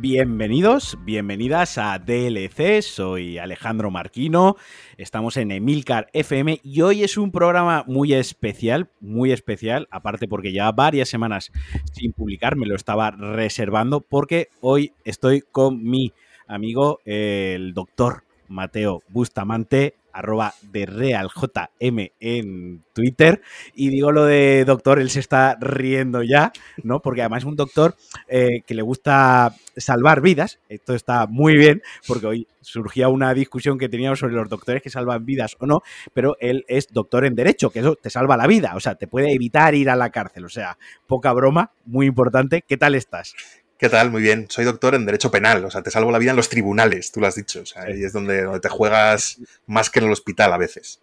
Bienvenidos, bienvenidas a DLC, soy Alejandro Marquino, estamos en Emilcar FM y hoy es un programa muy especial, muy especial, aparte porque ya varias semanas sin publicar, me lo estaba reservando porque hoy estoy con mi amigo el doctor Mateo Bustamante, arroba de RealJM en Twitter. Y digo lo de doctor, él se está riendo ya, ¿no? Porque además es un doctor eh, que le gusta salvar vidas. Esto está muy bien, porque hoy surgía una discusión que teníamos sobre los doctores que salvan vidas o no, pero él es doctor en Derecho, que eso te salva la vida, o sea, te puede evitar ir a la cárcel. O sea, poca broma, muy importante. ¿Qué tal estás? ¿Qué tal? Muy bien. Soy doctor en Derecho Penal, o sea, te salvo la vida en los tribunales, tú lo has dicho. O sea, ahí es donde, donde, te juegas más que en el hospital a veces.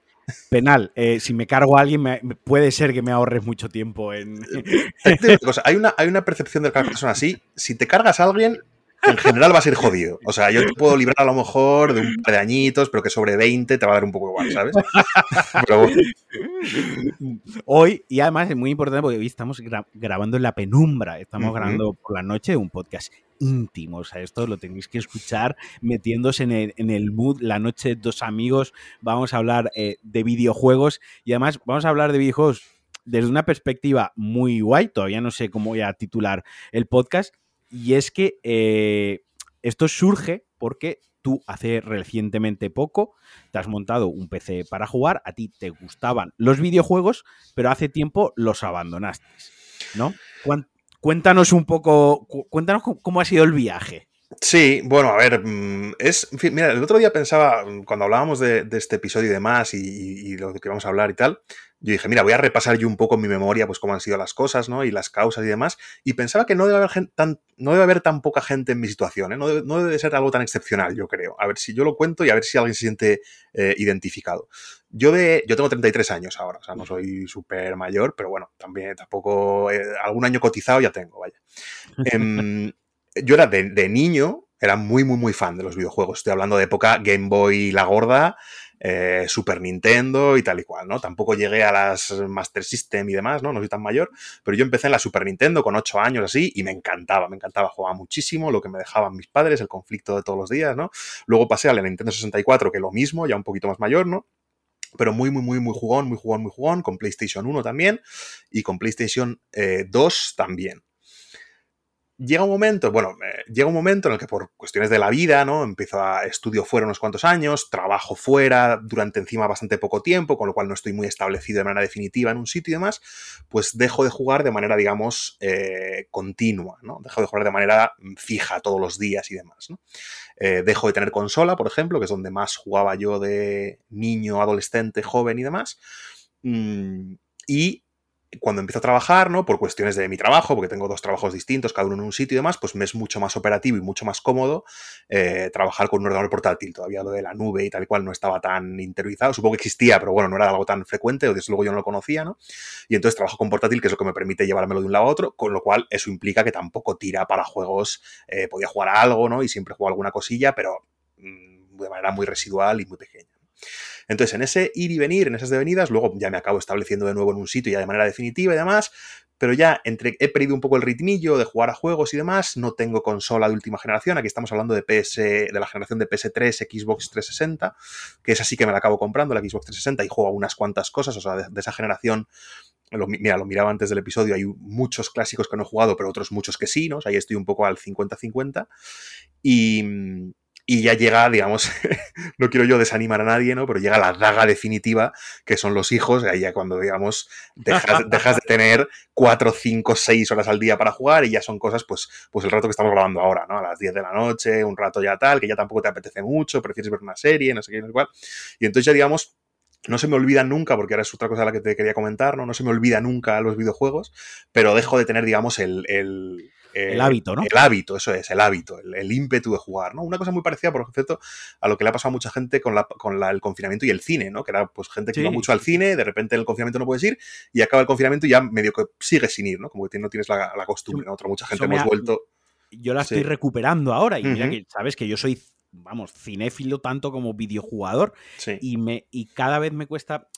Penal, eh, si me cargo a alguien, me, puede ser que me ahorres mucho tiempo en. hay, una, hay una percepción de cada persona así. Si te cargas a alguien, en general va a ser jodido. O sea, yo te puedo librar a lo mejor de un par de añitos, pero que sobre 20 te va a dar un poco igual, ¿sabes? Pero Hoy, y además es muy importante porque hoy estamos grabando en la penumbra, estamos grabando por la noche un podcast íntimo. O sea, esto lo tenéis que escuchar metiéndose en el, en el mood. La noche, dos amigos, vamos a hablar eh, de videojuegos y además vamos a hablar de videojuegos desde una perspectiva muy guay. Todavía no sé cómo voy a titular el podcast y es que eh, esto surge porque tú hace recientemente poco te has montado un PC para jugar, a ti te gustaban los videojuegos, pero hace tiempo los abandonaste, ¿no? Cuéntanos un poco, cuéntanos cómo ha sido el viaje. Sí, bueno, a ver, mm, es, mira, el otro día pensaba, cuando hablábamos de, este episodio y demás y, y, lo que vamos a hablar y tal, yo dije, mira, voy a repasar yo un poco en mi memoria, pues cómo han sido las cosas, ¿no? Y las causas y demás. Y pensaba que no debe haber, tan, no debe haber tan poca gente en mi situación, ¿eh? No debe, no debe, ser algo tan excepcional, yo creo. A ver si yo lo cuento y a ver si alguien se siente eh, identificado. Yo, de, yo tengo 33 años ahora, o sea, no soy súper mayor, pero bueno, también tampoco, eh, algún año cotizado ya tengo, vaya. Yo era de, niño, era muy, muy, muy fan de los videojuegos. Estoy hablando de época Game Boy La Gorda, eh, Super Nintendo y tal y cual, ¿no? Tampoco llegué a las Master System y demás, ¿no? No soy tan mayor, pero yo empecé en la Super Nintendo con 8 años así y me encantaba, me encantaba, jugaba muchísimo, lo que me dejaban mis padres, el conflicto de todos los días, ¿no? Luego pasé a la Nintendo 64, que lo mismo, ya un poquito más mayor, ¿no? pero muy, muy, muy, muy jugón, muy jugón, muy jugón, con PlayStation 1 también y con PlayStation 2 eh, también llega un momento, bueno, llega un momento en el que por cuestiones de la vida, ¿no? Empiezo a estudio fuera unos cuantos años, trabajo fuera durante encima bastante poco tiempo, con lo cual no estoy muy establecido de manera definitiva en un sitio y demás, pues dejo de jugar de manera, digamos, eh, continua, ¿no? Dejo de jugar de manera fija todos los días y demás, ¿no? Eh, dejo de tener consola, por ejemplo, que es donde más jugaba yo de niño, adolescente, joven y demás. Mm, y cuando empiezo a trabajar, ¿no? Por cuestiones de mi trabajo, porque tengo dos trabajos distintos, cada uno en un sitio y demás, pues me es mucho más operativo y mucho más cómodo eh, trabajar con un ordenador portátil. Todavía lo de la nube y tal cual no estaba tan interiorizado. Supongo que existía, pero bueno, no era algo tan frecuente, o desde luego yo no lo conocía, ¿no? Y entonces trabajo con portátil, que es lo que me permite llevármelo de un lado a otro, con lo cual eso implica que tampoco tira para juegos. Eh, podía jugar a algo, ¿no? Y siempre juego alguna cosilla, pero mm, de manera muy residual y muy pequeña. Entonces, en ese ir y venir, en esas devenidas, luego ya me acabo estableciendo de nuevo en un sitio ya de manera definitiva y demás, pero ya entre, he perdido un poco el ritmillo de jugar a juegos y demás, no tengo consola de última generación, aquí estamos hablando de PS, de la generación de PS3, Xbox 360, que es así que me la acabo comprando, la Xbox 360, y juego unas cuantas cosas, o sea, de, esa generación, mira, lo miraba antes del episodio, hay muchos clásicos que no he jugado, pero otros muchos que sí, ¿no? Ahí estoy un poco al 50-50, y y ya llega, digamos, no quiero yo desanimar a nadie, ¿no? Pero llega la daga definitiva, que son los hijos, ahí ya cuando, digamos, dejas, de tener cuatro, cinco, seis horas al día para jugar y ya son cosas, pues, pues el rato que estamos grabando ahora, ¿no? A las 10 de la noche, un rato ya tal, que ya tampoco te apetece mucho, prefieres ver una serie, no sé qué, no sé cuál. Y entonces ya, digamos, no se me olvida nunca, porque ahora es otra cosa a la que te quería comentar, ¿no? No se me olvida nunca los videojuegos, pero dejo de tener, digamos, el, el hábito, ¿no? El hábito, eso es, el hábito, el, ímpetu de jugar, ¿no? Una cosa muy parecida, por cierto, a lo que le ha pasado a mucha gente con, la, con el confinamiento y el cine, ¿no? Que era pues gente que iba mucho al cine, de repente en el confinamiento no puedes ir y acaba el confinamiento y ya medio que sigues sin ir, ¿no? Como que no tienes la, costumbre, ¿no? Otra mucha gente hemos vuelto. Yo la estoy recuperando ahora y mira que sabes que yo soy vamos, cinéfilo tanto como videojugador y, me, y cada vez me cuesta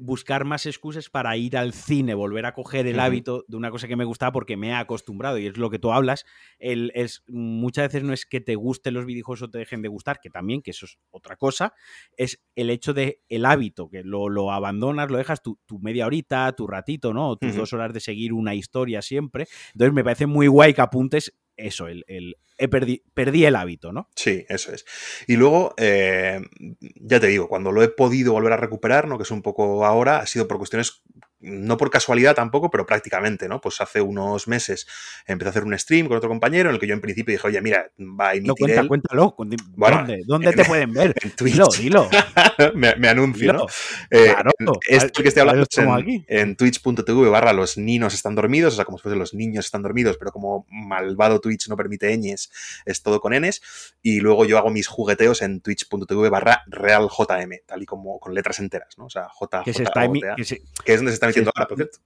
buscar más excusas para ir al cine, volver a coger el hábito de una cosa que me gustaba porque me he acostumbrado y es lo que tú hablas. El, es, muchas veces no es que te gusten los videojuegos o te dejen de gustar, que también, que eso es otra cosa, es el hecho de el hábito, que lo, lo abandonas, lo dejas tu, media horita, tu ratito, ¿no? tus dos horas de seguir una historia siempre. Entonces me parece muy guay que apuntes eso, el, el perdí, el hábito, ¿no? Sí, eso es. Y luego, eh, ya te digo, cuando lo he podido volver a recuperar, ¿no? Que es un poco ahora, ha sido por cuestiones no por casualidad tampoco, pero prácticamente, ¿no? Pues hace unos meses empecé a hacer un stream con otro compañero en el que yo en principio dije, oye, mira, va a emitir No, cuenta, cuéntalo. ¿Dónde, ¿Dónde te pueden ver? En Twitch. Dilo, dilo. me, anuncio, ¿no? Eh, claro. Que estoy hablando en, en twitch.tv barra los niños están dormidos, o sea, como si fuesen los niños están dormidos, pero como malvado Twitch no permite ñes, es todo con Ns. Y luego yo hago mis jugueteos en twitch.tv barra realjm, tal y como con letras enteras, ¿no? O sea, J, que, se está que, es donde se está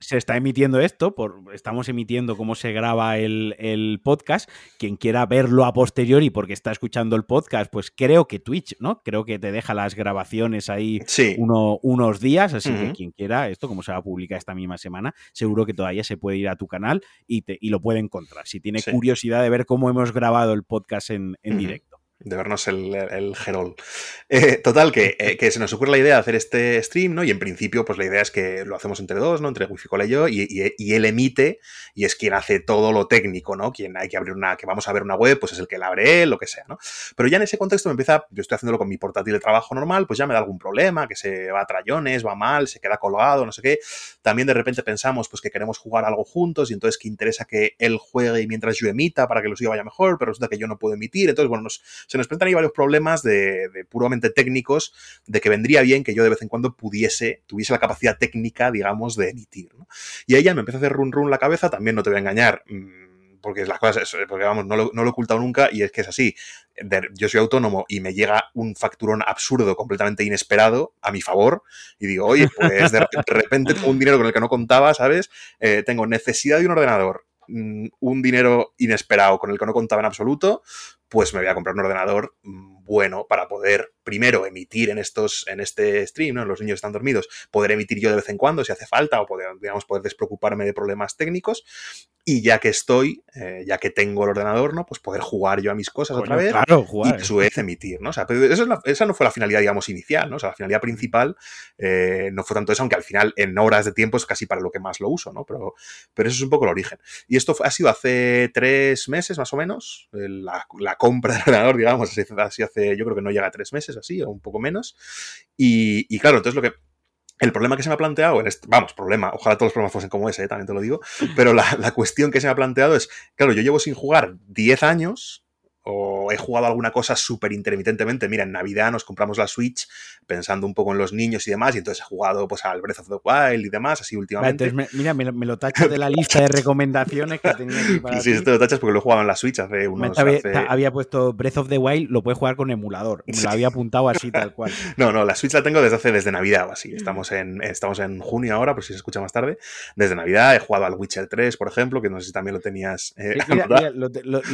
se, está emitiendo esto, por, estamos emitiendo cómo se graba el, podcast. Quien quiera verlo a posteriori porque está escuchando el podcast, pues creo que Twitch, ¿no? Creo que te deja las grabaciones ahí unos días, así que quien quiera esto, como se va a publicar esta misma semana, seguro que todavía se puede ir a tu canal y, te, y lo puede encontrar. Si tiene curiosidad de ver cómo hemos grabado el podcast en, directo de vernos el, el Gerol. Eh, total, eh, que, se nos ocurre la idea de hacer este stream, ¿no? Y en principio, pues la idea es que lo hacemos entre dos, ¿no? Entre Wifi Cola y yo, y, él emite y es quien hace todo lo técnico, ¿no? Quien hay que abrir una, que vamos a ver una web, pues es el que la abre él, lo que sea, ¿no? Pero ya en ese contexto me empieza, yo estoy haciéndolo con mi portátil de trabajo normal, pues ya me da algún problema, que se va a trayones, va mal, se queda colgado, no sé qué. También de repente pensamos, pues que queremos jugar algo juntos y entonces que interesa que él juegue mientras yo emita para que lo suyo vaya mejor, pero resulta que yo no puedo emitir. Entonces, bueno, se nos presentan ahí varios problemas de, puramente técnicos, de que vendría bien que yo de vez en cuando pudiese, tuviese la capacidad técnica, digamos, de emitir. Y ella me empieza a hacer run run la cabeza, también no te voy a engañar mm, porque las cosas, porque vamos, no lo, he ocultado nunca y es que es así. Yo soy autónomo y me llega un facturón absurdo, completamente inesperado, a mi favor, y digo, oye, pues de repente tengo un dinero con el que no contaba, ¿sabes? Eh, tengo necesidad de un ordenador, mm, un dinero inesperado con el que no contaba en absoluto, pues me voy a comprar un ordenador mm, bueno para poder primero emitir en estos en este stream, ¿no? Los niños están dormidos, poder emitir yo de vez en cuando si hace falta o poder, digamos, poder despreocuparme de problemas técnicos y ya que estoy, eh, ya que tengo el ordenador, ¿no? Pues poder jugar yo a mis cosas otra vez y a su vez emitir, ¿no? O sea, pero esa no fue la finalidad, digamos, inicial, ¿no? O sea, la finalidad principal eh, no fue tanto eso, aunque al final en horas de tiempo es casi para lo que más lo uso, ¿no? Pero, pero eso es un poco el origen. Y esto ha sido hace tres meses más o menos, la, la compra del ordenador, digamos, así, hace, yo creo que no llega a tres meses así, o un poco menos. Y, claro, entonces lo que el problema que se me ha planteado, este, vamos, problema, ojalá todos los problemas fuesen como ese, eh, también te lo digo, pero la, la, cuestión que se me ha planteado es, claro, yo llevo sin jugar 10 años o he jugado alguna cosa súper intermitentemente. Mira, en Navidad nos compramos la Switch pensando un poco en los niños y demás, y entonces he jugado pues al Breath of the Wild y demás, así últimamente. mira, me, lo tacho de la lista de recomendaciones que tenía aquí para Sí, esto lo tachas porque lo he jugado en la Switch hace unos... Había, había puesto Breath of the Wild, lo puedes jugar con emulador, me lo había apuntado así tal cual. no, no, la Switch la tengo desde hace, desde Navidad o así. Estamos en, estamos en junio ahora, por si se escucha más tarde. Desde Navidad he jugado al Witcher 3, por ejemplo, que no sé si también lo tenías... Eh, lo,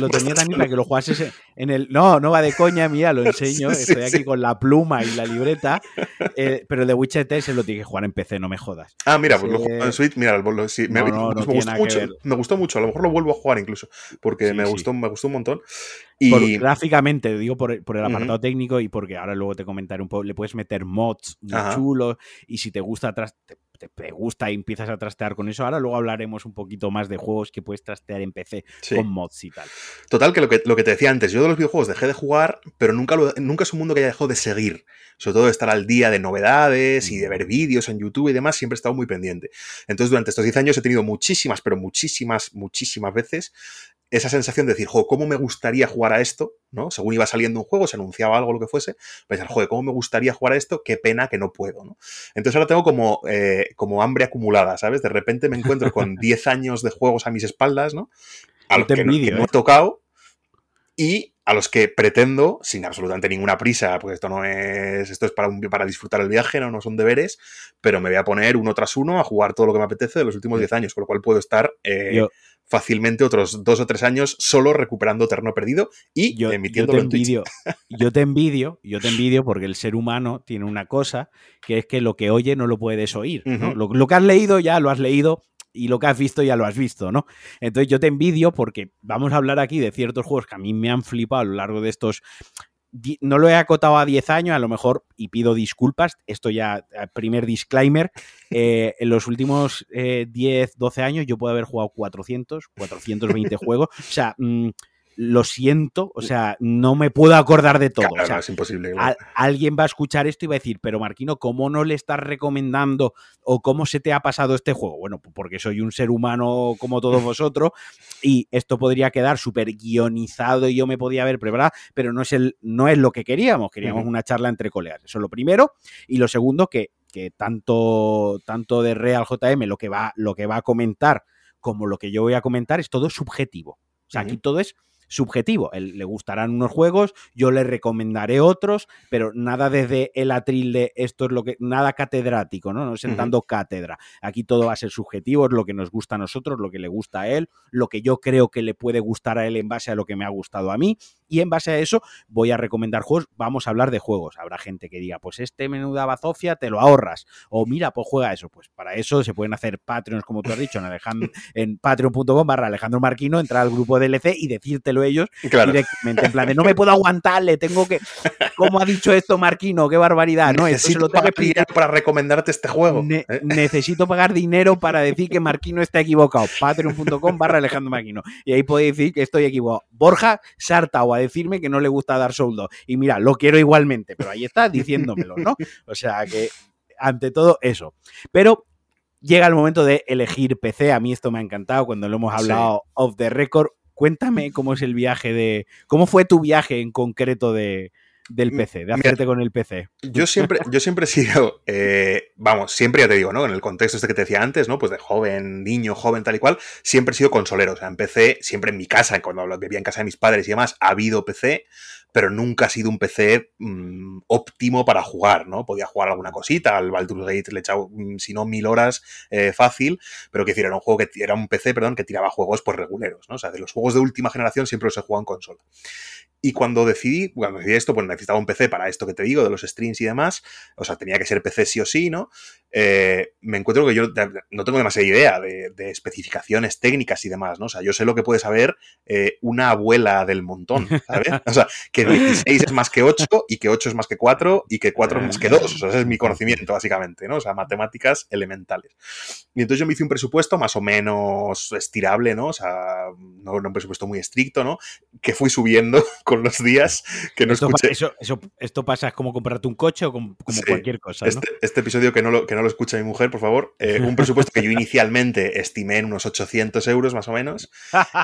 tenía también para que lo jugases en el... No, no, no va de coña, mira, lo enseño. Estoy aquí con la pluma y la libreta. Eh, pero el de Witcher 3 se lo tiene que jugar en PC, no me jodas. Ah, mira, pues lo juego en Switch. Mira, sí, me, gustó mucho. Me gustó mucho. A lo mejor lo vuelvo a jugar incluso. Porque me, gustó, me gustó un montón. Y... gráficamente, digo por, el apartado técnico y porque ahora luego te comentaré un poco. Le puedes meter mods muy chulos. Y si te gusta atrás, te, gusta y empiezas a trastear con eso. Ahora luego hablaremos un poquito más de juegos que puedes trastear en PC con mods y tal. Total, que lo, que lo que te decía antes, yo de los videojuegos dejé de jugar, pero nunca, nunca es un mundo que haya dejado de seguir. Sobre todo de estar al día de novedades y de ver vídeos en YouTube y demás, siempre he estado muy pendiente. Entonces, durante estos 10 años he tenido muchísimas, pero muchísimas, muchísimas veces esa sensación de decir, jo, ¿cómo me gustaría jugar a esto? ¿no? Según iba saliendo un juego, se anunciaba algo, lo que fuese, pensar, joder, ¿cómo me gustaría jugar a esto? Qué pena que no puedo, ¿no? Entonces ahora tengo como, eh, como hambre acumulada, ¿sabes? De repente me encuentro con 10 años de juegos a mis espaldas, ¿no? A que, no, he ¿eh? tocado y a los que pretendo, sin absolutamente ninguna prisa, porque esto no es, esto es para, para disfrutar el viaje, ¿no? no son deberes, pero me voy a poner uno tras uno a jugar todo lo que me apetece de los últimos 10 años, con lo cual puedo estar eh, fácilmente otros dos o tres años solo recuperando terreno perdido y yo, emitiendo yo te envidio, Yo te envidio, yo te envidio porque el ser humano tiene una cosa que es que lo que oye no lo puedes oír. lo, que has leído ya lo has leído y lo que has visto ya lo has visto, ¿no? Entonces yo te envidio porque vamos a hablar aquí de ciertos juegos que a mí me han flipado a lo largo de estos... No lo he acotado a 10 años, a lo mejor, y pido disculpas, esto ya, eh, primer disclaimer, eh, en los últimos 10, eh, 12 años yo puedo haber jugado 400, 420 juegos, o sea... Mm, lo siento, o sea, no me puedo acordar de todo. o sea, es imposible. alguien va a escuchar esto y va a decir, pero Marquino, ¿cómo no le estás recomendando o cómo se te ha pasado este juego? Bueno, porque soy un ser humano como todos vosotros y esto podría quedar súper guionizado y yo me podía haber preparado, pero no es, el, no es lo que queríamos. Queríamos una charla entre colegas. Eso es lo primero. Y lo segundo, que, que tanto, tanto de Real JM lo que, va, lo que va a comentar como lo que yo voy a comentar es todo subjetivo. O sea, aquí todo es subjetivo. Él, le gustarán unos juegos, yo le recomendaré otros, pero nada desde el atril de esto es lo que, nada catedrático, ¿no? No sentando cátedra. Aquí todo va a ser subjetivo, es lo que nos gusta a nosotros, lo que le gusta a él, lo que yo creo que le puede gustar a él en base a lo que me ha gustado a mí, y en base a eso voy a recomendar juegos, vamos a hablar de juegos. Habrá gente que diga, pues este menú de bazofia te lo ahorras, o mira, pues juega eso. Pues para eso se pueden hacer Patreons, como tú has dicho, en, en patreon.com barra Alejandro Marquino, entrar al grupo DLC y ellos directamente, en plan de no me puedo aguantar, le tengo que. ¿Cómo ha dicho esto Marquino? ¡Qué barbaridad! No, necesito lo tengo que para recomendarte este juego. ¿eh? Necesito pagar dinero para decir que Marquino está equivocado. Patreon.com barra Alejandro Marquino. Y ahí podéis decir que estoy equivocado. Borja sartao a decirme que no le gusta dar soldo. Y mira, lo quiero igualmente, pero ahí está diciéndomelo, ¿no? O sea que, ante todo, eso. Pero llega el momento de elegir PC. A mí esto me ha encantado cuando lo hemos hablado off the record. Cuéntame cómo es el viaje de. ¿Cómo fue tu viaje en concreto de, del PC, de hacerte con el PC. Yo siempre, yo siempre he sido, eh, vamos, siempre ya te digo, ¿no? En el contexto este que te decía antes, ¿no? Pues de joven, niño, joven, tal y cual, siempre he sido consolero. O sea, en PC, siempre en mi casa, cuando vivía en casa de mis padres y demás, ha habido PC, pero nunca ha sido un PC mm, óptimo para jugar, ¿no? Podía jugar alguna cosita, al Baldur's Gate le he echado, mm, si no, mil horas eh, fácil, pero que decir, era un juego que era un PC, perdón, que tiraba juegos pues reguleros, ¿no? O sea, de los juegos de última generación siempre los he jugado en consola. Y cuando decidí, cuando decidí esto, pues necesitaba un PC para esto que te digo, de los streams y demás. O sea, tenía que ser PC sí o sí, ¿no? Eh, me encuentro que yo no tengo demasiada idea de, especificaciones técnicas y demás, ¿no? O sea, yo sé lo que puede saber eh, una abuela del montón, ¿sabes? O sea, que 16 es más que 8 y que 8 es más que 4 y que 4 es más que 2. O sea, ese es mi conocimiento, básicamente, ¿no? O sea, matemáticas elementales. Y entonces yo me hice un presupuesto más o menos estirable, ¿no? O sea, no, un presupuesto muy estricto, ¿no? Que fui subiendo los días que no esto, escuché. Eso, esto pasa, como comprarte un coche o como, cualquier cosa. Este, este, episodio que no, lo, que no lo escucha mi mujer, por favor. Eh, un presupuesto que yo inicialmente estimé en unos 800 euros más o menos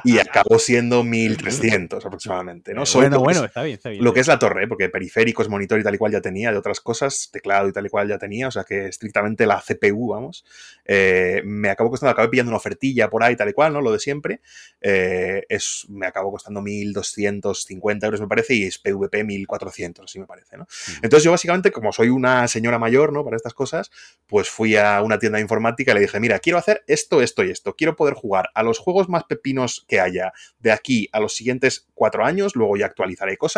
y acabó siendo 1300 aproximadamente. ¿no? bueno, bueno, está bien, está bien. Lo que es la torre, porque periféricos, monitor y tal y cual ya tenía, de otras cosas, teclado y tal y cual ya tenía, o sea que estrictamente la CPU, vamos, eh, me acabó costando, acabé pillando una ofertilla por ahí tal y cual, ¿no? Lo de siempre. Eh, es, me acabó costando 1250 euros, me parece, y es PVP 1400, así me parece, ¿no? Entonces yo básicamente, como soy una señora mayor, ¿no? Para estas cosas, pues fui a una tienda de informática y le dije, mira, quiero hacer esto, esto y esto. Quiero poder jugar a los juegos más pepinos que haya de aquí a los siguientes cuatro años, luego ya actualizaré cosas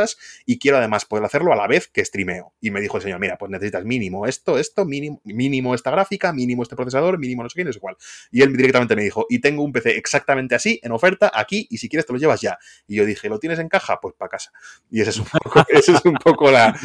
y quiero además poder hacerlo a la vez que streameo. Y me dijo el señor, mira, pues necesitas mínimo esto, esto, mínimo, mínimo esta gráfica, mínimo este procesador, mínimo no sé qué, no sé cuál. Y él directamente me dijo, y tengo un PC exactamente así, en oferta, aquí, y si quieres te lo llevas ya. Y yo dije, ¿lo tienes en caja? Pues para casa. Y ese es un poco, ese es un poco la...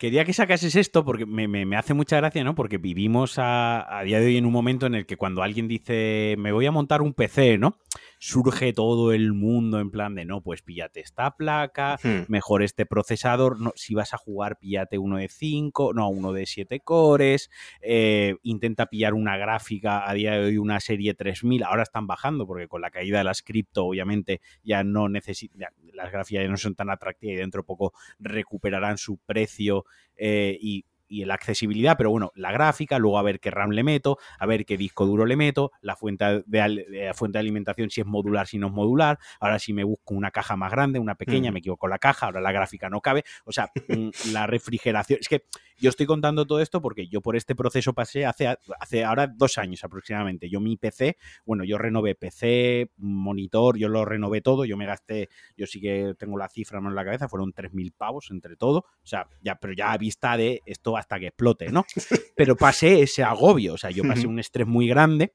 Quería que sacases esto porque me, hace mucha gracia, ¿no? Porque vivimos a, a, día de hoy en un momento en el que cuando alguien dice, me voy a montar un PC, ¿no? surge todo el mundo en plan de no, pues píllate esta placa, mejor este procesador, no, si vas a jugar píllate uno de 5, no, uno de 7 cores, eh, intenta pillar una gráfica, a día de hoy una serie 3000, ahora están bajando porque con la caída de las cripto obviamente ya no necesitan, las gráficas ya no son tan atractivas y dentro de poco recuperarán su precio eh, y la accesibilidad, pero bueno, la gráfica, luego a ver qué RAM le meto, a ver qué disco duro le meto, la fuente de, fuente de alimentación si es modular, si no es modular, ahora si me busco una caja más grande, una pequeña, me equivoco la caja, ahora la gráfica no cabe, o sea, mm, la refrigeración, es que yo estoy contando todo esto porque yo por este proceso pasé hace, hace ahora dos años aproximadamente, yo mi PC, bueno, yo renové PC, monitor, yo lo renové todo, yo me gasté, yo sí que tengo la cifra en la cabeza, fueron 3.000 pavos entre todo, o sea, ya, pero ya a vista de esto hasta que explote, ¿no? Pero pasé ese agobio, o sea, yo pasé un estrés muy grande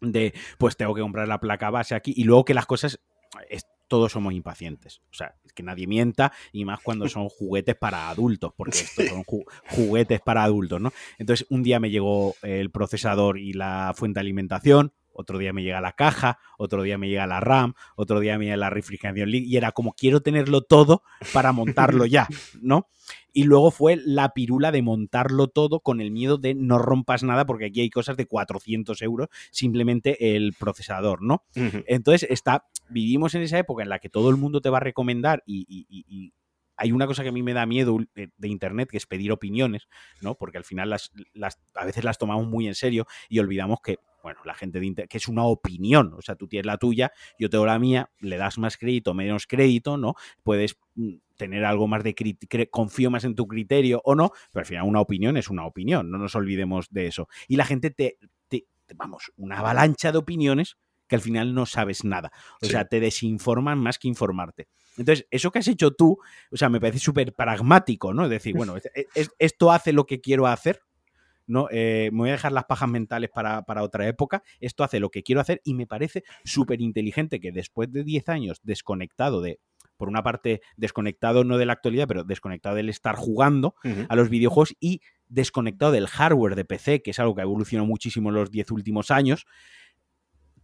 de, pues tengo que comprar la placa base aquí y luego que las cosas, todos somos impacientes, o sea, que nadie mienta y más cuando son juguetes para adultos, porque estos son juguetes para adultos, ¿no? Entonces, un día me llegó el procesador y la fuente de alimentación, otro día me llega la caja, otro día me llega la RAM, otro día me llega la refrigeración y era como quiero tenerlo todo para montarlo ya, ¿no? Y luego fue la pirula de montarlo todo con el miedo de no rompas nada porque aquí hay cosas de 400 euros simplemente el procesador, ¿no? Entonces está, vivimos en esa época en la que todo el mundo te va a recomendar y, hay una cosa que a mí me da miedo de, Internet, que es pedir opiniones, ¿no? Porque al final las, a veces las tomamos muy en serio y olvidamos que bueno, la gente de Internet, que es una opinión, o sea, tú tienes la tuya, yo tengo la mía, le das más crédito, menos crédito, ¿no? Puedes mm, tener algo más de confío más en tu criterio o no, pero al final una opinión es una opinión, no nos olvidemos de eso. Y la gente te, vamos, una avalancha de opiniones que al final no sabes nada. O sea, te desinforman más que informarte. Entonces, eso que has hecho tú, o sea, me parece súper pragmático, ¿no? Es decir, bueno, esto hace lo que quiero hacer, ¿no? Eh, me voy a dejar las pajas mentales para, otra época, esto hace lo que quiero hacer y me parece súper inteligente que después de 10 años desconectado de, por una parte, desconectado no de la actualidad, pero desconectado del estar jugando a los videojuegos y desconectado del hardware de PC, que es algo que ha evolucionado muchísimo en los 10 últimos años,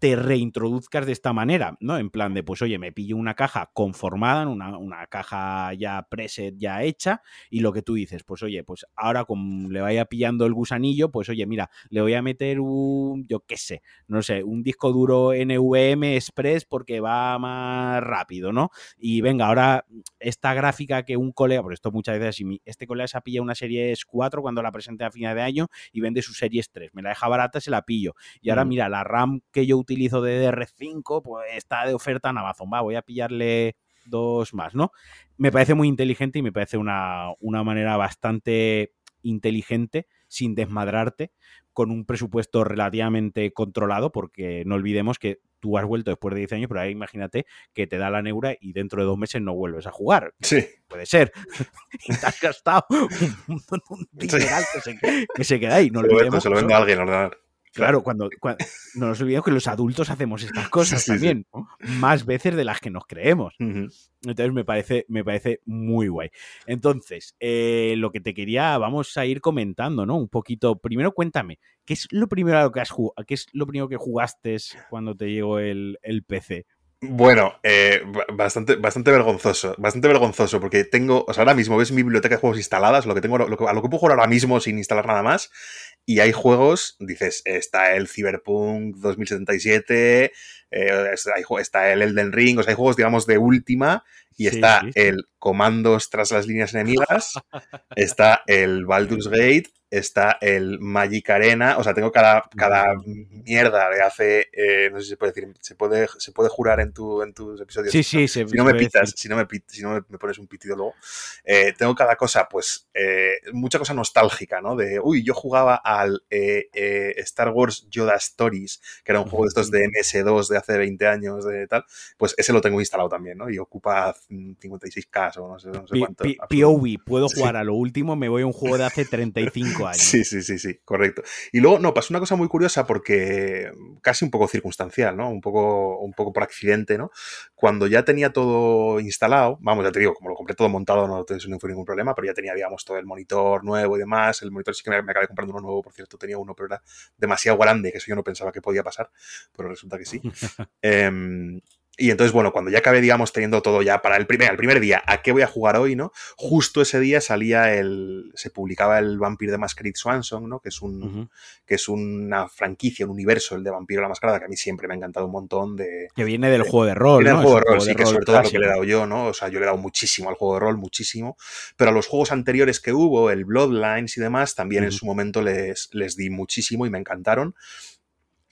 te reintroduzcas de esta manera, ¿no? En plan de, pues oye, me pillo una caja conformada, una, una caja ya preset, ya hecha, y lo que tú dices, pues oye, pues ahora como le vaya pillando el gusanillo, pues oye, mira, le voy a meter un, yo qué sé, no sé, un disco duro NVMe Express porque va más rápido, ¿no? Y venga, ahora esta gráfica que un colega, por esto muchas veces, si este colega se ha pillado una serie 4 cuando la presenté a final de año y vende su serie 3, me la deja barata, se la pillo. Y ahora, mira, la RAM que yo utilizo utilizo de DR5, pues está de oferta en Amazon. Va, voy a pillarle dos más, ¿no? Me parece muy inteligente y me parece una, una manera bastante inteligente, sin desmadrarte, con un presupuesto relativamente controlado, porque no olvidemos que tú has vuelto después de 10 años, pero ahí imagínate que te da la neura y dentro de dos meses no vuelves a jugar. Sí. Puede ser. y te has gastado un, un, dineral que, se, que, se, queda ahí. No olvidemos. Se lo vendo a alguien, ordenar. Claro, cuando, no nos olvidemos que los adultos hacemos estas cosas también, más veces de las que nos creemos. Entonces me parece, me parece muy guay. Entonces, eh, lo que te quería, vamos a ir comentando, ¿no? Un poquito. Primero, cuéntame, ¿qué es lo primero que has jugado? ¿Qué es lo primero que jugaste cuando te llegó el, el PC? Bueno, eh, bastante, bastante vergonzoso, bastante vergonzoso, porque tengo, o sea, ahora mismo ves mi biblioteca de juegos instaladas, lo que tengo, lo que, a lo que puedo jugar ahora mismo sin instalar nada más, y hay juegos, dices, está el Cyberpunk 2077, eh, está el Elden Ring, o sea, hay juegos, digamos, de última, y está el Comandos tras las líneas enemigas, está el Baldur's Gate, está el Magic Arena, o sea, tengo cada, cada mierda de hace, eh, no sé si se puede decir, se puede, se puede jurar en, tu, en tus episodios. Sí, sí, si no me pitas, si no me, si no me, pones un pitido luego, eh, tengo cada cosa, pues, eh, mucha cosa nostálgica, ¿no? De, uy, yo jugaba al Star Wars Yoda Stories, que era un juego de estos de MS2 de hace 20 años, de tal, pues ese lo tengo instalado también, ¿no? Y ocupa 56K o no sé, no sé cuánto. POV, puedo jugar a lo último, me voy a un juego de hace 35 Sí, sí, sí, sí, correcto. Y luego, no, pasó una cosa muy curiosa porque casi un poco circunstancial, ¿no? Un poco, un poco por accidente, ¿no? Cuando ya tenía todo instalado, vamos, ya te digo, como lo compré todo montado, no, no fue ningún problema, pero ya tenía, digamos, todo el monitor nuevo y demás. El monitor sí que me, acabé comprando uno nuevo, por cierto, tenía uno, pero era demasiado grande, que eso yo no pensaba que podía pasar, pero resulta que sí. Em, Y entonces, bueno, cuando ya acabé, digamos, teniendo todo ya para el primer, el primer día, ¿a qué voy a jugar hoy, no? Justo ese día salía el. se publicaba el Vampire de Masquerade Swanson, ¿no? Que es un. que es una franquicia, un universo, el de Vampiro la Mascarada, que a mí siempre me ha encantado un montón de. Que viene del juego de rol, viene ¿no? del juego de rol, un sí, que juego de sobre todo rol lo que le he dado yo, ¿no? O sea, yo le he dado muchísimo al juego de rol, muchísimo. Pero a los juegos anteriores que hubo, el Bloodlines y demás, también en Ujú. su momento les, les di muchísimo y me encantaron.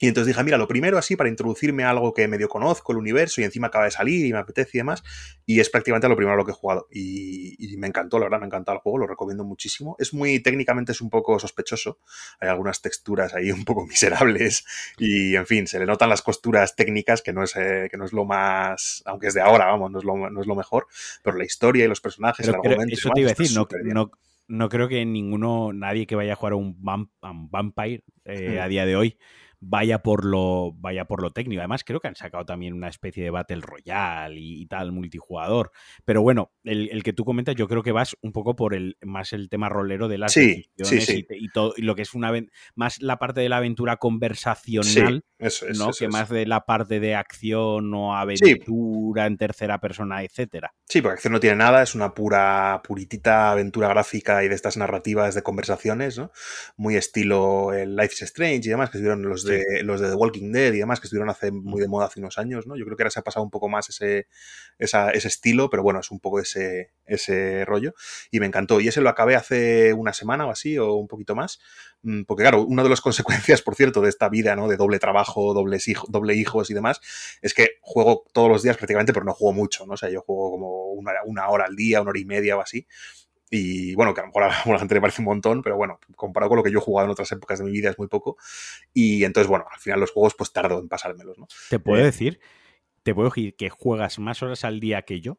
Y entonces dije, mira, lo primero así para introducirme a algo que medio conozco, el universo, y encima acaba de salir y me apetece y demás. Y es prácticamente lo primero a lo que he jugado. Y, y me encantó, la verdad, me ha encantado el juego, lo recomiendo muchísimo. Es muy, técnicamente es un poco sospechoso. Hay algunas texturas ahí un poco miserables. Y en fin, se le notan las costuras técnicas, que no es, eh, que no es lo más, aunque es de ahora, vamos, no es lo, no es lo mejor. Pero la historia y los personajes, Pero el argumento. eso te iba a decir, no, no, no creo que ninguno, nadie que vaya a jugar a un, vamp- a un Vampire eh, Mm. a día de hoy vaya por lo vaya por lo técnico. Además, creo que han sacado también una especie de Battle Royale y, y tal, multijugador. Pero bueno, el, el que tú comentas, yo creo que vas un poco por el más el tema rolero de las Sí, sí, sí. Y, todo, y lo que es una más la parte de la aventura conversacional. eso es. ¿no? eso que más de la parte de acción o aventura en tercera persona, etcétera. Sí, porque acción no tiene nada, es una pura, puritita aventura gráfica y de estas narrativas de conversaciones, ¿no? Muy estilo el Life is Strange y demás, que estuvieron los de, los de The Walking Dead y demás, que estuvieron hace muy de moda hace unos años, ¿no? Yo creo que ahora se ha pasado un poco más ese, esa- ese estilo, pero bueno, es un poco ese, ese rollo. Y me encantó. Y ese lo acabé hace una semana o así, o un poquito más. Mm, Porque claro, una de las consecuencias, por cierto, de esta vida, ¿no? De doble trabajo, dobles hijo, doble hijos y demás, es que juego todos los días prácticamente, pero no juego mucho, ¿no? O sea, yo juego como una, una hora al día, una hora y media o así. Y bueno, que a lo mejor a la gente le parece un montón, pero bueno, comparado con lo que yo he jugado en otras épocas de mi vida es muy poco. Y entonces, bueno, al final los juegos pues tardo en pasármelos, ¿no? Te puedo Eh. decir, te puedo decir que juegas más horas al día que yo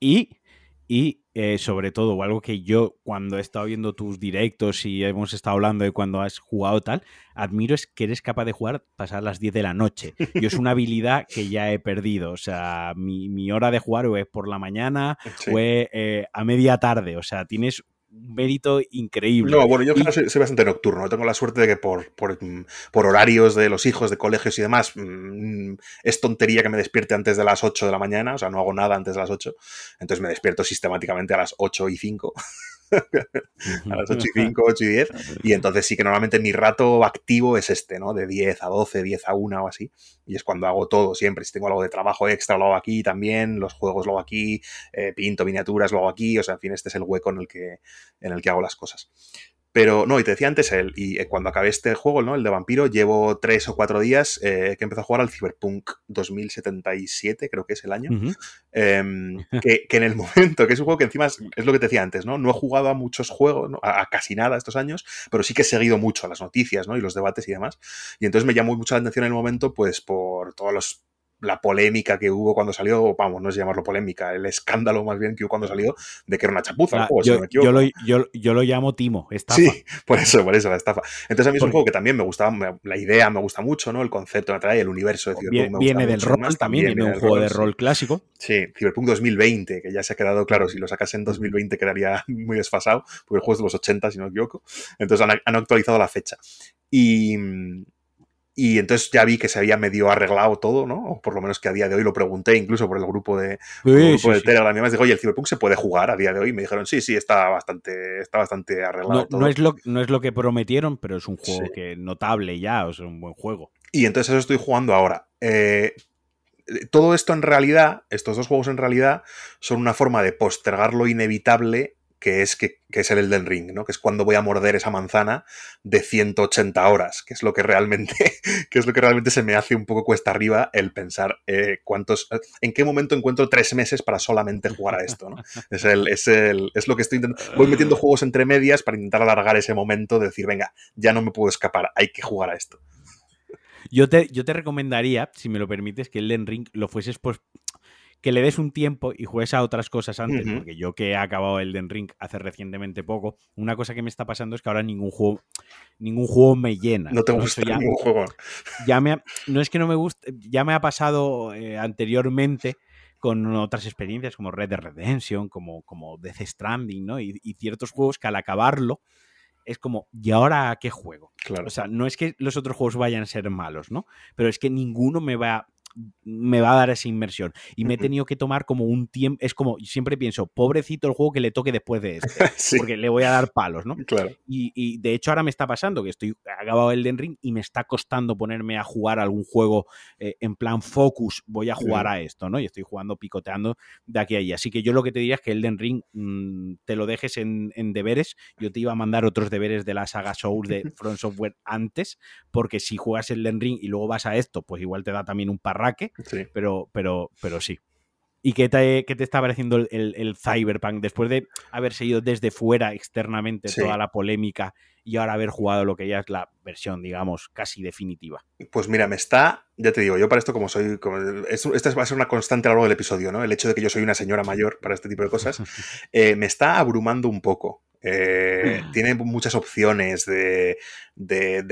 y, y eh, sobre todo, algo que yo cuando he estado viendo tus directos y hemos estado hablando de cuando has jugado tal, admiro es que eres capaz de jugar pasar las 10 de la noche. Yo es una habilidad que ya he perdido. O sea, mi, mi hora de jugar o es por la mañana Sí. o es eh, a media tarde. O sea, tienes mérito increíble. No, bueno, yo Y- soy, soy bastante nocturno. Tengo la suerte de que por, por, mm, por horarios de los hijos, de colegios y demás, mm, es tontería que me despierte antes de las 8 de la mañana, o sea, no hago nada antes de las 8. Entonces me despierto sistemáticamente a las 8 y 5, a las 8 y 5, 8 y 10. Y entonces sí que normalmente mi rato activo es este, ¿no? De 10 a 12, 10 a 1 o así. Y es cuando hago todo siempre. Si tengo algo de trabajo extra, lo hago aquí también. Los juegos lo hago aquí. eh, pinto miniaturas, lo hago aquí. O sea, en fin, este es el hueco en el que, en el que hago las cosas. Pero no, y te decía antes, el, y eh, cuando acabé este juego, ¿no? El de vampiro, llevo tres o cuatro días eh, que empezó a jugar al Cyberpunk 2077, creo que es el año. Em, que, que en el momento, que es un juego que encima es, es lo que te decía antes, ¿no? No he jugado a muchos juegos, ¿no? a, a casi nada estos años, pero sí que he seguido mucho las noticias, ¿no? Y los debates y demás. Y entonces me llamó mucho la atención en el momento, pues por todos los la polémica que hubo cuando salió, vamos, no es llamarlo polémica, el escándalo más bien que hubo cuando salió de que era una chapuza el si no yo, me yo lo, yo- yo lo llamo Timo, estafa. Sí, por eso, por eso, la estafa. Entonces a mí es un juego que también me gustaba, me- la idea me gusta mucho, ¿no? El concepto me atrae, el universo de Cyberpunk me viene del rol también, viene de un juego de sí. rol clásico. Sí, Cyberpunk 2020, que ya se ha quedado claro, si lo sacas en 2020 quedaría muy desfasado, porque el juego es de los 80, si no me equivoco. Entonces han, han actualizado la fecha. Y, y entonces ya vi que se había medio arreglado todo, ¿no? O por lo menos que a día de hoy lo pregunté, incluso por el grupo de, por el Sí, grupo sí, de sí. Telegram y demás. Digo, oye, el Cyberpunk se puede jugar a día de hoy. Y me dijeron, sí, sí, está bastante, está bastante arreglado No, todo. no es lo, no es lo que prometieron, pero es un juego Sí. que notable ya, o sea, un buen juego. Y entonces eso estoy jugando ahora. Eh, todo esto en realidad, estos dos juegos en realidad, son una forma de postergar lo inevitable que es, que, que es el Elden Ring, ¿no? Que es cuando voy a morder esa manzana de 180 horas, que es lo que realmente, que es lo que realmente se me hace un poco cuesta arriba el pensar eh, cuántos, en qué momento encuentro tres meses para solamente jugar a esto, ¿no? Es, el, es, el, es lo que estoy intentando. Voy metiendo juegos entre medias para intentar alargar ese momento de decir, venga, ya no me puedo escapar, hay que jugar a esto. Yo te, yo te recomendaría, si me lo permites, que el Den Ring lo fueses pues que le des un tiempo y juegues a otras cosas antes, porque yo que he acabado el Den Ring hace recientemente poco, una cosa que me está pasando es que ahora ningún juego ningún juego me llena. No te gusta ya, ningún juego. ya me ha- no es que no me guste, ya me ha pasado eh, anteriormente con otras experiencias como Red Dead Redemption, como, como Death Stranding, ¿no? Y, y ciertos juegos que al acabarlo es como, ¿y ahora a qué juego? Claro. O sea, no es que los otros juegos vayan a ser malos, ¿no? Pero es que ninguno me va me va a dar esa inmersión. Y me he tenido que tomar como un tiempo, es como, siempre pienso, pobrecito el juego que le toque después de este, porque le voy a dar palos, ¿no? Claro. Y, de hecho ahora me está pasando que estoy acabado el Ring y me está costando ponerme a jugar algún juego eh, en plan focus, voy a jugar a esto, ¿no? Y estoy jugando, picoteando de aquí a allí. Así que yo lo que te diría es que Elden Ring mm, te lo dejes en, deberes. Yo te iba a mandar otros deberes de la saga Soul de Front Software antes, porque si juegas Elden Ring y luego vas a esto, pues igual te da también un pero, pero, pero sí. ¿Y qué te, qué te está pareciendo el, Cyberpunk después de haber seguido desde fuera externamente toda la polémica y ahora haber jugado lo que ya es la versión, digamos, casi definitiva? Pues mira, me está, ya te digo, yo para esto como soy, como, esta va a ser una constante a lo largo del episodio, ¿no? El hecho de que yo soy una señora mayor para este tipo de cosas, eh, me está abrumando un poco. Eh, mm. tiene muchas opciones de,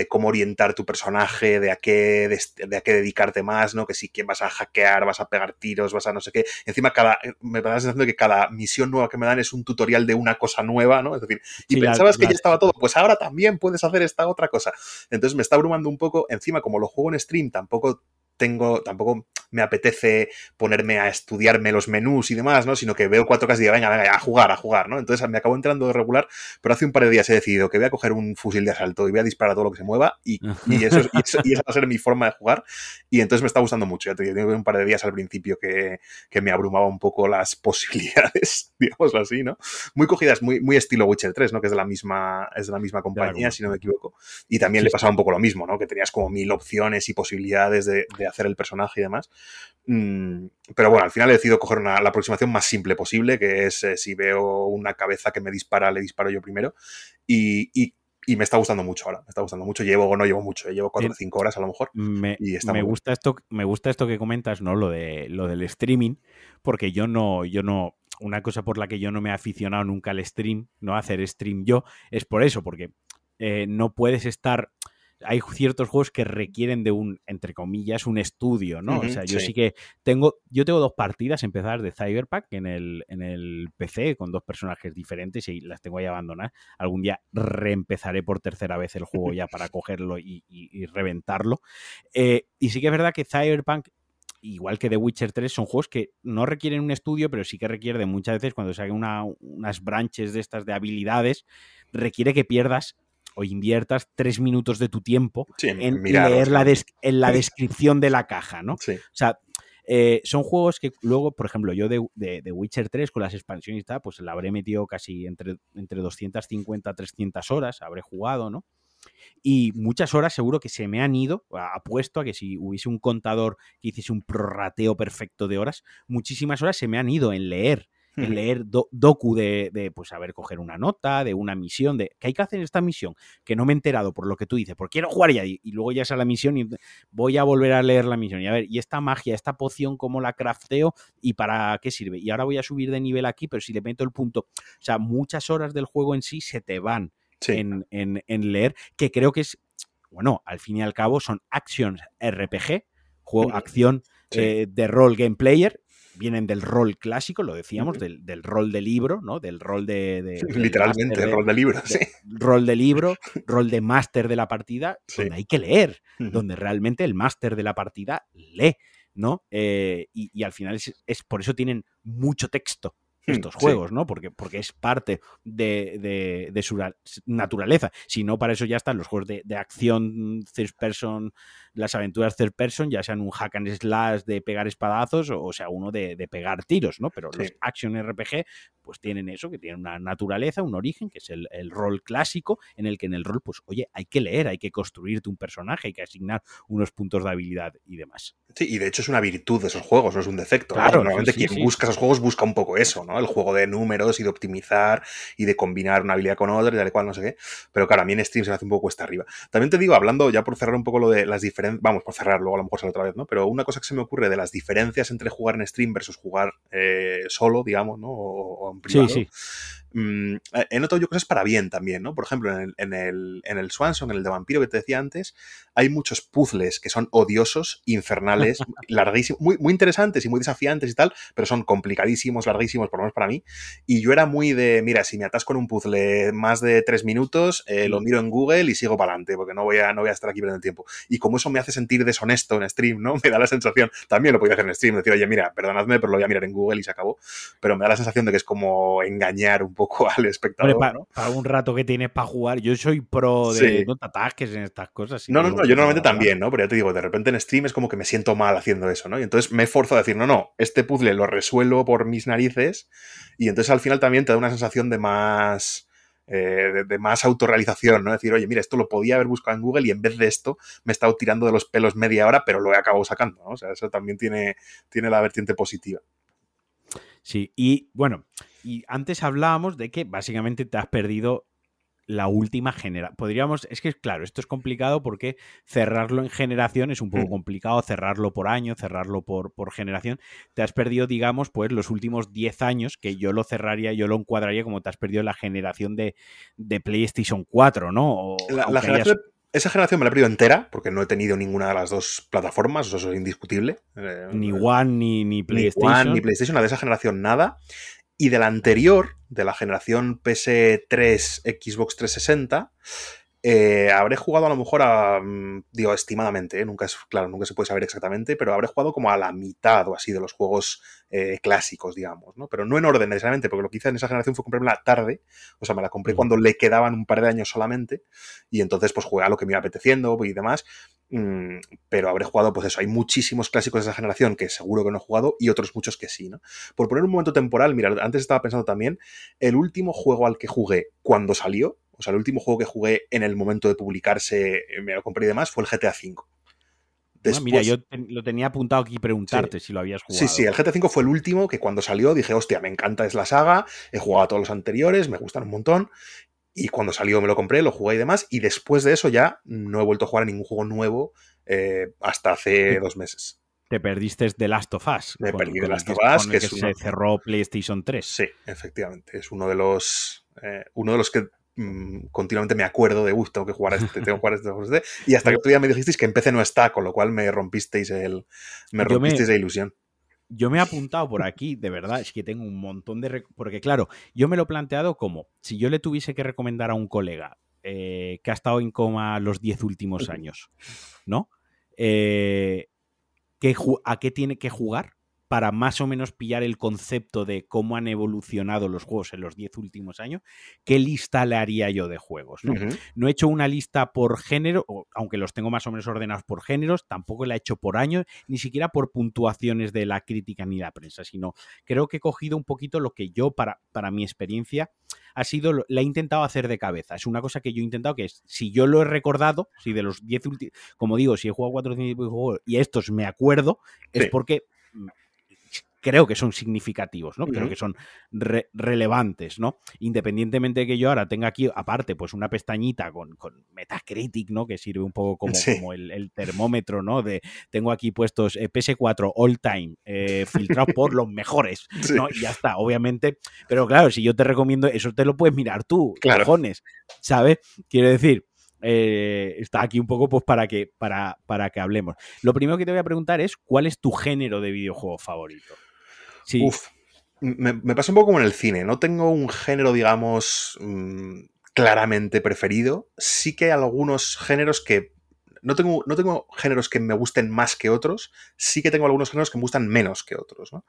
cómo orientar tu personaje, de a, qué, de, a qué dedicarte más, ¿no? Que si que vas a hackear, vas a pegar tiros, vas a no sé qué. Encima, cada, me da la sensación de que cada misión nueva que me dan es un tutorial de una cosa nueva, ¿no? Es decir, y pensabas que ya estaba todo, pues ahora también puedes hacer esta otra cosa. Entonces me está abrumando un poco. Encima, como lo juego en stream, tampoco tengo, tampoco me apetece ponerme a estudiarme los menús y demás, ¿no? Sino que veo cuatro casas y digo, venga, venga, a jugar, a jugar, ¿no? Entonces me acabo entrando de regular, pero hace un par de días he decidido que voy a coger un fusil de asalto y voy a disparar a todo lo que se mueva y, eso, y, esa va a ser mi forma de jugar y entonces me está gustando mucho. Ya te digo, un par de días al principio que, me abrumaba un poco las posibilidades, digamos así, ¿no? Muy cogidas, muy, muy estilo Witcher 3, ¿no? Que es de la misma, es de la misma compañía, si no me equivoco. Y también le pasaba un poco lo mismo, ¿no? Que tenías como mil opciones y posibilidades de, de hacer el personaje y demás. Mm, pero bueno, al final he decidido coger la aproximación más simple posible, que es eh, si veo una cabeza que me dispara, le disparo yo primero. Y, me está gustando mucho ahora, me está gustando mucho. Llevo o no llevo mucho, eh, llevo 4 o 5 horas a lo mejor. Me, me gusta esto, me gusta esto que comentas, ¿no? Lo de lo del streaming, porque yo no, yo no, una cosa por la que yo no me he aficionado nunca al stream, no a hacer stream yo, es por eso, porque eh, no puedes estar hay ciertos juegos que requieren de un, entre comillas, un estudio, ¿no? o sea, yo sí. que tengo, yo tengo dos partidas empezadas de Cyberpunk en el, en el PC con dos personajes diferentes y las tengo ahí abandonadas. Algún día reempezaré por tercera vez el juego ya para cogerlo y, reventarlo. Eh, y sí que es verdad que Cyberpunk igual que The Witcher 3, son juegos que no requieren un estudio, pero sí que requieren muchas veces cuando se una, unas branches de estas de habilidades, requiere que pierdas o inviertas tres minutos de tu tiempo en, leer la, en la descripción de la caja, ¿no? O sea, eh, son juegos que luego, por ejemplo, yo de, de, Witcher 3 con las expansiones y tal, pues la habré metido casi entre, entre 250 300 horas, habré jugado, ¿no? Y muchas horas seguro que se me han ido, apuesto a que si hubiese un contador que hiciese un prorrateo perfecto de horas, muchísimas horas se me han ido en leer leer docu de, de, pues, saber coger una nota, de una misión, de que hay que hacer esta misión, que no me he enterado por lo que tú dices, porque quiero jugar ya, y, luego ya a la misión y voy a volver a leer la misión. Y a ver, y esta magia, esta poción, ¿cómo la crafteo y para qué sirve? Y ahora voy a subir de nivel aquí, pero si le meto el punto, o sea, muchas horas del juego en sí se te van en, en, leer, que creo que es, bueno, al fin y al cabo son actions RPG, juego, acción eh, de rol game player, vienen del rol clásico, lo decíamos, del, rol de libro, ¿no? Del rol de... Literalmente, rol de libro, sí. Rol de libro, rol de máster de la partida, donde hay que leer, donde realmente el máster de la partida lee, ¿no? Eh, y, al final es, por eso tienen mucho texto estos juegos, ¿no? Porque, porque es parte de, su naturaleza. Si no, para eso ya están los juegos de, de acción first person las aventuras third person, ya sean un hack and slash de pegar espadazos o sea uno de, pegar tiros, ¿no? Pero los action RPG pues tienen eso, que tienen una naturaleza, un origen, que es el, rol clásico, en el que en el rol, pues oye, hay que leer, hay que construirte un personaje, hay que asignar unos puntos de habilidad y demás. Sí, y de hecho es una virtud de esos juegos, no es un defecto. Claro, Normalmente quien busca esos juegos busca un poco eso, ¿no? El juego de números y de optimizar y de combinar una habilidad con otra y tal cual, no sé qué. Pero claro, a mí en stream se me hace un poco cuesta arriba. También te digo, hablando ya por cerrar un poco lo de las diferencias vamos, por cerrar, luego a lo mejor sale otra vez, ¿no? Pero una cosa que se me ocurre de las diferencias entre jugar en stream versus jugar eh, solo, digamos, ¿no? O, en privado. Sí, sí. Mm, he notado yo cosas para bien también, ¿no? Por ejemplo, en el, en el, en el Swanson, en el de vampiro que te decía antes, hay muchos puzzles que son odiosos, infernales, larguísimos, muy, muy interesantes y muy desafiantes y tal, pero son complicadísimos, larguísimos, por lo menos para mí. Y yo era muy de, mira, si me atasco en un puzzle más de tres minutos, eh, lo miro en Google y sigo para adelante, porque no voy, a, no voy a estar aquí perdiendo el tiempo. Y como eso me hace sentir deshonesto en stream, ¿no? Me da la sensación, también lo podía hacer en stream, decir, oye, mira, perdonadme, pero lo voy a mirar en Google y se acabó. Pero me da la sensación de que es como engañar un poco al espectador. para, un rato que tienes para jugar, yo soy pro de no te atasques en estas cosas. No, no, no, yo normalmente también, ¿no? Pero ya te digo, de repente en stream es como que me siento mal haciendo eso, ¿no? Y entonces me esfuerzo a decir, no, no, este puzzle lo resuelvo por mis narices y entonces al final también te da una sensación de más... Eh, de, más autorrealización, ¿no? Decir, oye, mira, esto lo podía haber buscado en Google y en vez de esto me he estado tirando de los pelos media hora, pero lo he acabado sacando, ¿no? O sea, eso también tiene, tiene la vertiente positiva. Sí, y bueno, y antes hablábamos de que básicamente te has perdido la última generación. Podríamos, es que claro, esto es complicado porque cerrarlo en generación es un poco mm. complicado, cerrarlo por año, cerrarlo por, por generación. Te has perdido, digamos, pues los últimos 10 años, que yo lo cerraría, yo lo encuadraría como te has perdido la generación de, PlayStation 4, ¿no? esa generación me la he perdido entera, porque no he tenido ninguna de las dos plataformas, eso es indiscutible. Eh, ni One ni, ni PlayStation. Ni One ni PlayStation, de esa generación nada. Y de la anterior, de la generación PS3 Xbox 360, eh, habré jugado a lo mejor a, mm, digo, estimadamente, ¿eh? nunca es, claro, nunca se puede saber exactamente, pero habré jugado como a la mitad o así de los juegos eh, clásicos, digamos, ¿no? Pero no en orden necesariamente, porque lo que hice en esa generación fue comprarme la tarde, o sea, me la compré cuando le quedaban un par de años solamente, y entonces pues jugué a lo que me iba apeteciendo y demás, mm, pero habré jugado, pues eso, hay muchísimos clásicos de esa generación que seguro que no he jugado y otros muchos que sí, ¿no? Por poner un momento temporal, mira, antes estaba pensando también, el último juego al que jugué cuando salió, o sea, el último juego que jugué en el momento de publicarse, eh, me lo compré y demás, fue el GTA V. Ah, mira, yo lo tenía apuntado aquí preguntarte si lo habías jugado. Sí, sí, el GTA V fue el último que cuando salió dije, hostia, me encanta es la saga, he jugado a todos los anteriores, me gustan un montón. Y cuando salió me lo compré, lo jugué y demás. Y después de eso ya no he vuelto a jugar a ningún juego nuevo eh, hasta hace dos meses. Te perdiste The Last of Us. Me perdí The Last of Us, que, se cerró PlayStation 3. Sí, efectivamente. Es uno de los. Eh, uno de los que Mm, continuamente me acuerdo de, uff, tengo que jugar a este, tengo que jugar a este, tengo que jugar a este. Y hasta que tú ya me dijisteis que en PC no está, con lo cual me rompisteis el. Me rompisteis la ilusión. Yo me he apuntado por aquí, de verdad, es que tengo un montón de. Porque, claro, yo me lo he planteado como si yo le tuviese que recomendar a un colega eh, que ha estado en coma los 10 últimos años, ¿no? Eh, ¿A qué tiene que jugar? Para más o menos pillar el concepto de cómo han evolucionado los juegos en los 10 últimos años, ¿qué lista le haría yo de juegos? ¿no? he hecho una lista por género, aunque los tengo más o menos ordenados por géneros, tampoco la he hecho por año, ni siquiera por puntuaciones de la crítica ni la prensa, sino creo que he cogido un poquito lo que yo, para, para mi experiencia, ha sido, la he intentado hacer de cabeza. Es una cosa que yo he intentado, que es, si yo lo he recordado, si de los 10 últimos, como digo, si he jugado 4 o y estos me acuerdo, es porque creo que son significativos, ¿no? Creo que son relevantes, ¿no? Independientemente de que yo ahora tenga aquí, aparte, pues una pestañita con, Metacritic, ¿no? Que sirve un poco como, como el, termómetro, ¿no? De tengo aquí puestos eh, PS4 all time, eh, filtrado por los mejores, ¿no? Y ya está, obviamente. Pero claro, si yo te recomiendo, eso te lo puedes mirar tú, claro. cojones, ¿sabes? Quiero decir, eh, está aquí un poco pues para que, para, para que hablemos. Lo primero que te voy a preguntar es, ¿cuál es tu género de videojuego favorito? Uf, me, pasa un poco como en el cine. No tengo un género, digamos, mm, claramente preferido. Sí que hay algunos géneros que no tengo, no tengo géneros que me gusten más que otros, sí que tengo algunos géneros que me gustan menos que otros. ¿no?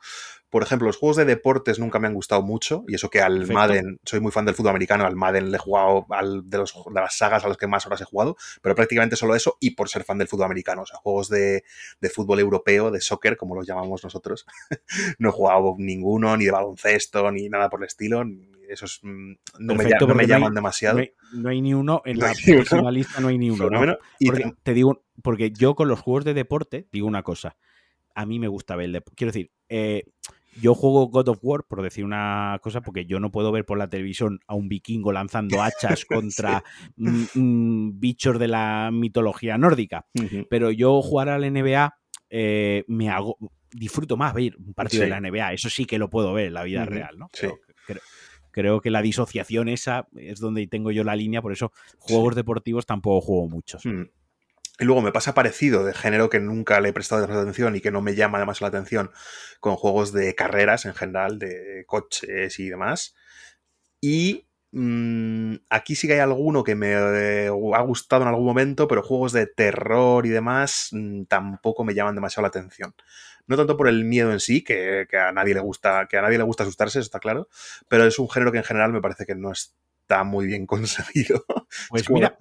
Por ejemplo, los juegos de deportes nunca me han gustado mucho, y eso que al Madden, soy muy fan del fútbol americano, al Madden le he jugado al, de, los, de las sagas a las que más horas he jugado, pero prácticamente solo eso y por ser fan del fútbol americano, o sea, juegos de, de fútbol europeo, de soccer, como los llamamos nosotros, no he jugado ninguno, ni de baloncesto, ni nada por el estilo, esos mm, no, me, llaman demasiado. No hay, ni uno, en la próxima lista no hay ni uno. ¿no? Porque, te digo, porque yo con los juegos de deporte digo una cosa. A mí me gusta ver el deporte. Quiero decir, eh, yo juego God of War, por decir una cosa, porque yo no puedo ver por la televisión a un vikingo lanzando hachas contra mm, mm, bichos de la mitología nórdica. Pero yo jugar al NBA eh, me hago disfruto más ver un partido de la NBA. Eso sí que lo puedo ver en la vida real, ¿no? creo que la disociación esa es donde tengo yo la línea, por eso juegos deportivos tampoco juego muchos. Hmm. Y luego me pasa parecido de género que nunca le he prestado demasiada atención y que no me llama demasiado la atención con juegos de carreras en general, de coches y demás. Y mm, aquí sí que hay alguno que me eh, ha gustado en algún momento, pero juegos de terror y demás mm, tampoco me llaman demasiado la atención. No tanto por el miedo en sí, que, a nadie le gusta, que a nadie le gusta asustarse, eso está claro, pero es un género que en general me parece que no está muy bien conseguido. Pues mira,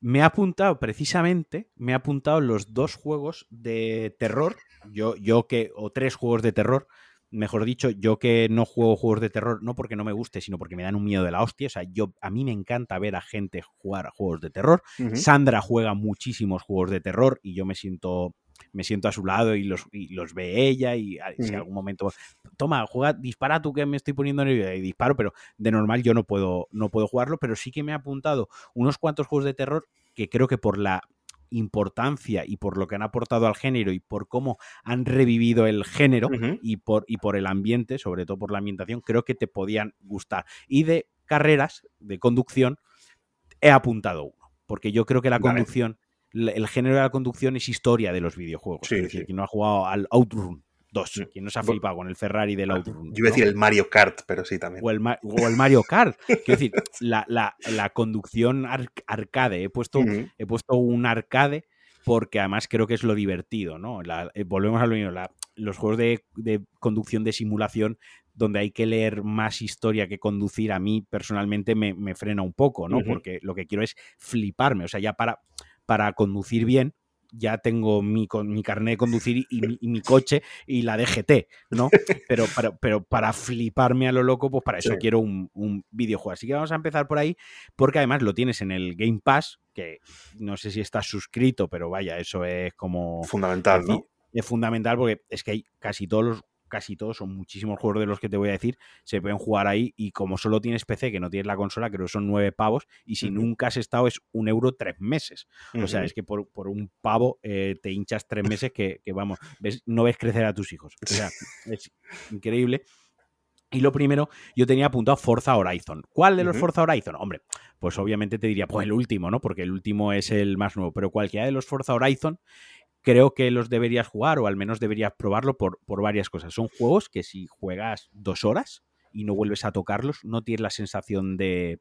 me ha apuntado precisamente, me ha apuntado los dos juegos de terror, yo, yo que, o tres juegos de terror, mejor dicho, yo que no juego juegos de terror, no porque no me guste, sino porque me dan un miedo de la hostia. O sea, yo, a mí me encanta ver a gente jugar a juegos de terror. Sandra juega muchísimos juegos de terror y yo me siento me siento a su lado y los, los ve ella y si en algún momento, toma, juega, dispara tú que me estoy poniendo nervioso y disparo, pero de normal yo no puedo, no puedo jugarlo, pero sí que me ha apuntado unos cuantos juegos de terror que creo que por la importancia y por lo que han aportado al género y por cómo han revivido el género y, por, y por el ambiente, sobre todo por la ambientación, creo que te podían gustar. Y de carreras, de conducción, he apuntado uno, porque yo creo que la conducción el género de la conducción es historia de los videojuegos. es decir, quien no ha jugado al Outrun 2, mm. quien no se ha flipado con el Ferrari del Outrun. Yo iba a decir el Mario Kart, pero sí también. O el, Mario Kart. Quiero decir, la, conducción arcade. He puesto, he puesto un arcade porque además creo que es lo divertido, ¿no? Eh, volvemos a lo mismo, los juegos de, conducción de simulación donde hay que leer más historia que conducir, a mí personalmente me, frena un poco, ¿no? Porque lo que quiero es fliparme, o sea, ya para para conducir bien, ya tengo mi, mi carnet de conducir y mi, coche y la DGT, ¿no? Pero, pero, pero, para fliparme a lo loco, pues para eso quiero un, videojuego. Así que vamos a empezar por ahí, porque además lo tienes en el Game Pass, que no sé si estás suscrito, pero vaya, eso es como... Fundamental, ¿no? Es fundamental porque es que hay casi todos los casi todos, son muchísimos juegos de los que te voy a decir, se pueden jugar ahí y como solo tienes PC, que no tienes la consola, creo que son nueve pavos y si nunca has estado es un euro tres meses. O sea, es que por, un pavo eh, te hinchas tres meses que, vamos, ves, no ves crecer a tus hijos. O sea, es increíble. Y lo primero, yo tenía apuntado Forza Horizon. ¿Cuál de los Forza Horizon? Hombre, pues obviamente te diría, pues el último, ¿no? Porque el último es el más nuevo, pero cualquiera de los Forza Horizon creo que los deberías jugar o al menos deberías probarlo por, por varias cosas. Son juegos que si juegas dos horas y no vuelves a tocarlos, no tienes la sensación de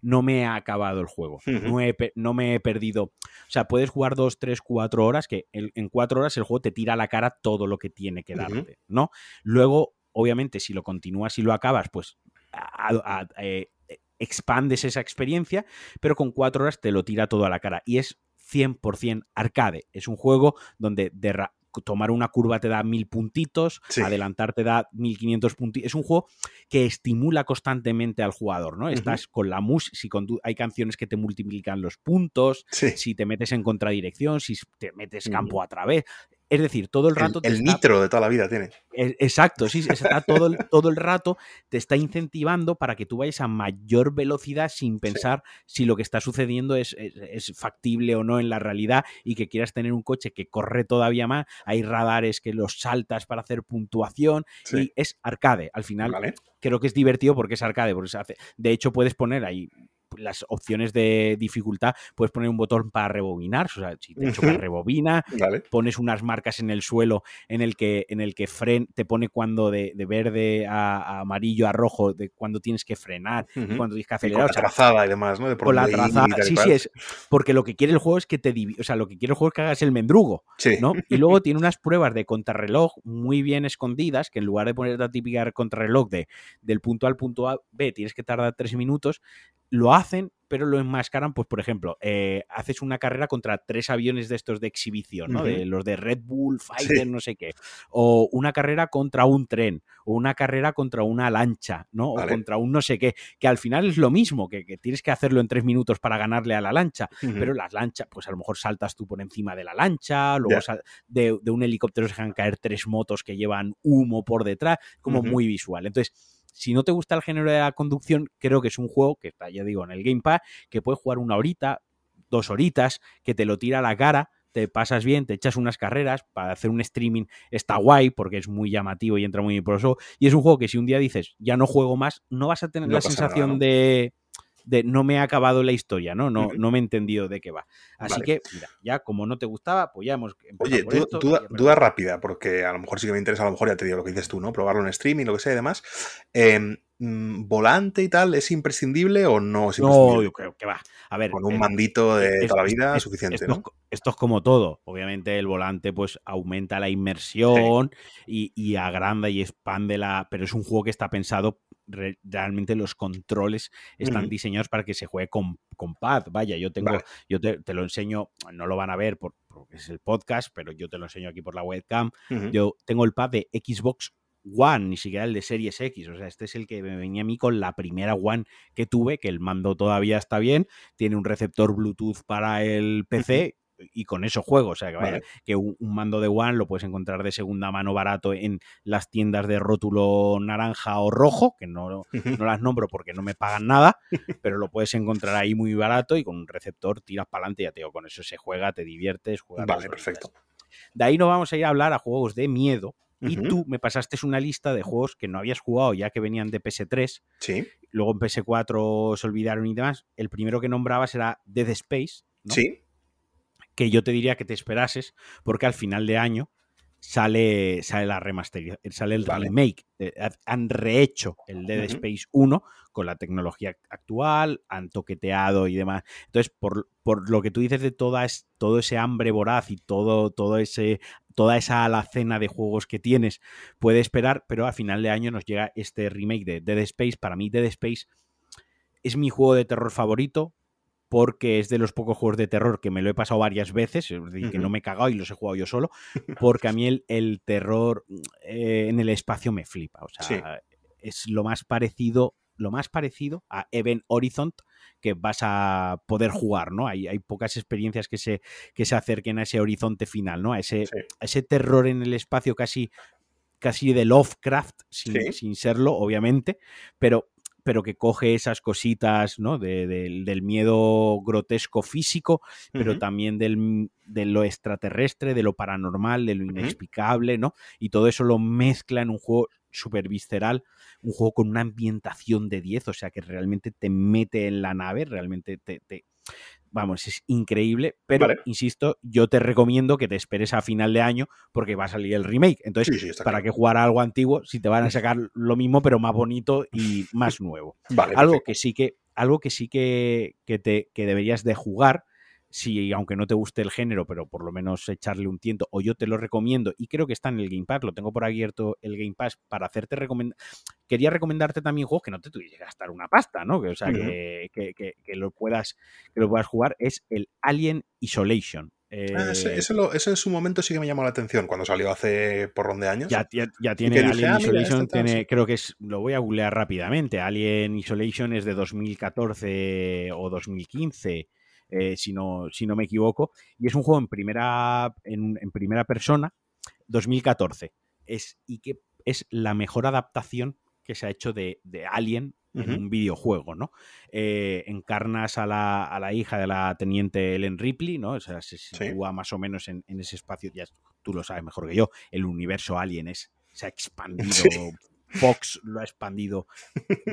no me ha acabado el juego, no, no, me he perdido. O sea, puedes jugar dos, tres, cuatro horas, que en, cuatro horas el juego te tira a la cara todo lo que tiene que darte, ¿no? Luego, obviamente, si lo continúas y lo acabas, pues eh, expandes esa experiencia, pero con cuatro horas te lo tira todo a la cara. Y es 100% arcade. Es un juego donde tomar una curva te da mil puntitos, adelantar te da 1500 puntitos. Es un juego que estimula constantemente al jugador, ¿no? Estás con la música, si hay canciones que te multiplican los puntos, si te metes en contradirección, si te metes campo a través. Es decir, todo el rato... El, nitro de toda la vida tiene. Exacto, sí, está todo el, todo el rato, te está incentivando para que tú vayas a mayor velocidad sin pensar si lo que está sucediendo es, factible o no en la realidad y que quieras tener un coche que corre todavía más. Hay radares que los saltas para hacer puntuación y es arcade. Al final creo que es divertido porque es arcade, porque se hace. De hecho, puedes poner ahí las opciones de dificultad, puedes poner un botón para rebobinar, o sea, si te choca rebobina, pones unas marcas en el suelo en el que, en el que fren, te pone cuando de, verde a, amarillo a rojo, de cuando tienes que frenar, cuando tienes que acelerar. con la trazada y demás, ¿no? con la trazada, sí, sí, es, porque lo que quiere el juego es que te, o sea, lo que quiere el juego es que hagas el mendrugo, ¿no? Y luego tiene unas pruebas de contrarreloj muy bien escondidas, que en lugar de poner la típica contrarreloj de del punto A al punto A, B, tienes que tardar tres minutos, lo hacen, pero lo enmascaran, pues por ejemplo, eh, haces una carrera contra tres aviones de estos de exhibición, ¿no? De los de Red Bull, Fighter, no sé qué. O una carrera contra un tren, o una carrera contra una lancha, ¿no? O contra un no sé qué, que al final es lo mismo, que, tienes que hacerlo en tres minutos para ganarle a la lancha, pero las lanchas, pues a lo mejor saltas tú por encima de la lancha, luego de, un helicóptero se dejan caer tres motos que llevan humo por detrás, como muy visual. Entonces, si no te gusta el género de la conducción, creo que es un juego que está, ya digo, en el Game Pass, que puedes jugar una horita, dos horitas, que te lo tira a la cara, te pasas bien, te echas unas carreras para hacer un streaming, está guay porque es muy llamativo y entra muy por eso. Y es un juego que si un día dices, ya no juego más, no vas a tener la sensación de de no me ha acabado la historia, ¿no? No, no me he entendido de qué va. Así que, mira, ya como no te gustaba, pues ya hemos Oye, duda, rápida, porque a lo mejor sí que me interesa, a lo mejor ya te digo lo que dices tú, ¿no? Probarlo en streaming, lo que sea y demás. Em, mm, ¿Volante y tal es imprescindible o no es imprescindible? No, yo creo que va. A ver. Con un eh, mandito de toda la vida es, suficiente, esto, ¿no? Esto es como todo. Obviamente el volante pues aumenta la inmersión y, y agranda y expande la... Pero es un juego que está pensado realmente los controles están diseñados para que se juegue con, con pad. Vaya, yo tengo, yo te, lo enseño, no lo van a ver porque es el podcast, pero yo te lo enseño aquí por la webcam. Yo tengo el pad de Xbox One, ni siquiera el de Series X. O sea, este es el que me venía a mí con la primera One que tuve, que el mando todavía está bien, tiene un receptor Bluetooth para el PC y con eso juego. O sea, que, que un, mando de One lo puedes encontrar de segunda mano barato en las tiendas de rótulo naranja o rojo, que no, no las nombro porque no me pagan nada, pero lo puedes encontrar ahí muy barato y con un receptor tiras para adelante y ya te digo, con eso se juega, te diviertes, juegas. Vale, perfecto. De ahí nos vamos a ir a hablar a juegos de miedo. Y tú me pasaste una lista de juegos que no habías jugado ya que venían de PS3. Sí. Luego en PS4 se olvidaron y demás. El primero que nombrabas era Dead Space. Sí que yo te diría que te esperases, porque al final de año sale, sale la remaster, sale el remake. Eh, han rehecho el Dead Space 1 con la tecnología actual, han toqueteado y demás. Entonces, por, por lo que tú dices de toda es, todo ese hambre voraz y todo, todo ese, toda esa alacena de juegos que tienes, puede esperar, pero al final de año nos llega este remake de Dead Space. Para mí, Dead Space es mi juego de terror favorito porque es de los pocos juegos de terror que me lo he pasado varias veces, es decir, que no me he cagado y los he jugado yo solo, porque a mí el, terror eh, en el espacio me flipa. O sea, es lo más parecido, lo más parecido a Event Horizon que vas a poder jugar, ¿no? Hay, hay pocas experiencias que se, que se acerquen a ese horizonte final, ¿no? A ese, ese terror en el espacio casi casi de Lovecraft, sin, sin serlo, obviamente, pero pero que coge esas cositas, ¿no? del miedo grotesco físico, pero también del, de lo extraterrestre, de lo paranormal, de lo inexplicable, ¿no? Y todo eso lo mezcla en un juego súper visceral, un juego con una ambientación de 10, o sea que realmente te mete en la nave, realmente te, vamos, es increíble, pero insisto, yo te recomiendo que te esperes a final de año porque va a salir el remake. Entonces, ¿para qué jugar algo antiguo si te van a sacar lo mismo pero más bonito y más nuevo? algo que sí que algo que sí que, que te que deberías de jugar si aunque no te guste el género, pero por lo menos echarle un tiento, o yo te lo recomiendo, y creo que está en el Game Pass, lo tengo por abierto el Game Pass para hacerte recomendar. Quería recomendarte también juegos que no te tuviese que gastar una pasta, ¿no? Que, o sea, que, lo puedas, que lo puedas jugar, es el Alien Isolation. Ah, ese, eh, en su momento sí que me llamó la atención cuando salió hace porrón de años. Ya, ya, tiene Alien ah, Isolation, tiene, creo que es, lo voy a googlear rápidamente. Alien Isolation es de 2014 o 2015. Eh, si, no, si no me equivoco. Y es un juego en primera, en, primera persona, 2014. Es, y que es la mejor adaptación que se ha hecho de, Alien en un videojuego, ¿no? Eh, encarnas a la, a la, hija de la teniente Ellen Ripley, ¿no? O sea, se sitúa más o menos en, ese espacio, ya tú lo sabes mejor que yo, el universo Alien es, se ha expandido Fox lo ha expandido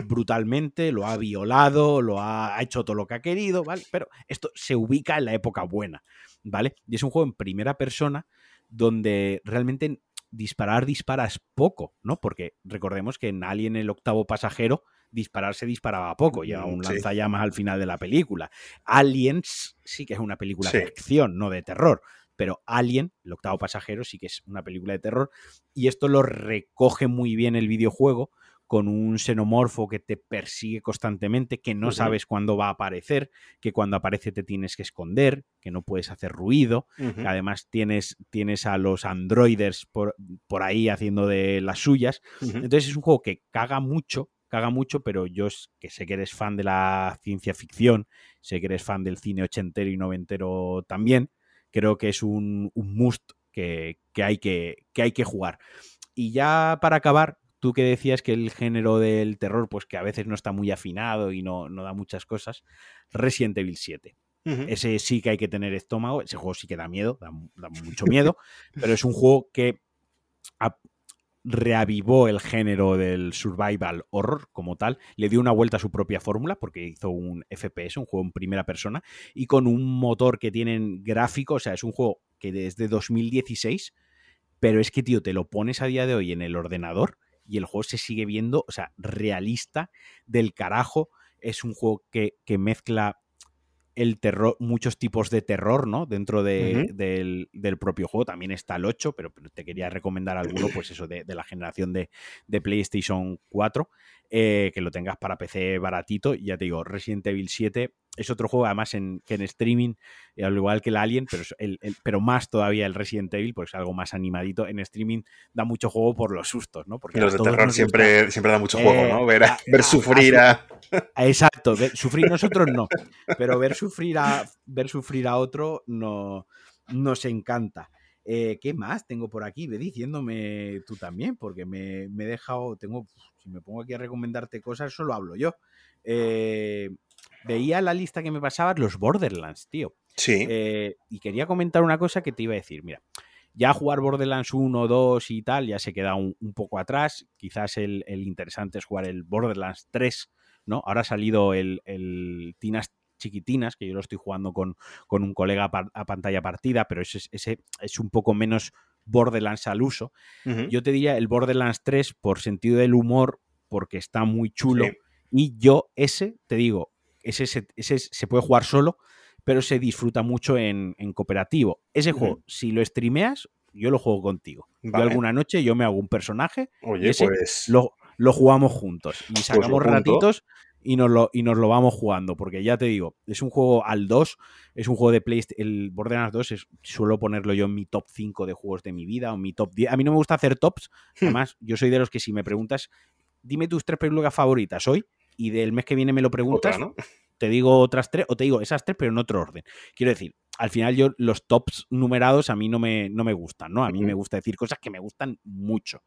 brutalmente, lo ha violado, lo ha, hecho todo lo que ha querido, ¿vale? Pero esto se ubica en la época buena, ¿vale? Y es un juego en primera persona donde realmente disparar disparas poco, ¿no? Porque recordemos que en Alien el octavo pasajero disparar se disparaba poco, ya un lanzallamas al final de la película. Aliens sí que es una película de acción, no de terror pero Alien, el octavo pasajero, sí que es una película de terror y esto lo recoge muy bien el videojuego con un xenomorfo que te persigue constantemente, que no sabes cuándo va a aparecer, que cuando aparece te tienes que esconder, que no puedes hacer ruido, además tienes, tienes a los androides por, por, ahí haciendo de las suyas. Entonces es un juego que caga mucho, caga mucho, pero yo que sé que eres fan de la ciencia ficción, sé que eres fan del cine ochentero y noventero también, creo que es un, must que, hay que, que hay que jugar. Y ya para acabar, tú que decías que el género del terror, pues que a veces no está muy afinado y no, no da muchas cosas, Resident Evil 7. Ese sí que hay que tener estómago. Ese juego sí que da miedo, da, mucho miedo. pero es un juego que reavivó el género del survival horror como tal, le dio una vuelta a su propia fórmula porque hizo un FPS, un juego en primera persona, y con un motor que tienen gráfico, o sea, es un juego que desde 2016, pero es que, tío, te lo pones a día de hoy en el ordenador y el juego se sigue viendo, o sea, realista del carajo. Es un juego que, que mezcla el terror, muchos tipos de terror, ¿no? Dentro del, propio juego. También está el 8, pero, te quería recomendar alguno, pues eso, de, la generación de, PlayStation 4, eh, que lo tengas para PC baratito. Ya te digo, Resident Evil 7 es otro juego, además, en, que en streaming, eh, al igual que el Alien, pero, el, pero más todavía el Resident Evil, porque es algo más animadito. En streaming da mucho juego por los sustos, ¿no? Porque los de terror siempre, siempre da mucho juego, ¿no? Ver, ver sufrir a... Exacto, sufrir nosotros no, pero ver sufrir a, ver sufrir a otro no, nos encanta. Eh, ¿Qué más tengo por aquí? Ve diciéndome tú también, porque me, he dejado, tengo, si me pongo aquí a recomendarte cosas, solo hablo yo. Eh, veía la lista que me pasaba los Borderlands, tío. Sí. Eh, y quería comentar una cosa que te iba a decir. Mira, ya jugar Borderlands 1, 2 y tal, ya se queda un, poco atrás. Quizás el, interesante es jugar el Borderlands 3, ¿no? Ahora ha salido el, el Tinas chiquitinas, que yo lo estoy jugando con, con un colega a, pantalla partida, pero ese, ese, es un poco menos Borderlands al uso. Yo te diría el Borderlands 3 por sentido del humor, porque está muy chulo. Y yo ese, te digo, ese, ese, se puede jugar solo, pero se disfruta mucho en, cooperativo. Ese juego, si lo streameas, yo lo juego contigo. Yo alguna noche yo me hago un personaje Oye, pues... lo, lo, jugamos juntos y pues sacamos ratitos y nos, lo, y nos lo vamos jugando, porque ya te digo, es un juego al 2, es un juego de PlayStation, el Borderlands 2 es, suelo ponerlo yo en mi top 5 de juegos de mi vida o mi top 10. A mí no me gusta hacer tops, hmm. además yo soy de los que si me preguntas, dime tus tres películas favoritas hoy y del mes que viene me lo preguntas, te digo otras tres o te digo esas tres pero en otro orden. Quiero decir, al final yo los tops numerados a mí no me, no me gustan, ¿no? A mí me gusta decir cosas que me gustan mucho.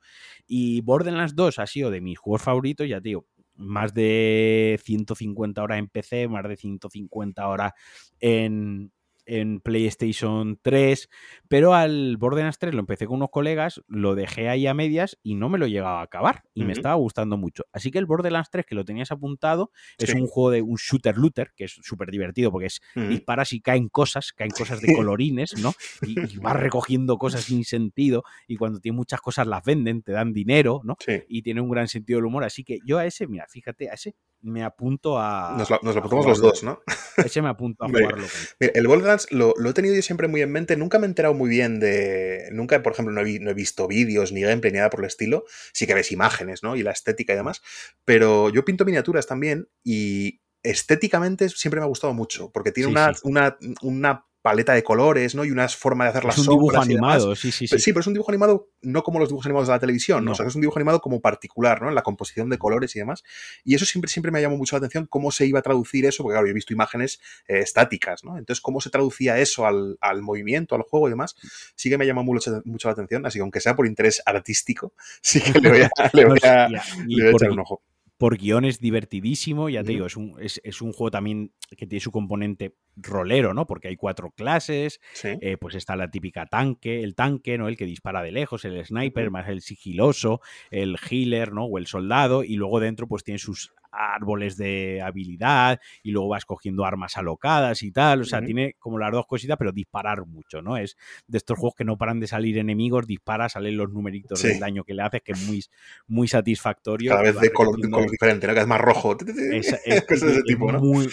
Y Borderlands 2 ha sido de mis juegos favoritos, ya te digo, más de 150 horas en PC, más de 150 horas en, en PlayStation 3, pero al Borderlands 3 lo empecé con unos colegas, lo dejé ahí a medias y no me lo llegaba a acabar y me estaba gustando mucho. Así que el Borderlands 3 que lo tenías apuntado es un juego de un shooter looter que es súper divertido porque es disparas y caen cosas, caen cosas de colorines, ¿no? Y, vas recogiendo cosas sin sentido y cuando tiene muchas cosas las venden, te dan dinero, ¿no? Y tiene un gran sentido del humor. Así que yo a ese, mira, fíjate, a ese me apunto a. Nos lo, apuntamos los dos, ¿no? Ese me apunto a jugarlo. Mira, el Borderlands lo, he tenido yo siempre muy en mente. Nunca me he enterado muy bien de. Nunca, por ejemplo, no he, visto vídeos ni gameplay ni nada por el estilo. Sí que ves imágenes, ¿no? Y la estética y demás. Pero yo pinto miniaturas también y estéticamente siempre me ha gustado mucho. Porque tiene una, Una, una paleta de colores, ¿no? Y una forma de hacer las Es un dibujo animado, sí, sí, sí. sí, pero es un dibujo animado no como los dibujos animados de la televisión, ¿no? o sea, es un dibujo animado como particular, ¿no? En la composición de colores y demás. Y eso siempre, siempre me ha llamado mucho la atención, cómo se iba a traducir eso, porque claro, yo he visto imágenes eh, estáticas, ¿no? Entonces, cómo se traducía eso al, movimiento, al juego y demás, sí que me llama mucho, mucho la atención, así que aunque sea por interés artístico, sí que le voy a, le voy a, le voy a echar un ojo por guion es divertidísimo, ya te digo, es un, es, un, juego también que tiene su componente rolero, ¿no? Porque hay cuatro clases, eh, pues está la típica tanque, el tanque, ¿no? El que dispara de lejos, el sniper, más el sigiloso, el healer, ¿no? O el soldado, y luego dentro pues tiene sus árboles de habilidad y luego vas cogiendo armas alocadas y tal. O sea, tiene como las dos cositas, pero disparar mucho, ¿no? Es de estos juegos que no paran de salir enemigos, dispara, salen los numeritos del daño que le haces, que es muy, muy satisfactorio. Cada vez de color, diferente, ¿no? Cada vez más rojo. Es, ese tipo, ¿no? Muy,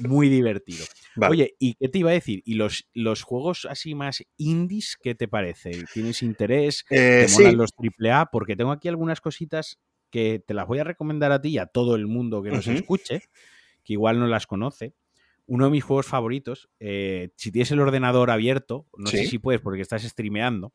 muy divertido. Oye, ¿y qué te iba a decir? ¿Y los, los juegos así más indies, qué te parece? ¿Tienes interés? Eh, ¿Te molan los AAA? Porque tengo aquí algunas cositas que te las voy a recomendar a ti y a todo el mundo que nos escuche, que igual no las conoce. Uno de mis juegos favoritos, eh, si tienes el ordenador abierto, no sé si puedes porque estás streameando,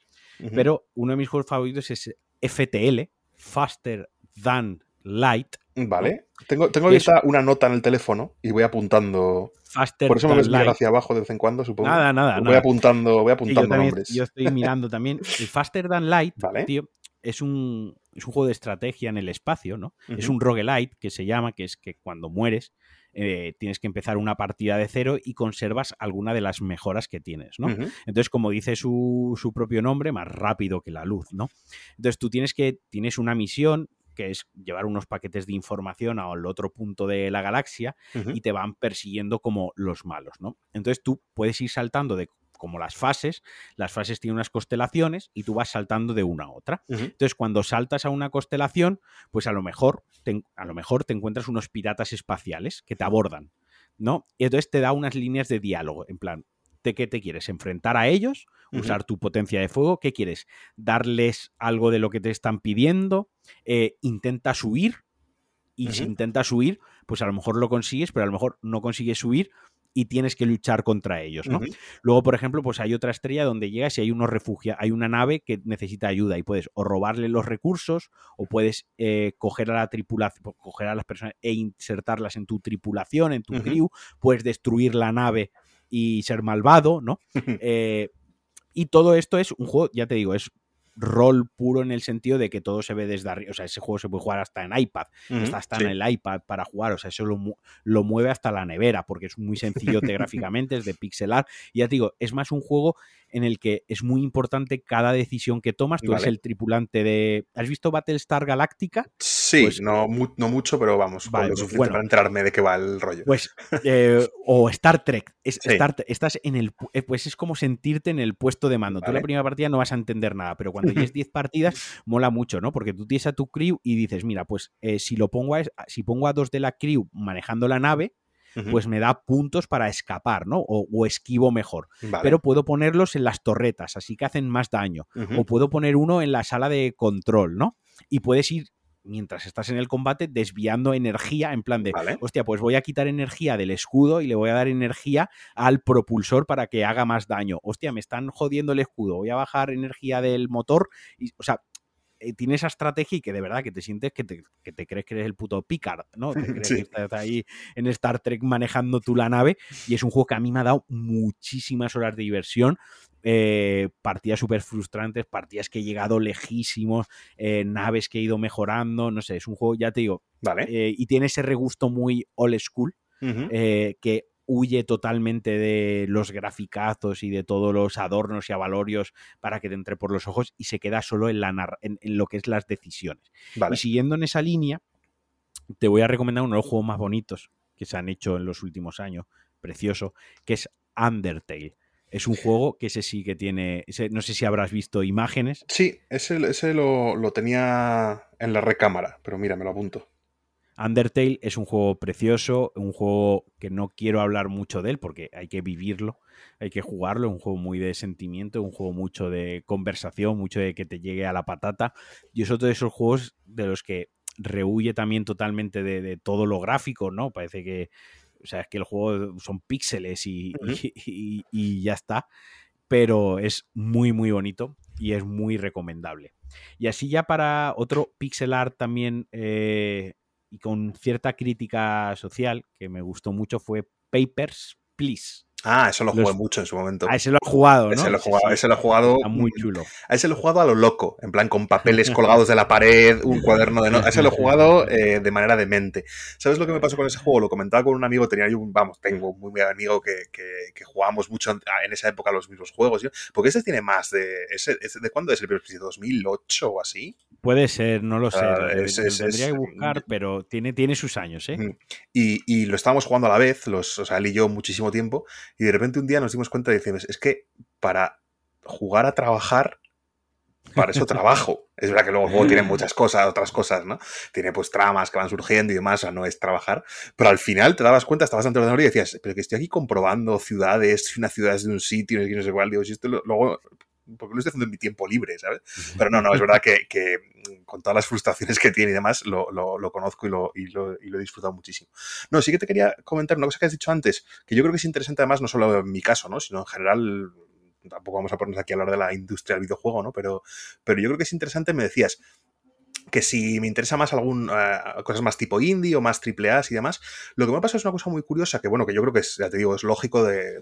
pero uno de mis juegos favoritos es FTL, Faster Than Light. Vale. Tengo, tengo lista una nota en el teléfono y voy apuntando. Faster Por eso me ves hacia abajo de vez en cuando, supongo. Nada, nada. Voy apuntando, voy apuntando nombres. Yo estoy mirando también. El Faster Than Light, tío, es un, es un juego de estrategia en el espacio, ¿no? Es un roguelite que se llama, que es que cuando mueres eh, tienes que empezar una partida de cero y conservas alguna de las mejoras que tienes, ¿no? Entonces, como dice su, su, propio nombre, más rápido que la luz, ¿no? Entonces, tú tienes que, tienes una misión que es llevar unos paquetes de información al otro punto de la galaxia y te van persiguiendo como los malos, ¿no? Entonces tú puedes ir saltando de como las fases, las fases tienen unas constelaciones y tú vas saltando de una a otra. Entonces, cuando saltas a una constelación, pues a lo mejor te, a lo mejor te encuentras unos piratas espaciales que te abordan, ¿no? Y entonces te da unas líneas de diálogo, en plan, ¿de qué te quieres? ¿Enfrentar a ellos? ¿Usar tu potencia de fuego? ¿Qué quieres? ¿Darles algo de lo que te están pidiendo? Eh, ¿Intentas huir? Y si intentas huir, pues a lo mejor lo consigues, pero a lo mejor no consigues huir y tienes que luchar contra ellos, ¿no? Luego, por ejemplo, pues hay otra estrella donde llegas y hay unos refugios, hay una nave que necesita ayuda y puedes o robarle los recursos o puedes eh, coger a la tripulación, coger a las personas e insertarlas en tu tripulación, en tu crew, puedes destruir la nave y ser malvado, ¿no? Eh, y todo esto es un juego, ya te digo, es rol puro en el sentido de que todo se ve desde arriba. O sea, ese juego se puede jugar hasta en iPad. está hasta en el iPad para jugar. O sea, eso lo, mueve hasta la nevera porque es muy sencillo gráficamente, es de pixelar. Y ya te digo, es más un juego en el que es muy importante cada decisión que tomas. Tú eres el tripulante de. ¿Has visto Battlestar Galactica? Sí, pues no, no, mucho, pero vamos, vale, lo pues suficiente para enterarme de qué va el rollo. Pues, eh, o Star Trek. estás en el. Eh, pues es como sentirte en el puesto de mando. Tú la primera partida no vas a entender nada, pero cuando tienes 10 partidas, mola mucho, ¿no? Porque tú tienes a tu crew y dices, mira, pues eh, si lo pongo a, si pongo a dos de la crew manejando la nave, pues me da puntos para escapar, ¿no? O, esquivo mejor. Pero puedo ponerlos en las torretas, así que hacen más daño. O puedo poner uno en la sala de control, ¿no? Y puedes ir mientras estás en el combate, desviando energía en plan de, hostia, pues voy a quitar energía del escudo y le voy a dar energía al propulsor para que haga más daño. Hostia, me están jodiendo el escudo, voy a bajar energía del motor. Y, o sea, tiene esa estrategia y que de verdad que te sientes que te, crees que eres el puto Picard, ¿no? Te crees que estás ahí en Star Trek manejando tú la nave y es un juego que a mí me ha dado muchísimas horas de diversión. Eh, partidas súper frustrantes, partidas que he llegado lejísimos, eh, naves que he ido mejorando, no sé, es un juego, ya te digo, vale. y tiene ese regusto muy old school, que huye totalmente de los graficazos y de todos los adornos y avalorios para que te entre por los ojos y se queda solo en, la en, lo que es las decisiones. Y siguiendo en esa línea, te voy a recomendar uno de los juegos más bonitos que se han hecho en los últimos años, precioso, que es Undertale. Es un juego que ese sí que tiene. no sé si habrás visto imágenes. Sí, ese, ese lo, lo, tenía en la recámara, pero mira, me lo apunto. Undertale es un juego precioso, un juego que no quiero hablar mucho de él porque hay que vivirlo, hay que jugarlo, un juego muy de sentimiento, un juego mucho de conversación, mucho de que te llegue a la patata. Y es otro de esos juegos de los que rehuye también totalmente de, todo lo gráfico, ¿no? Parece que, o sea, es que el juego son píxeles y, y, ya está, pero es muy, muy bonito y es muy recomendable. Y así ya para otro pixel art también eh, y con cierta crítica social que me gustó mucho fue Papers, Please. Ah, eso lo jugué mucho en su momento. Ah, ese lo he jugado, ¿no? Ese lo he jugado, ese lo he jugado muy chulo. A ese lo he jugado a lo loco, en plan con papeles colgados de la pared, un cuaderno de notas. ese lo he jugado eh, de manera demente. ¿Sabes lo que me pasó con ese juego? Lo comentaba con un amigo, tenía yo un, vamos, tengo un muy buen amigo que, que, jugábamos mucho en esa época los mismos juegos. Porque ese tiene más de... Ese, ¿De cuándo es el primer ¿2008 o así? Puede ser, no lo sé. Ah, tendría que buscar, pero tiene, tiene sus años, ¿eh? Y, y, lo estábamos jugando a la vez, los, o sea, él y yo muchísimo tiempo, y de repente un día nos dimos cuenta y decimos, es que para jugar a trabajar, para eso trabajo. Es verdad que luego el juego tiene muchas cosas, otras cosas, ¿no? Tiene pues tramas que van surgiendo y demás, o sea, no es trabajar. Pero al final te dabas cuenta, estabas ante el ordenador y decías, pero que estoy aquí comprobando ciudades, una ciudad es de un sitio, no sé cuál, digo, si esto luego porque lo estoy haciendo en mi tiempo libre, ¿sabes? Pero no, no, es verdad que, con todas las frustraciones que tiene y demás, lo, conozco y lo, y, lo, he disfrutado muchísimo. No, sí que te quería comentar una cosa que has dicho antes, que yo creo que es interesante además, no solo en mi caso, ¿no? Sino en general, tampoco vamos a ponernos aquí a hablar de la industria del videojuego, ¿no? Pero, pero yo creo que es interesante, me decías, que si me interesa más algún eh, cosas más tipo indie o más triple A y demás, lo que me ha pasado es una cosa muy curiosa que bueno, que yo creo que es, ya te digo, es lógico de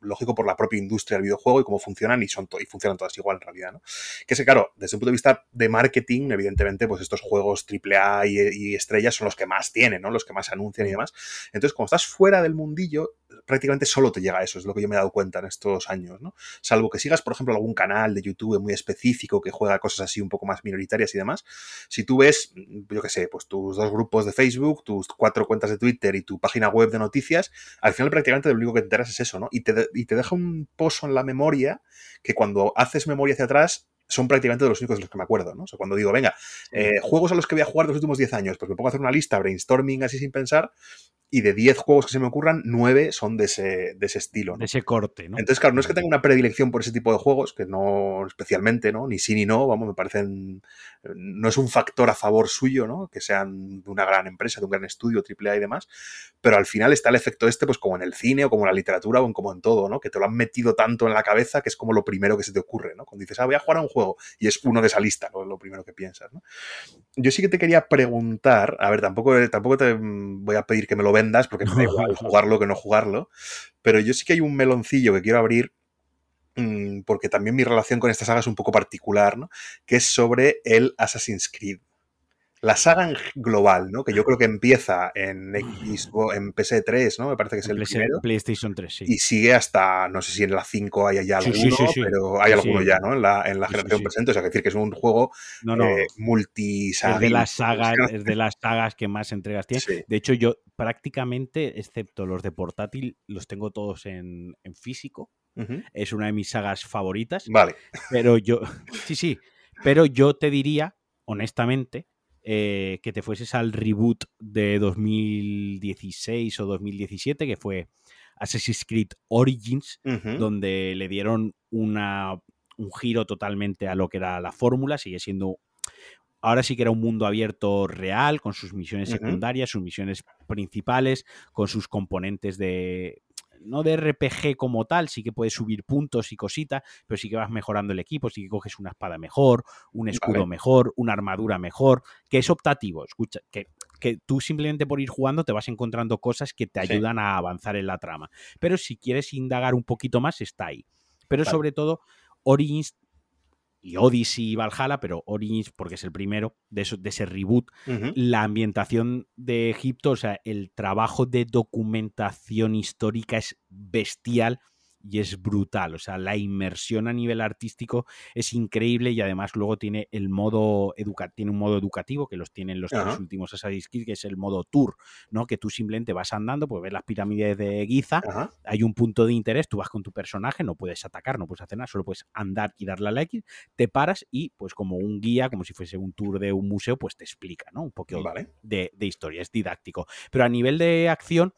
lógico por la propia industria del videojuego y cómo funcionan y, son y funcionan todas igual en realidad, ¿no? Que es que, claro, desde un punto de vista de marketing, evidentemente, pues estos juegos AAA y, y estrellas son los que más tienen, ¿no? Los que más anuncian y demás. Entonces, como estás fuera del mundillo, prácticamente solo te llega eso, es lo que yo me he dado cuenta en estos años, ¿no? Salvo que sigas, por ejemplo, algún canal de YouTube muy específico que juega cosas así un poco más minoritarias y demás, si tú ves, yo qué sé, pues tus dos grupos de Facebook, tus cuatro cuentas de Twitter y tu página web de noticias, al final prácticamente lo único que te enteras es eso, ¿no? Y te, y te deja un pozo en la memoria que cuando haces memoria hacia atrás son prácticamente de los únicos de los que me acuerdo, ¿no? O sea, cuando digo, venga, eh, juegos a los que voy a jugar los últimos 10 años, pues me pongo a hacer una lista, brainstorming así sin pensar, y de 10 juegos que se me ocurran, 9 son de ese, de ese estilo. ¿no? De ese corte, ¿no? Entonces, claro, no es que tenga una predilección por ese tipo de juegos, que no especialmente, ¿no? Ni sí ni no, vamos, me parecen. No es un factor a favor suyo, ¿no? Que sean de una gran empresa, de un gran estudio, AAA y demás, pero al final está el efecto este, pues como en el cine o como en la literatura o como en todo, ¿no? Que te lo han metido tanto en la cabeza que es como lo primero que se te ocurre, ¿no? Cuando dices, ah, voy a jugar a un juego y es uno de esa lista, ¿no? lo primero que piensas, ¿no? Yo sí que te quería preguntar, a ver, tampoco, tampoco te voy a pedir que me lo vendas porque me da igual jugarlo que no jugarlo, pero yo sí que hay un meloncillo que quiero abrir mm, porque también mi relación con esta saga es un poco particular, ¿no? Que es sobre el Assassin's Creed la saga global, ¿no? Que yo creo que empieza en X, en PS3, ¿no? Me parece que es el primero. PlayStation 3, sí. Y sigue hasta, no sé si en la 5 hay ya alguno, sí, sí, pero hay alguno ya, ¿no? En la, en la generación presente. O sea, que decir que es un juego no, no. Eh, multisaga. Es de las sagas, es de las sagas que más entregas tiene. De hecho, yo prácticamente, excepto los de portátil, los tengo todos en, en físico. Uh -huh. Es una de mis sagas favoritas. Vale. Pero yo, sí, sí. Pero yo te diría, honestamente, eh, que te fueses al reboot de 2016 o 2017, que fue Assassin's Creed Origins, uh -huh. donde le dieron una, un giro totalmente a lo que era la fórmula, sigue siendo... Ahora sí que era un mundo abierto real, con sus misiones secundarias, uh -huh. sus misiones principales, con sus componentes de, no de RPG como tal, sí que puedes subir puntos y cositas, pero sí que vas mejorando el equipo, sí que coges una espada mejor, un escudo mejor, una armadura mejor, que es optativo, escucha, que, que, tú simplemente por ir jugando te vas encontrando cosas que te ayudan sí. a avanzar en la trama. Pero si quieres indagar un poquito más, está ahí. Pero vale. sobre todo, Origins y Odyssey y Valhalla, pero Origins porque es el primero de, eso, de ese reboot, uh -huh. la ambientación de Egipto, o sea, el trabajo de documentación histórica es bestial y es brutal. O sea, la inmersión a nivel artístico es increíble y además luego tiene el modo educa tiene un modo educativo que los tienen los tres últimos Assassin's Creed, que es el modo tour, ¿no? Que tú simplemente vas andando, pues ves las pirámides de Giza, hay un punto de interés, tú vas con tu personaje, no puedes atacar, no puedes hacer nada, solo puedes andar y darle a la X, te paras y pues como un guía, como si fuese un tour de un museo, pues te explica, ¿no? Un poquito vale. de, de, historia, es didáctico. Pero a nivel de acción,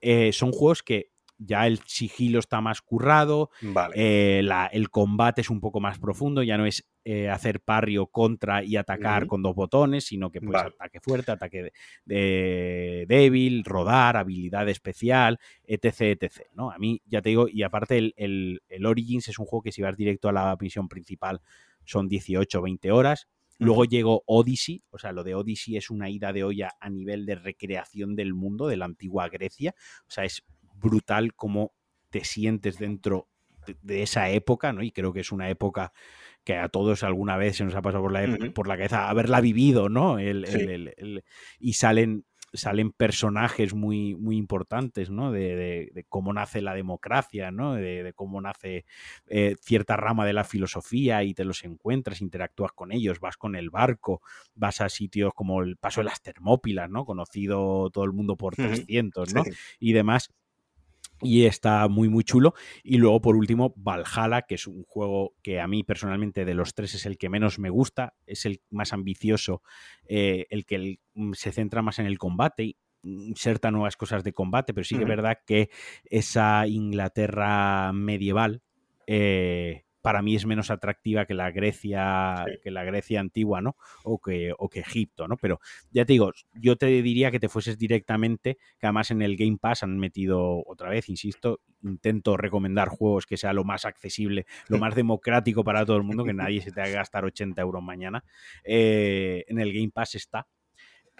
eh, son juegos que ya el sigilo está más currado, vale. eh, la, el combate es un poco más profundo, ya no es eh, hacer parry o contra y atacar uh -huh. con dos botones, sino que vale. ataque fuerte, ataque de, de, débil, rodar, habilidad especial, etc, etc. ¿no? A mí, ya te digo, y aparte el, el, el Origins es un juego que si vas directo a la misión principal son 18 o 20 horas, Luego llegó Odyssey, o sea, lo de Odyssey es una ida de olla a nivel de recreación del mundo, de la antigua Grecia. O sea, es brutal cómo te sientes dentro de, esa época, ¿no? Y creo que es una época que a todos alguna vez se nos ha pasado por la, uh -huh. por la cabeza haberla vivido, ¿no? El, sí. el, el, y salen salen personajes muy, muy importantes, ¿no? De, de, de cómo nace la democracia, ¿no? De, de cómo nace eh, cierta rama de la filosofía y te los encuentras, interactúas con ellos, vas con el barco, vas a sitios como el Paso de las Termópilas, ¿no? Conocido todo el mundo por uh -huh. 300, ¿no? Sí. Y demás y está muy muy chulo. Y luego por último Valhalla que es un juego que a mí personalmente de los tres es el que menos me gusta. Es el más ambicioso eh, el que el, mm, se centra más en el combate y inserta nuevas cosas de combate pero sí que es verdad que esa Inglaterra medieval eh, para mí es menos atractiva que la Grecia, sí. que la Grecia antigua, ¿no? O que, o que Egipto, ¿no? Pero ya te digo, yo te diría que te fueses directamente, que además en el Game Pass han metido otra vez, insisto, intento recomendar juegos que sea lo más accesible, lo más democrático para todo el mundo, que nadie se te haga gastar 80 euros mañana. Eh, en el Game Pass está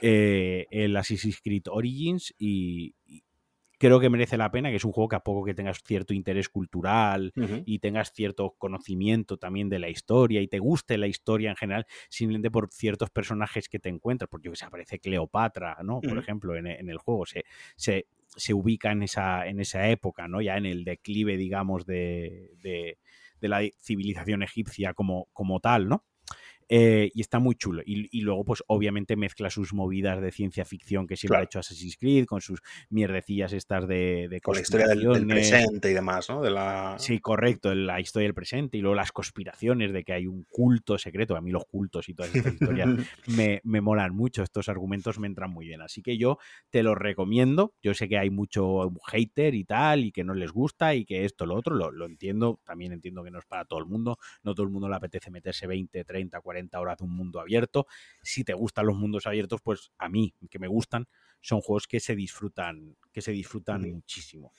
eh, el Assassin's Creed Origins y, creo que merece la pena, que es un juego que a poco que tengas cierto interés cultural y tengas cierto conocimiento también de la historia y te guste la historia en general, simplemente por ciertos personajes que te encuentras, porque se aparece Cleopatra, ¿no? Por ejemplo, en, el juego se, se, se, ubica en esa, en esa época, ¿no? Ya en el declive, digamos, de, de, de la civilización egipcia como, como tal, ¿no? Eh, y está muy chulo. Y, luego, pues obviamente mezcla sus movidas de ciencia ficción que siempre ha hecho Assassin's Creed, con sus mierdecillas estas de, de Con la historia del, presente y demás, ¿no? De la... Sí, correcto, la historia del presente y luego las conspiraciones de que hay un culto secreto. A mí los cultos y todas estas historias me, me molan mucho, estos argumentos me entran muy bien. Así que yo te los recomiendo. Yo sé que hay mucho hater y tal, y que no les gusta y que esto, lo otro, lo, lo entiendo. También entiendo que no es para todo el mundo. No todo el mundo le apetece meterse 20, 30, 40 horas de un mundo abierto. Si te gustan los mundos abiertos, pues a mí, que me gustan, son juegos que se disfrutan, que se disfrutan muchísimo.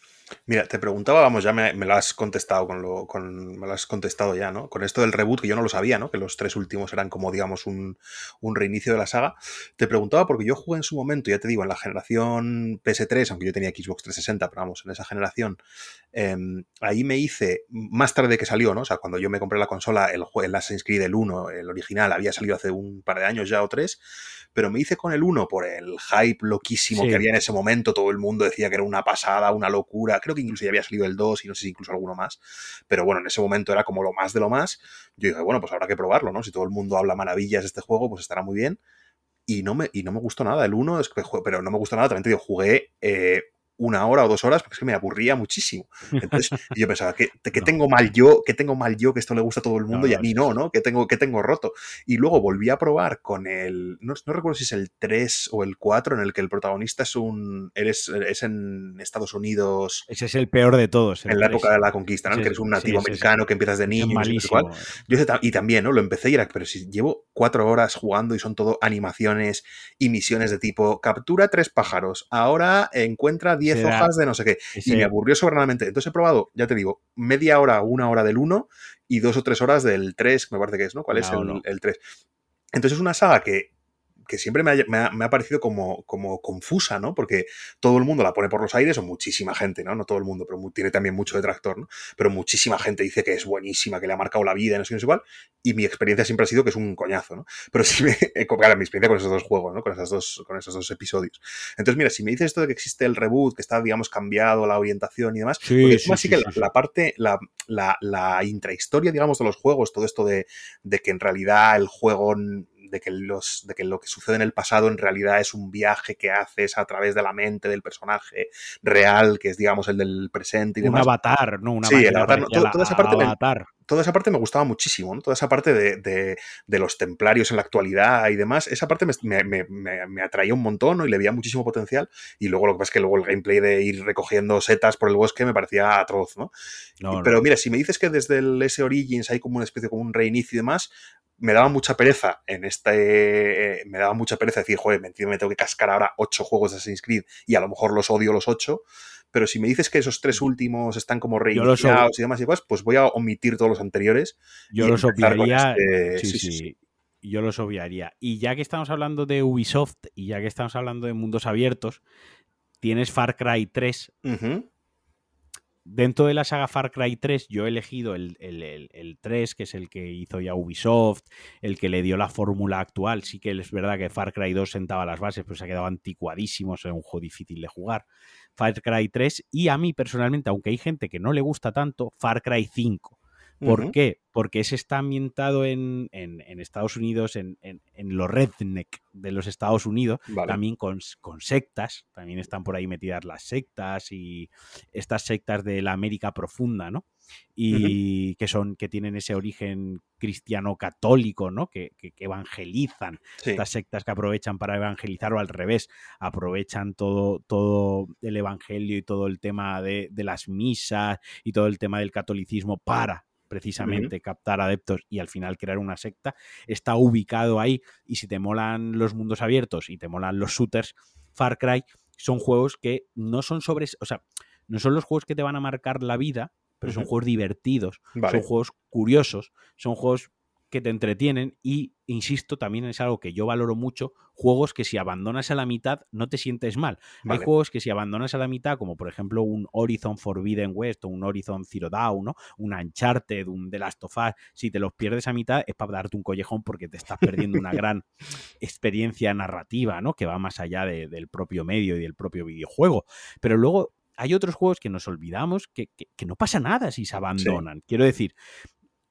Mira, te preguntaba, vamos, ya me, lo has contestado con lo, con, me lo has contestado ya, ¿no? Con esto del reboot, que yo no lo sabía, ¿no? Que los tres últimos eran como, digamos, un, reinicio de la saga. Te preguntaba porque yo jugué en su momento, ya te digo, en la generación PS3, aunque yo tenía Xbox 360, pero vamos, en esa generación, em, ahí me hice, más tarde que salió, ¿no? O sea, cuando yo me compré la consola, el, el Assassin's Creed, el 1, el original, había salido hace un par de años ya o tres, pero me hice con el 1 por el hype loquísimo que había en ese momento, todo el mundo decía que era una pasada, una locura, creo que incluso ya había salido el 2 y no sé si incluso alguno más, pero bueno, en ese momento era como lo más de lo más, yo dije, bueno, pues habrá que probarlo, ¿no? Si todo el mundo habla maravillas de este juego, pues estará muy bien. Y no me, y no me gustó nada. El 1 es que, pero no me gustó nada. También te digo, jugué eh, una hora o dos horas porque es que me aburría muchísimo. Entonces yo pensaba, que, que tengo mal yo? que tengo mal yo? Que esto le gusta a todo el mundo y a mí no, ¿no? que tengo, que tengo roto? Y luego volví a probar con el, no, recuerdo si es el 3 o el 4, en el que el protagonista es un, eres, es en Estados Unidos. Ese es el peor de todos. En la época de la conquista, ¿no? que eres un nativo americano que empiezas de niño. Y, yo y también, ¿no? Lo empecé y era, pero si llevo cuatro horas jugando y son todo animaciones y misiones de tipo, captura tres pájaros, ahora encuentra 10 10 hojas de no sé qué. Y me aburrió soberanamente. Entonces he probado, ya te digo, media hora, una hora del 1 y dos o tres horas del 3, me parece que es, ¿no? ¿Cuál es el, el 3? Entonces es una saga que que siempre me ha, parecido como, como confusa, ¿no? Porque todo el mundo la pone por los aires, o muchísima gente, ¿no? No todo el mundo, pero tiene también mucho detractor, ¿no? Pero muchísima gente dice que es buenísima, que le ha marcado la vida, no sé, no sé igual, y mi experiencia siempre ha sido que es un coñazo, ¿no? Pero si me... Claro, mi experiencia con esos dos juegos, ¿no? Con, esas dos, con esos dos episodios. Entonces, mira, si me dices esto de que existe el reboot, que está, digamos, cambiado la orientación y demás, sí, sí, sí, que la, parte, la, la, la, intrahistoria, digamos, de los juegos, todo esto de, de que en realidad el juego de que, los, de que lo que sucede en el pasado en realidad es un viaje que haces a través de la mente del personaje real, que es, digamos, el del presente y demás. Un avatar, ¿no? Una sí, el avatar. toda, esa parte me, toda esa parte me gustaba muchísimo, ¿no? Toda esa parte de, de, los templarios en la actualidad y demás, esa parte me, me, me, atraía un montón ¿no? y le veía muchísimo potencial. Y luego lo que pasa es que luego el gameplay de ir recogiendo setas por el bosque me parecía atroz, ¿no? Pero mira, si me dices que desde el S Origins hay como una especie como un reinicio y demás, me daba mucha pereza en este. Eh, me daba mucha pereza decir, joder, me tengo que cascar ahora ocho juegos de Assassin's Creed y a lo mejor los odio los ocho. Pero si me dices que esos tres últimos están como reiniciados y demás y demás, pues voy a omitir todos los anteriores. Yo los obviaría. Este sí, sí, Yo los obviaría. Y ya que estamos hablando de Ubisoft y ya que estamos hablando de mundos abiertos, tienes Far Cry 3 dentro de la saga Far Cry 3, yo he elegido el, 3, que es el que hizo ya Ubisoft, el que le dio la fórmula actual. Sí que es verdad que Far Cry 2 sentaba las bases, pero se ha quedado anticuadísimo, es un juego difícil de jugar. Far Cry 3 y a mí personalmente, aunque hay gente que no le gusta tanto, Far Cry 5. ¿Por qué? Porque ese está ambientado en, Estados Unidos, en, en, los redneck de los Estados Unidos, también con, sectas, también están por ahí metidas las sectas y estas sectas de la América profunda, ¿no? Y que son, que tienen ese origen cristiano católico, ¿no? Que, evangelizan. Estas sectas que aprovechan para evangelizar o al revés, aprovechan todo, todo el evangelio y todo el tema de, de las misas y todo el tema del catolicismo para precisamente captar adeptos y al final crear una secta, está ubicado ahí. Y si te molan los mundos abiertos y te molan los shooters, Far Cry son juegos que no son sobre, o sea, no son los juegos que te van a marcar la vida, pero son juegos divertidos, son juegos curiosos, son juegos que te entretienen y, insisto, también es algo que yo valoro mucho, juegos que si abandonas a la mitad no te sientes mal. Hay juegos que si abandonas a la mitad, como por ejemplo un Horizon Forbidden West o un Horizon Zero Dawn, ¿no? un Uncharted, un The Last of Us, si te los pierdes a mitad es para darte un collejón porque te estás perdiendo una gran experiencia narrativa, ¿no? Que va más allá del propio medio y del propio videojuego. Pero luego hay otros juegos que nos olvidamos que, no pasa nada si se abandonan. Quiero decir,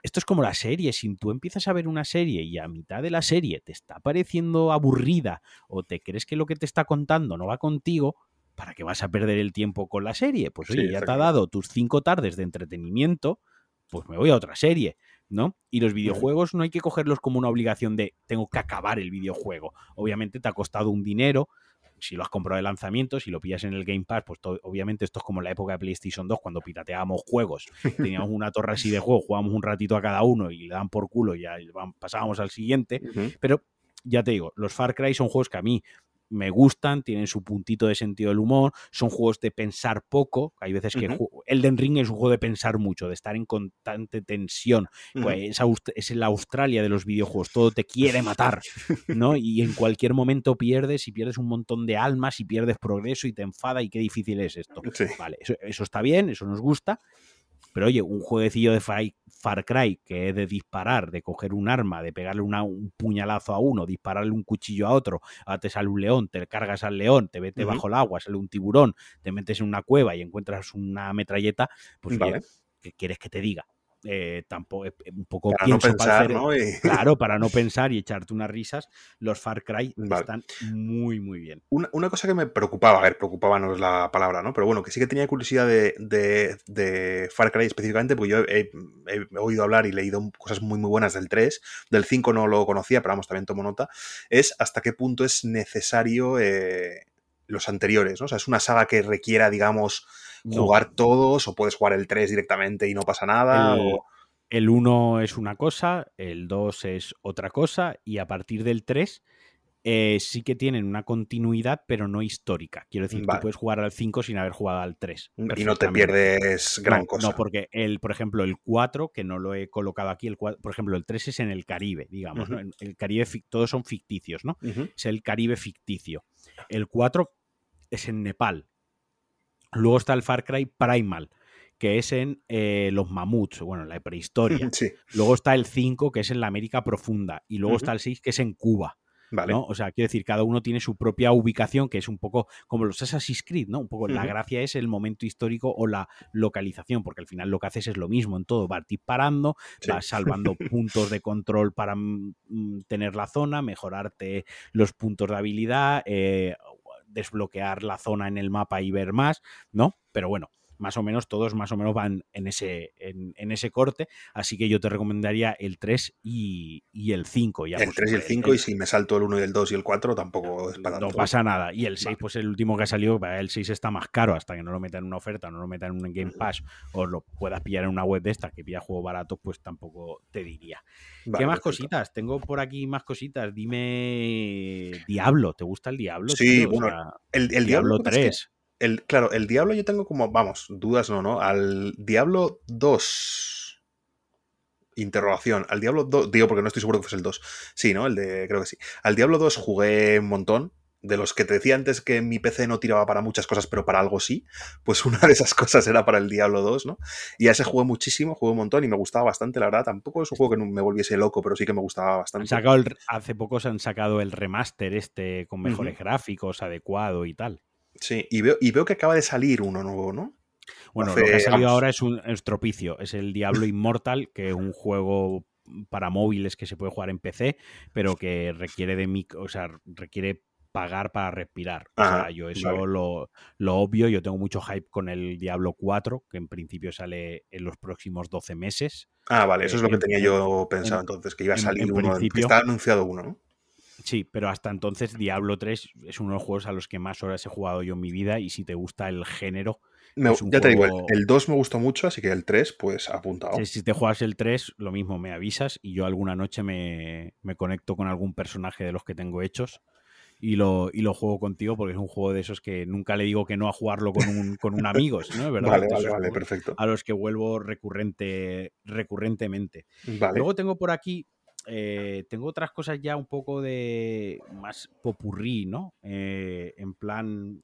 esto es como la serie, si tú empiezas a ver una serie y a mitad de la serie te está pareciendo aburrida o te crees que lo que te está contando no va contigo, ¿para qué vas a perder el tiempo con la serie? Pues oye, ya te ha dado tus cinco tardes de entretenimiento, pues me voy a otra serie, ¿no? Y los videojuegos no hay que cogerlos como una obligación de tengo que acabar el videojuego. Obviamente te ha costado un dinero, si lo has comprado de lanzamiento, si lo pillas en el Game Pass, pues obviamente esto es como la época de PlayStation 2 cuando pirateábamos juegos. Teníamos una torre así de juego, jugábamos un ratito a cada uno y le dan por culo y ya pasábamos al siguiente. Pero ya te digo, los Far Cry son juegos que a mí me gustan, tienen su puntito de sentido del humor, son juegos de pensar poco, hay veces que Elden Ring es un juego de pensar mucho, de estar en constante tensión, pues es, la Australia de los videojuegos, todo te quiere matar, ¿no? Y en cualquier momento pierdes y pierdes un montón de almas y pierdes progreso y te enfada y qué difícil es esto. Vale, eso está bien, eso nos gusta, pero oye, un jueguecillo de Far Cry que es de disparar, de coger un arma, de pegarle un puñalazo a uno, dispararle un cuchillo a otro, ahora te sale un león, te cargas al león, te vete bajo el agua, sale un tiburón, te metes en una cueva y encuentras una metralleta, pues ¿qué quieres que te diga? Eh, tampoco eh, un poco para no pensar, ¿no? claro, para no pensar y echarte unas risas, los Far Cry están muy, muy bien. Una, cosa que me preocupaba, a ver, preocupaba no es la palabra, ¿no? Pero bueno, que sí que tenía curiosidad de, de, Far Cry específicamente, porque yo he, oído hablar y leído cosas muy, muy buenas del 3, del 5 no lo conocía, pero vamos, también tomo nota, es hasta qué punto es necesario eh, los anteriores, ¿no? O sea, es una saga que requiera, digamos, jugar todos o puedes jugar el 3 directamente y no pasa nada. El, 1 es una cosa, el 2 es otra cosa y a partir del 3 eh, sí que tienen una continuidad, pero no histórica. Quiero decir, tú puedes jugar al 5 sin haber jugado al 3. Y no te pierdes gran cosa. No, porque el, por ejemplo, el 4, que no lo he colocado aquí, el por ejemplo, el 3 es en el Caribe, digamos. El Caribe, todos son ficticios, ¿no? Es el Caribe ficticio. El 4 es en Nepal, Luego está el Far Cry Primal, que es en eh, los mamuts, bueno, en la prehistoria. Luego está el 5, que es en la América Profunda. Y luego está el 6, que es en Cuba. Vale. O sea, quiero decir, cada uno tiene su propia ubicación, que es un poco como los Assassin's Creed, ¿no? Un poco la gracia es el momento histórico o la localización, porque al final lo que haces es lo mismo en todo. Vas disparando, vas salvando puntos de control para mm, mm, tener la zona, mejorarte los puntos de habilidad, eh, desbloquear la zona en el mapa y ver más, ¿no? Pero bueno, más o menos todos más o menos van en ese, en, ese corte, así que yo te recomendaría el 3 y, el 5. Ya, el 3 y el 5 y si me salto el 1 y el 2 y el 4 tampoco es para No pasa nada. Y el 6, pues el último que ha salido, el 6 está más caro hasta que no lo metan en una oferta, no lo metan en un Game Pass o lo puedas pillar en una web de esta que pilla juego barato, pues tampoco te diría. ¿Qué más cositas? Tengo por aquí más cositas. Dime Diablo, ¿te gusta el Diablo? Sí, bueno, el, Diablo, 3 el, claro, el Diablo yo tengo como, vamos, dudas no, ¿no? Al Diablo 2. Interrogación. Al Diablo 2. Digo porque no estoy seguro que fuese el 2. Sí, ¿no? El de. Creo que sí. Al Diablo 2 jugué un montón. De los que te decía antes que mi PC no tiraba para muchas cosas, pero para algo sí. Pues una de esas cosas era para el Diablo 2, ¿no? Y a ese jugué muchísimo, jugué un montón y me gustaba bastante, la verdad. Tampoco es un juego que me volviese loco, pero sí que me gustaba bastante. hace poco se han sacado el remaster este con mejores gráficos, adecuado y tal. Sí, y veo, y veo que acaba de salir uno nuevo, ¿no? Bueno, lo que ha salido ahora es un estropicio, es el Diablo Immortal, que es un juego para móviles que se puede jugar en PC, pero que requiere de o sea, requiere pagar para respirar. O sea, yo eso lo, obvio, yo tengo mucho hype con el Diablo 4, que en principio sale en los próximos 12 meses. Ah, vale, eso es lo que tenía yo pensado entonces, que iba a salir uno, principio, está anunciado uno, ¿no? Sí, pero hasta entonces Diablo 3 es uno de los juegos a los que más horas he jugado yo en mi vida y si te gusta el género... ya te digo, el, 2 me gustó mucho, así que el 3 pues apuntado. si te juegas el 3, lo mismo, me avisas y yo alguna noche me, conecto con algún personaje de los que tengo hechos y lo, y lo juego contigo porque es un juego de esos que nunca le digo que no a jugarlo con un, con un amigo, ¿no? ¿verdad? Vale, vale, vale, perfecto. A los que vuelvo recurrente, recurrentemente. Luego tengo por aquí eh, tengo otras cosas ya un poco de más popurrí, ¿no? Eh, en plan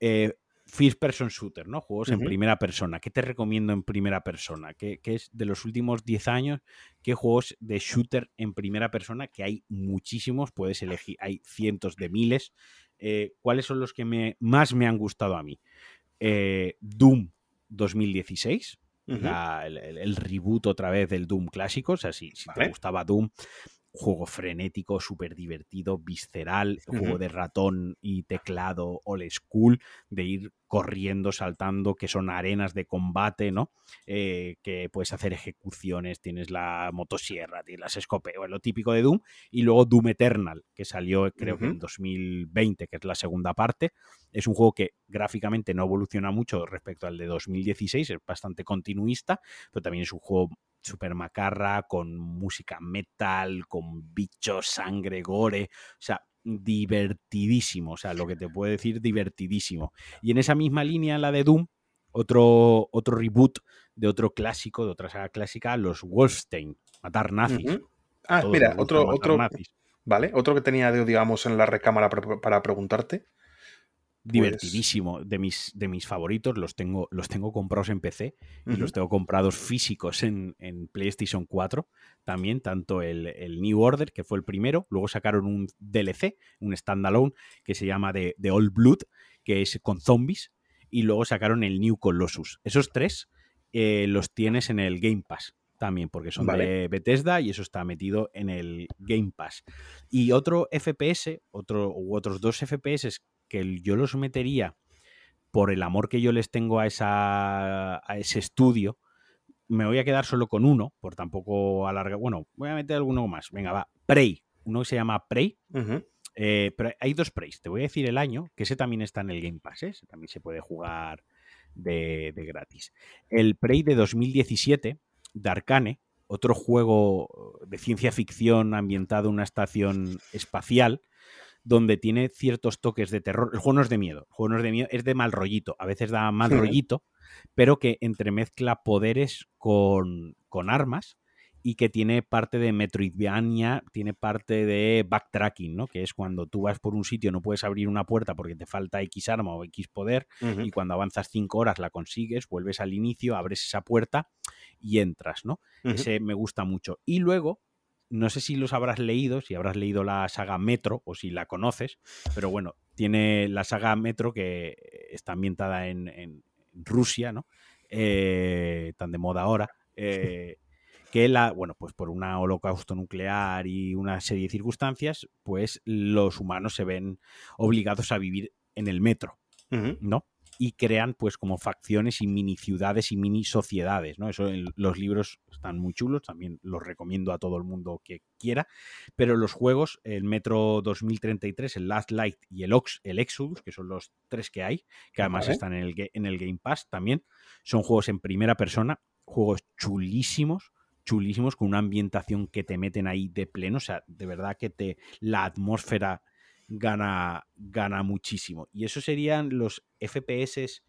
eh, first person shooter, ¿no? Juegos en primera persona. ¿Qué te recomiendo en primera persona? ¿Qué, es de los últimos 10 años? ¿Qué juegos de shooter en primera persona? Que hay muchísimos, puedes elegir, hay cientos de miles. ¿Cuáles son los que me, más me han gustado a mí? Doom 2016 el, reboot otra vez del Doom clásico. O sea, si, te gustaba Doom, juego frenético, súper divertido, visceral, juego de ratón y teclado old school, de ir corriendo, saltando, que son arenas de combate, ¿no? Eh, que puedes hacer ejecuciones, tienes la motosierra, tienes las escopetas, lo típico de Doom, y luego Doom Eternal, que salió creo que en 2020, que es la segunda parte. Es un juego que gráficamente no evoluciona mucho respecto al de 2016, es bastante continuista, pero también es un juego super macarra, con música metal, con bichos, sangre, gore, o sea, divertidísimo, o sea, lo que te puedo decir, divertidísimo. Y en esa misma línea, la de Doom, otro, otro reboot de otro clásico, de otra saga clásica, los Wolfstein, matar nazis. Ah, mira, otro, otro, vale, otro que tenía, digamos, en la recámara para preguntarte. Pues divertidísimo, de, mis, de mis favoritos, los tengo, los tengo comprados en PC y los tengo comprados físicos en, PlayStation 4 también, tanto el, New Order, que fue el primero, luego sacaron un DLC, un standalone, que se llama The, Old Blood, que es con zombies, y luego sacaron el New Colossus. Esos tres eh, los tienes en el Game Pass también, porque son de Bethesda y eso está metido en el Game Pass. Y otro FPS, otro, u otros dos FPS que yo los metería por el amor que yo les tengo a, esa, a ese estudio, me voy a quedar solo con uno, por tampoco alargar. Bueno, voy a meter alguno más. Venga, va. Prey. Uno que se llama Prey. Eh, pero hay dos Preys. Te voy a decir el año, que ese también está en el Game Pass. ¿eh? también se puede jugar de, de, gratis. El Prey de 2017, de Arcane, otro juego de ciencia ficción ambientado en una estación espacial donde tiene ciertos toques de terror. El juego no es de miedo, el juego no es de miedo, es de mal rollito. A veces da mal rollito, pero que entremezcla poderes con, con armas y que tiene parte de Metroidvania, tiene parte de backtracking, ¿no? Que es cuando tú vas por un sitio no puedes abrir una puerta porque te falta X arma o X poder y cuando avanzas cinco horas la consigues, vuelves al inicio, abres esa puerta y entras, ¿no? Ese me gusta mucho. Y luego no sé si los habrás leído, si habrás leído la saga Metro o si la conoces, pero bueno, tiene la saga Metro que está ambientada en, Rusia, ¿no? Eh, tan de moda ahora. Eh, que la, bueno, pues por un holocausto nuclear y una serie de circunstancias, pues los humanos se ven obligados a vivir en el metro, ¿no? Y crean pues como facciones y mini ciudades y mini sociedades, ¿no? Eso los libros están muy chulos, también los recomiendo a todo el mundo que quiera, pero los juegos, el Metro 2033, el Last Light y el, Ox, el Exodus, que son los tres que hay, que además están en el, en el Game Pass también, son juegos en primera persona, juegos chulísimos, chulísimos, con una ambientación que te meten ahí de pleno, o sea, de verdad que te la atmósfera gana, gana muchísimo. Y esos serían los FPS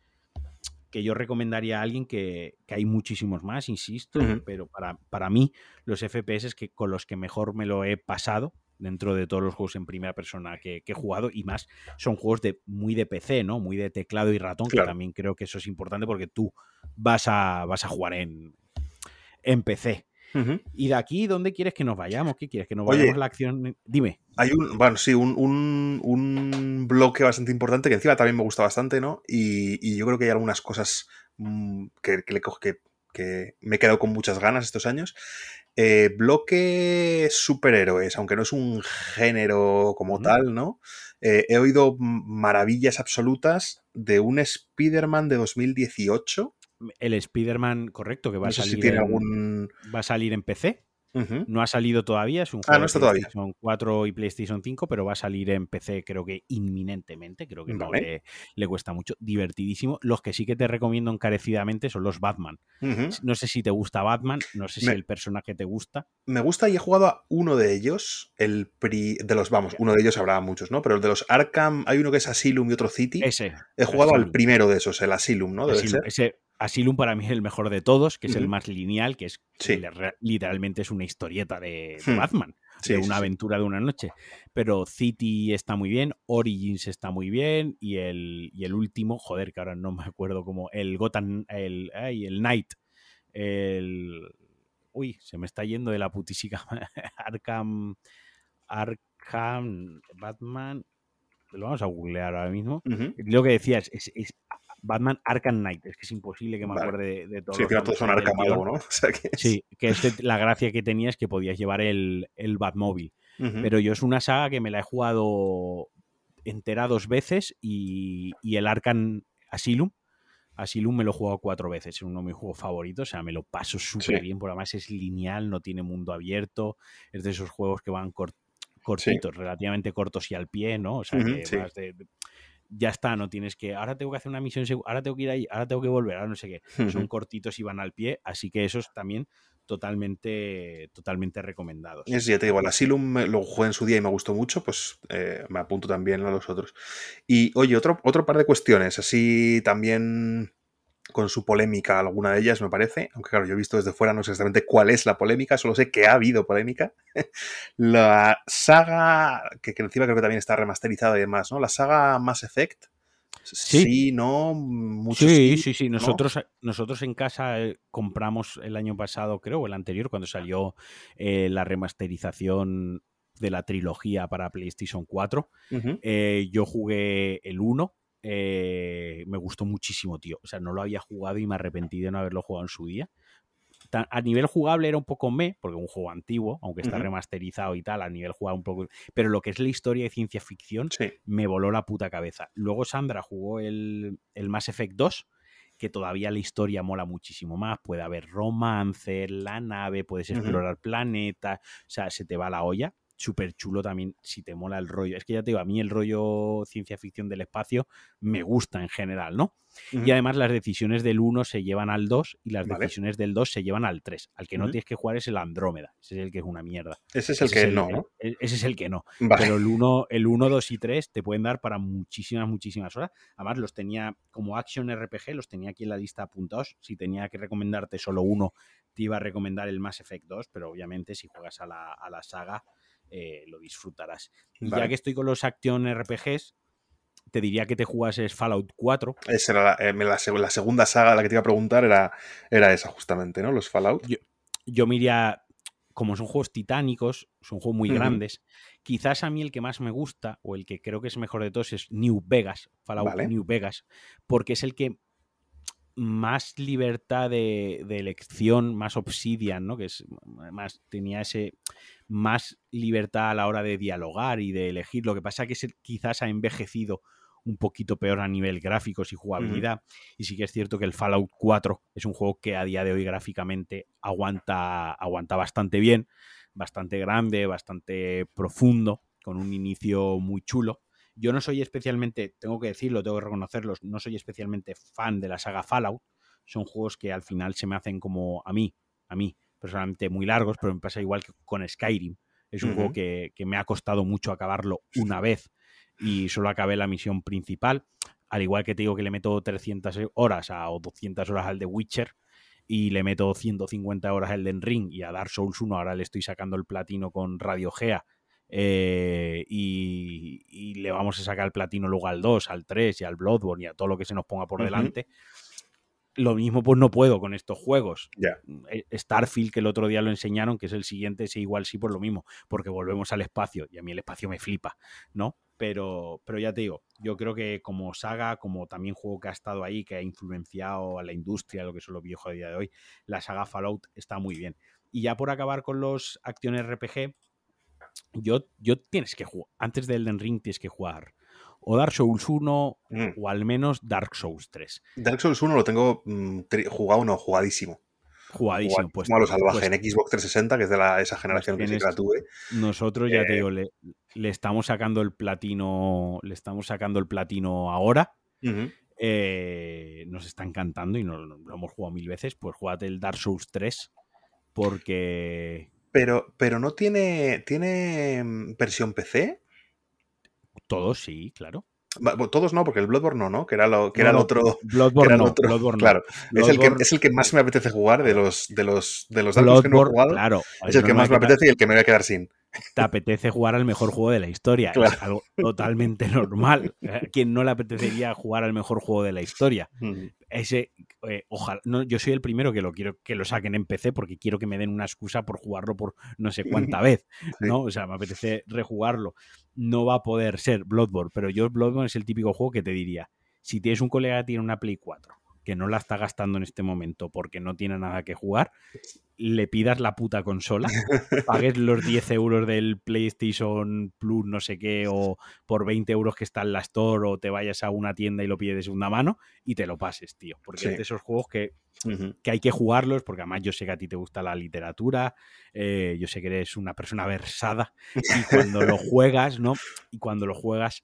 que yo recomendaría a alguien que, hay muchísimos más, insisto, pero para, para, mí los FPS que con los que mejor me lo he pasado dentro de todos los juegos en primera persona que, he jugado y más son juegos de muy de PC, ¿no? Muy de teclado y ratón, que también creo que eso es importante porque tú vas a, vas a jugar en, en PC. Y de aquí, ¿dónde quieres que nos vayamos? ¿Qué quieres? ¿Que nos vayamos a la acción? Dime. Hay un, bueno, sí, un, bloque bastante importante que encima también me gusta bastante, ¿no? Y, yo creo que hay algunas cosas mm, que, le cojo que, que, me he quedado con muchas ganas estos años. Eh, bloque superhéroes, aunque no es un género como tal, ¿no? Eh, he oído maravillas absolutas de un Spider-Man de 2018 el Spider-Man correcto que va a salir. en, Va a salir en PC. No ha salido todavía, es un ah, no está todavía. PlayStation 4 y PlayStation 5, pero va a salir en PC creo que inminentemente, creo que no le, cuesta mucho, divertidísimo. Los que sí que te recomiendo encarecidamente son los Batman. No sé si te gusta Batman, no sé si el personaje te gusta. Me gusta y he jugado a uno de ellos, el de los, vamos, uno de ellos habrá muchos, ¿no? Pero el de los Arkham, hay uno que es Asylum y otro City. Ese. He jugado al primero de esos, el Asylum, ¿no? Ese, Asylum para mí es el mejor de todos, que es el más lineal, que es Sí. literalmente es una historieta de, de Hmm. Batman, Sí, de una sí. aventura de una noche. Pero City está muy bien, Origins está muy bien, y el, y el último, joder, que ahora no me acuerdo cómo, el Gotham, el, ay, el Knight, el... Uy, se me está yendo de la putísima Arkham, Arkham, Batman, lo vamos a googlear ahora mismo. Lo que decías es, es Batman Arkham Knight. Es que es imposible que me Vale. acuerde de, de todos Sí, todos son Arkham algo, ¿no? O sea que es- Sí, que este- la gracia que tenía es que podías llevar el, el Batmóvil. Pero yo es una saga que me la he jugado entera dos veces y, y el Arkham Asylum. Asylum me lo he jugado cuatro veces, es uno de mis juegos favoritos, o sea, me lo paso súper Sí. bien, porque además es lineal, no tiene mundo abierto, es de esos juegos que van cort- cortitos, relativamente cortos y al pie, ¿no? O sea, Ujú, que sí. vas de- ya está, no tienes que, ahora tengo que hacer una misión, ahora tengo que ir ahí, ahora tengo que volver, ahora no sé qué. Son cortitos y van al pie, así que esos también totalmente, totalmente recomendados. Es, ya te digo, el Asylum lo jugué en su día y me gustó mucho, pues eh, me apunto también a los otros. Y oye, otro, otro par de cuestiones, así también con su polémica, alguna de ellas me parece, aunque claro, yo he visto desde fuera, no sé exactamente cuál es la polémica, solo sé que ha habido polémica. la saga, que, que encima creo que también está remasterizada y demás, ¿no? La saga Mass Effect. Sí. no, mucho Sí, sí, sí. ¿no? Nosotros, nosotros en casa eh, compramos el año pasado, creo, o el anterior, cuando salió eh, la remasterización de la trilogía para PlayStation 4. Ujú. Eh, yo jugué el 1. Eh, me gustó muchísimo, tío. O sea, no lo había jugado y me arrepentí de no haberlo jugado en su día. A nivel jugable era un poco me, porque es un juego antiguo, aunque está remasterizado y tal, a nivel jugable un poco. Pero lo que es la historia de ciencia ficción, Sí. me voló la puta cabeza. Luego Sandra jugó el, el Mass Effect 2, que todavía la historia mola muchísimo más. Puede haber romance, la nave, puedes explorar planetas, o sea, se te va la olla. Súper chulo también, si te mola el rollo. Es que ya te digo, a mí el rollo ciencia ficción del espacio me gusta en general, ¿no? Y además las decisiones del 1 se llevan al 2 y las Vale. decisiones del 2 se llevan al 3. Al que no tienes que jugar es el Andrómeda. Ese es el que es una mierda. Ese es el Ese que es no, ¿no? e- Ese es el que no. Vale. Pero el 1, el 1, 2 y 3 te pueden dar para muchísimas, muchísimas horas. Además, los tenía como Action RPG, los tenía aquí en la lista apuntados. Si tenía que recomendarte solo uno, te iba a recomendar el Mass Effect 2, pero obviamente si juegas a la, a la saga, eh, lo disfrutarás. Y Vale. ya que estoy con los Action RPGs, te diría que te jugases Fallout 4. Esa era la, eh, la seg- la segunda saga de la que te iba a preguntar era, era esa justamente, ¿no? Los Fallout. Yo me iría, como son juegos titánicos, son juegos muy grandes, quizás a mí el que más me gusta, o el que creo que es mejor de todos, es New Vegas, Fallout Vale. New Vegas, porque es el que más libertad de, de elección, más Obsidian, ¿no? Que es más, tenía ese más libertad a la hora de dialogar y de elegir. Lo que pasa que es el- quizás ha envejecido un poquito peor a nivel gráficos y jugabilidad. Y sí que es cierto que el Fallout 4 es un juego que a día de hoy gráficamente aguanta, aguanta bastante bien, bastante grande, bastante profundo, con un inicio muy chulo. Yo no soy especialmente, tengo que decirlo, tengo que reconocerlo, no soy especialmente fan de la saga Fallout. Son juegos que al final se me hacen como a mí, a mí, personalmente muy largos, pero me pasa igual que con Skyrim. Es un juego que, que me ha costado mucho acabarlo una vez y solo acabé la misión principal. Al igual que te digo que le meto 300 horas a, o 200 horas al de Witcher y le meto 150 horas al Den Ring y a Dark Souls 1 ahora le estoy sacando el platino con Radio Gea eh, y, y le vamos a sacar el platino luego al 2, al 3 y al Bloodborne y a todo lo que se nos ponga por delante. Lo mismo pues no puedo con estos juegos. Eh, Starfield, que el otro día lo enseñaron, que es el siguiente, sí, igual sí por lo mismo, porque volvemos al espacio y a mí el espacio me flipa, ¿no? Pero, pero ya te digo, yo creo que como saga, como también juego que ha estado ahí, que ha influenciado a la industria, lo que son los viejos a día de hoy, la saga Fallout está muy bien. Y ya por acabar con los acciones RPG, yo, yo tienes que jugar, antes del Elden Ring tienes que jugar o Dark Souls 1 Mm. o al menos Dark Souls 3. Dark Souls 1 lo tengo mm, jugado, no, jugadísimo. Jugadísimo, pues, Como a lo salvaje pues en Xbox 360, que es de la, esa generación que sí la tuve. Nosotros, ya te Eh, digo, le, le estamos sacando el platino. Le estamos sacando el platino ahora. Eh, nos está encantando y no, no- lo hemos jugado mil veces. Pues jugate el Dark Souls 3. Porque Pero, pero no tiene, tiene mm, versión PC. Todos sí, claro. Todos no, porque el Bloodborne no, ¿no? Que era, lo, que era el otro. Bloodborne, no, Bloodborne claro. Es, el que, es el que más me apetece jugar de los de los de los datos que no he jugado. Claro, es el que más me apetece y el que me voy a quedar sin te apetece jugar al mejor juego de la historia. Es algo totalmente normal. ¿Quién no le apetecería jugar al mejor juego de la historia? Ese, eh, ojalá, no, yo soy el primero que lo quiero que lo saquen en PC porque quiero que me den una excusa por jugarlo por no sé cuánta vez, ¿no? O sea, me apetece rejugarlo. No va a poder ser Bloodborne, pero yo Bloodborne es el típico juego que te diría, si tienes un colega que tiene una Play 4 que no la está gastando en este momento porque no tiene nada que jugar, le pidas la puta consola, pagues los 10 euros del PlayStation Plus, no sé qué, o por 20 euros que está en la Store, o te vayas a una tienda y lo pides de segunda mano y te lo pases, tío. Porque es de esos juegos que, que, hay que jugarlos, porque además yo sé que a ti te gusta la literatura, eh, yo sé que eres una persona versada, y cuando lo juegas, ¿no? Y cuando lo juegas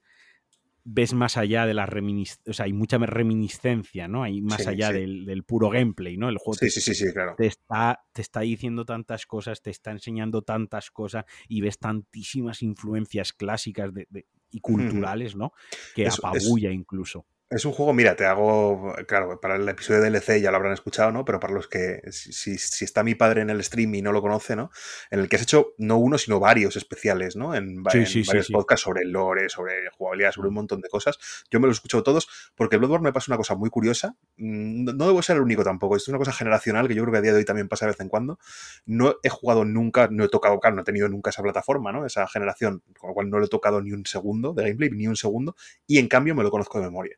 ves más allá de la reminiscencia, o sea, hay mucha reminiscencia, ¿no? Hay más allá Del, puro gameplay, ¿no? El juego sí, claro. te, está, te está diciendo tantas cosas, te está enseñando tantas cosas y ves tantísimas influencias clásicas de, y culturales, ¿no? Que apabulla incluso. Es un juego, mira, te hago, claro, para el episodio de DLC ya lo habrán escuchado, ¿no? Pero para los que, si, si, está mi padre en el stream y no lo conoce, ¿no? En el que has hecho no uno, sino varios especiales, ¿no? En, varios podcasts sobre el lore, sobre jugabilidad, sobre un montón de cosas. Yo me los he escuchado todos porque Bloodborne me pasa una cosa muy curiosa. Mm, no, debo ser el único tampoco. Esto es una cosa generacional que yo creo que a día de hoy también pasa de vez en cuando. No he jugado nunca, no he tocado, claro, no he tenido nunca esa plataforma, ¿no? Esa generación, con lo cual no lo he tocado ni un segundo de gameplay, ni un segundo. Y en cambio me lo conozco de memoria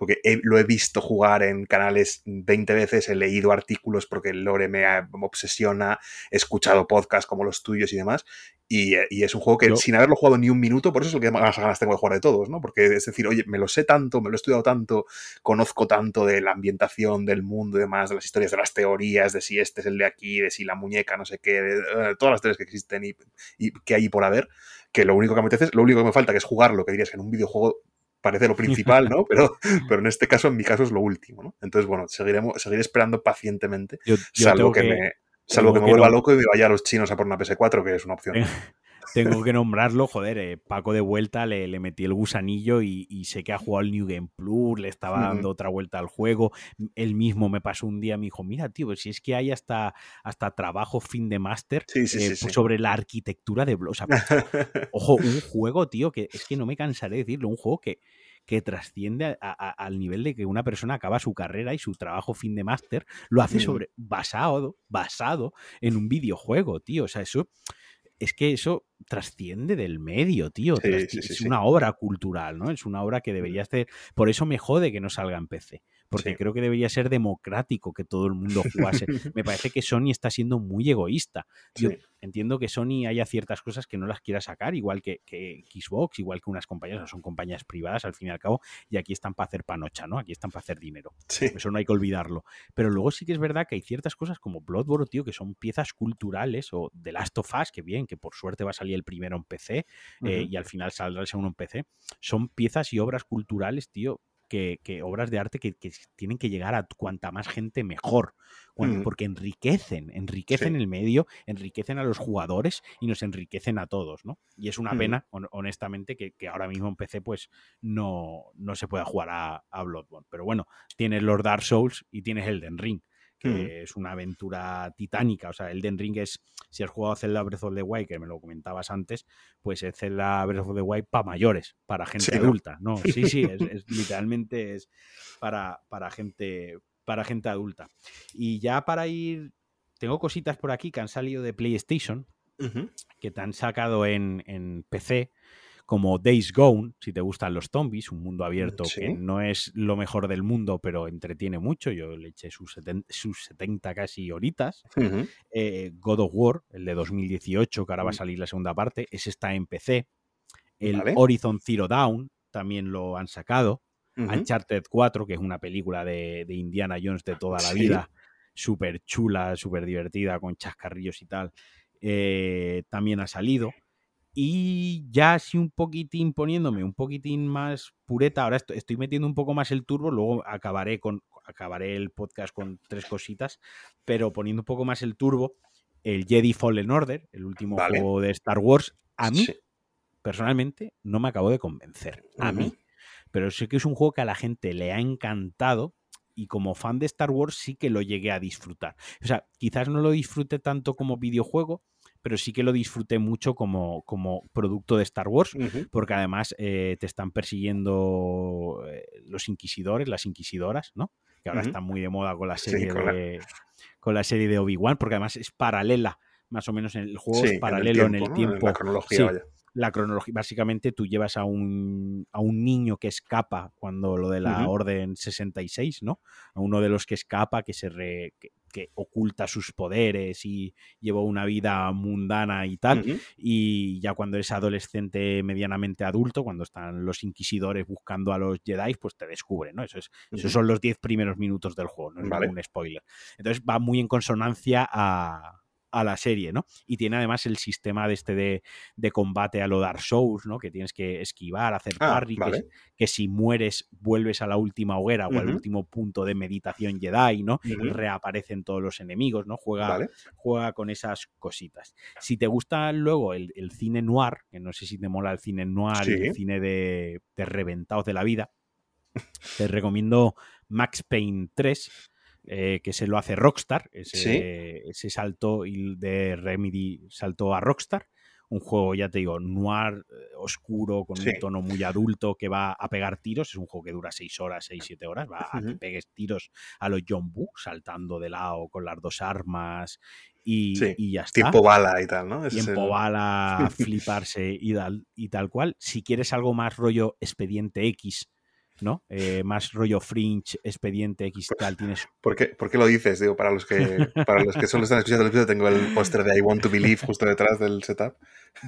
porque lo he visto jugar en canales 20 veces, he leído artículos porque el lore me, obsesiona, he escuchado podcasts como los tuyos y demás, y, es un juego que sin haberlo jugado ni un minuto, por eso es el que más ganas tengo de jugar de todos, ¿no? Porque es decir, oye, me lo sé tanto, me lo he estudiado tanto, conozco tanto de la ambientación, del mundo y demás, de las historias, de las teorías, de si este es el de aquí, de si la muñeca, no sé qué, de, eh, todas las teorías que existen y, y, que hay por haber, que lo único que me apetece, lo único que me falta que es jugarlo, que dirías que en un videojuego parece lo principal, ¿no? Pero, pero en este caso, en mi caso, es lo último, ¿no? Entonces, bueno, seguiremos, seguiré esperando pacientemente, salvo que, me, salvo que me vuelva loco y me vaya a los chinos a por una PS4, que es una opción. Tengo que nombrarlo, joder, eh, Paco de vuelta le, le, metí el gusanillo y, sé que ha jugado el New Game Plus, le estaba dando otra vuelta al juego. Él mismo me pasó un día, me dijo, mira, tío, si es que hay hasta, hasta trabajo fin de máster eh, sobre la arquitectura de O sea, ojo, un juego, tío, que es que no me cansaré de decirlo, un juego que, que trasciende al nivel de que una persona acaba su carrera y su trabajo fin de máster lo hace sobre basado, basado en un videojuego, tío. O sea, eso es que eso trasciende del medio, tío. es una obra cultural, ¿no? Es una obra que debería ser. Por eso me jode que no salga en PC porque creo que debería ser democrático que todo el mundo jugase. Me parece que Sony está siendo muy egoísta. Yo entiendo que Sony haya ciertas cosas que no las quiera sacar, igual que, Xbox, igual que unas compañías, son compañías privadas al fin y al cabo, y aquí están para hacer panocha, ¿no? Aquí están para hacer dinero. Eso no hay que olvidarlo. Pero luego sí que es verdad que hay ciertas cosas como Bloodborne, tío, que son piezas culturales, o The Last of Us, que bien, que por suerte va a salir el primero en PC, eh, y al final saldrá el segundo en PC. Son piezas y obras culturales, tío, que, obras de arte que, tienen que llegar a cuanta más gente mejor, mm. porque enriquecen, enriquecen el medio, enriquecen a los jugadores y nos enriquecen a todos, ¿no? Y es una mm. pena, honestamente, que, ahora mismo en PC pues no, no se pueda jugar a, a Bloodborne. Pero bueno, tienes los Dark Souls y tienes Elden Ring que es una aventura titánica. O sea, Elden Ring es, si has jugado Zelda Breath of the Wild, que me lo comentabas antes, pues es Zelda Breath of the Wild para mayores, para gente adulta. ¿no? Sí, sí, es, literalmente es para, para, gente, para gente adulta. Y ya para ir, tengo cositas por aquí que han salido de PlayStation, que te han sacado en, en PC como Days Gone, si te gustan los zombies, un mundo abierto que no es lo mejor del mundo, pero entretiene mucho. Yo le eché sus 70, casi horitas. Eh, God of War, el de 2018, que ahora va a mm. salir la segunda parte, ese está en PC. El Horizon Zero Dawn también lo han sacado. Uncharted 4, que es una película de, Indiana Jones de toda la vida, súper chula, súper divertida, con chascarrillos y tal, eh, también ha salido. Y ya así un poquitín poniéndome un poquitín más pureta, ahora estoy, metiendo un poco más el turbo, luego acabaré con acabaré el podcast con tres cositas, pero poniendo un poco más el turbo, el Jedi Fallen Order, el último juego de Star Wars, a mí personalmente no me acabo de convencer, a mí. pero sé que es un juego que a la gente le ha encantado y como fan de Star Wars sí que lo llegué a disfrutar. O sea, quizás no lo disfrute tanto como videojuego, pero sí que lo disfruté mucho como, como producto de Star Wars, porque además eh, te están persiguiendo eh, los inquisidores, las inquisidoras, ¿no? Que ahora están muy de moda con la serie de con la serie de Obi-Wan, porque además es paralela, más o menos en el juego es paralelo en el tiempo. la cronología, La cronología, básicamente tú llevas a un, a un niño que escapa cuando lo de la Orden 66, ¿no? A uno de los que escapa, que se re, que oculta sus poderes y lleva una vida mundana y tal. Y ya cuando eres adolescente medianamente adulto, cuando están los inquisidores buscando a los Jedi, pues te descubren, ¿no? Eso es, Esos son los 10 primeros minutos del juego, no es un spoiler. Entonces va muy en consonancia a, a la serie, ¿no? Y tiene además el sistema de este de, combate a lo Dark Souls, ¿no? Que tienes que esquivar, hacer ah, parry, que, si mueres vuelves a la última hoguera o al último punto de meditación Jedi, ¿no? Y reaparecen todos los enemigos, ¿no? Juega, juega con esas cositas. Si te gusta luego el, cine noir, que no sé si te mola el cine noir y el cine de, de reventados de la vida, te recomiendo Max Payne 3 eh, que se lo hace Rockstar, ese, ese salto de Remedy saltó a Rockstar. Un juego, ya te digo, noir, eh, oscuro, con un tono muy adulto que va a pegar tiros. Es un juego que dura 6 horas, 6, 7 horas. Va a que pegues tiros a los John Boo, saltando de lado con las dos armas y, ya está. Tiempo bala y tal, ¿no? tiempo bala, fliparse y y tal cual. Si quieres algo más rollo expediente X, ¿no? Eh, más rollo fringe, expediente X tal, tienes... ¿Por qué, ¿Por qué, lo dices? Digo, para los que, para los que solo están escuchando el episodio, tengo el póster de I Want to Believe justo detrás del setup.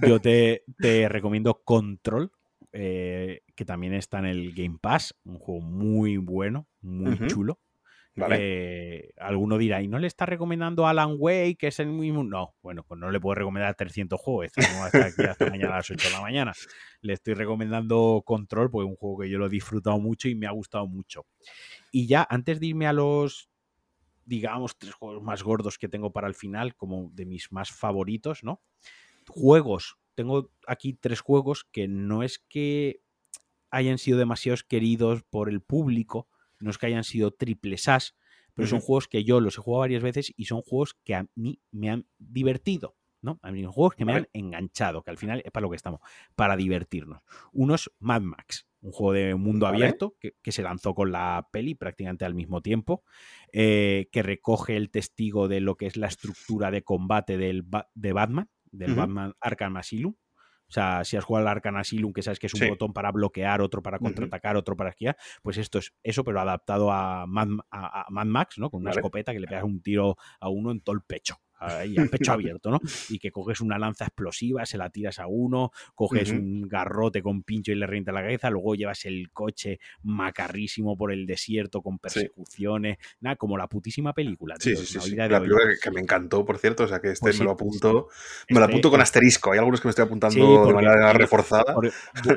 Yo te, te recomiendo Control, eh, que también está en el Game Pass, un juego muy bueno, muy chulo. Eh, alguno dirá, ¿y no le está recomendando Alan Way, que es el mismo? No, bueno, pues no le puedo recomendar 300 juegos. Hasta mañana a las 8 de la mañana. Le estoy recomendando Control, porque es un juego que yo lo he disfrutado mucho y me ha gustado mucho. Y ya, antes de irme a los, digamos, tres juegos más gordos que tengo para el final, como de mis más favoritos, ¿no? Juegos. Tengo aquí tres juegos que no es que hayan sido demasiados queridos por el público, no es que hayan sido triples as, pero son juegos que yo los he jugado varias veces y son juegos que a mí me han divertido. ¿no? A mí son juegos que me han enganchado, que al final es para lo que estamos, para divertirnos. Uno es Mad Max, un juego de mundo abierto que, se lanzó con la peli prácticamente al mismo tiempo, eh, que recoge el testigo de lo que es la estructura de combate del, de Batman, del Batman Arkham Asylum, o sea, si has jugado al Arcan Asylum, que sabes que es un botón para bloquear, otro para contraatacar, otro para esquiar, pues esto es eso, pero adaptado a Mad, a, Max, ¿no? Con una escopeta que le pegas un tiro a uno en todo el pecho ahí a pecho abierto, ¿no? Y que coges una lanza explosiva, se la tiras a uno, coges un garrote con pincho y le revienta la cabeza, luego llevas el coche macarrísimo por el desierto con persecuciones, nada, como la putísima película. sí, sí, sí, La película que, me encantó, por cierto, o sea que este pues me lo apunto, me lo apunto con asterisco, hay algunos que me estoy apuntando de manera reforzada.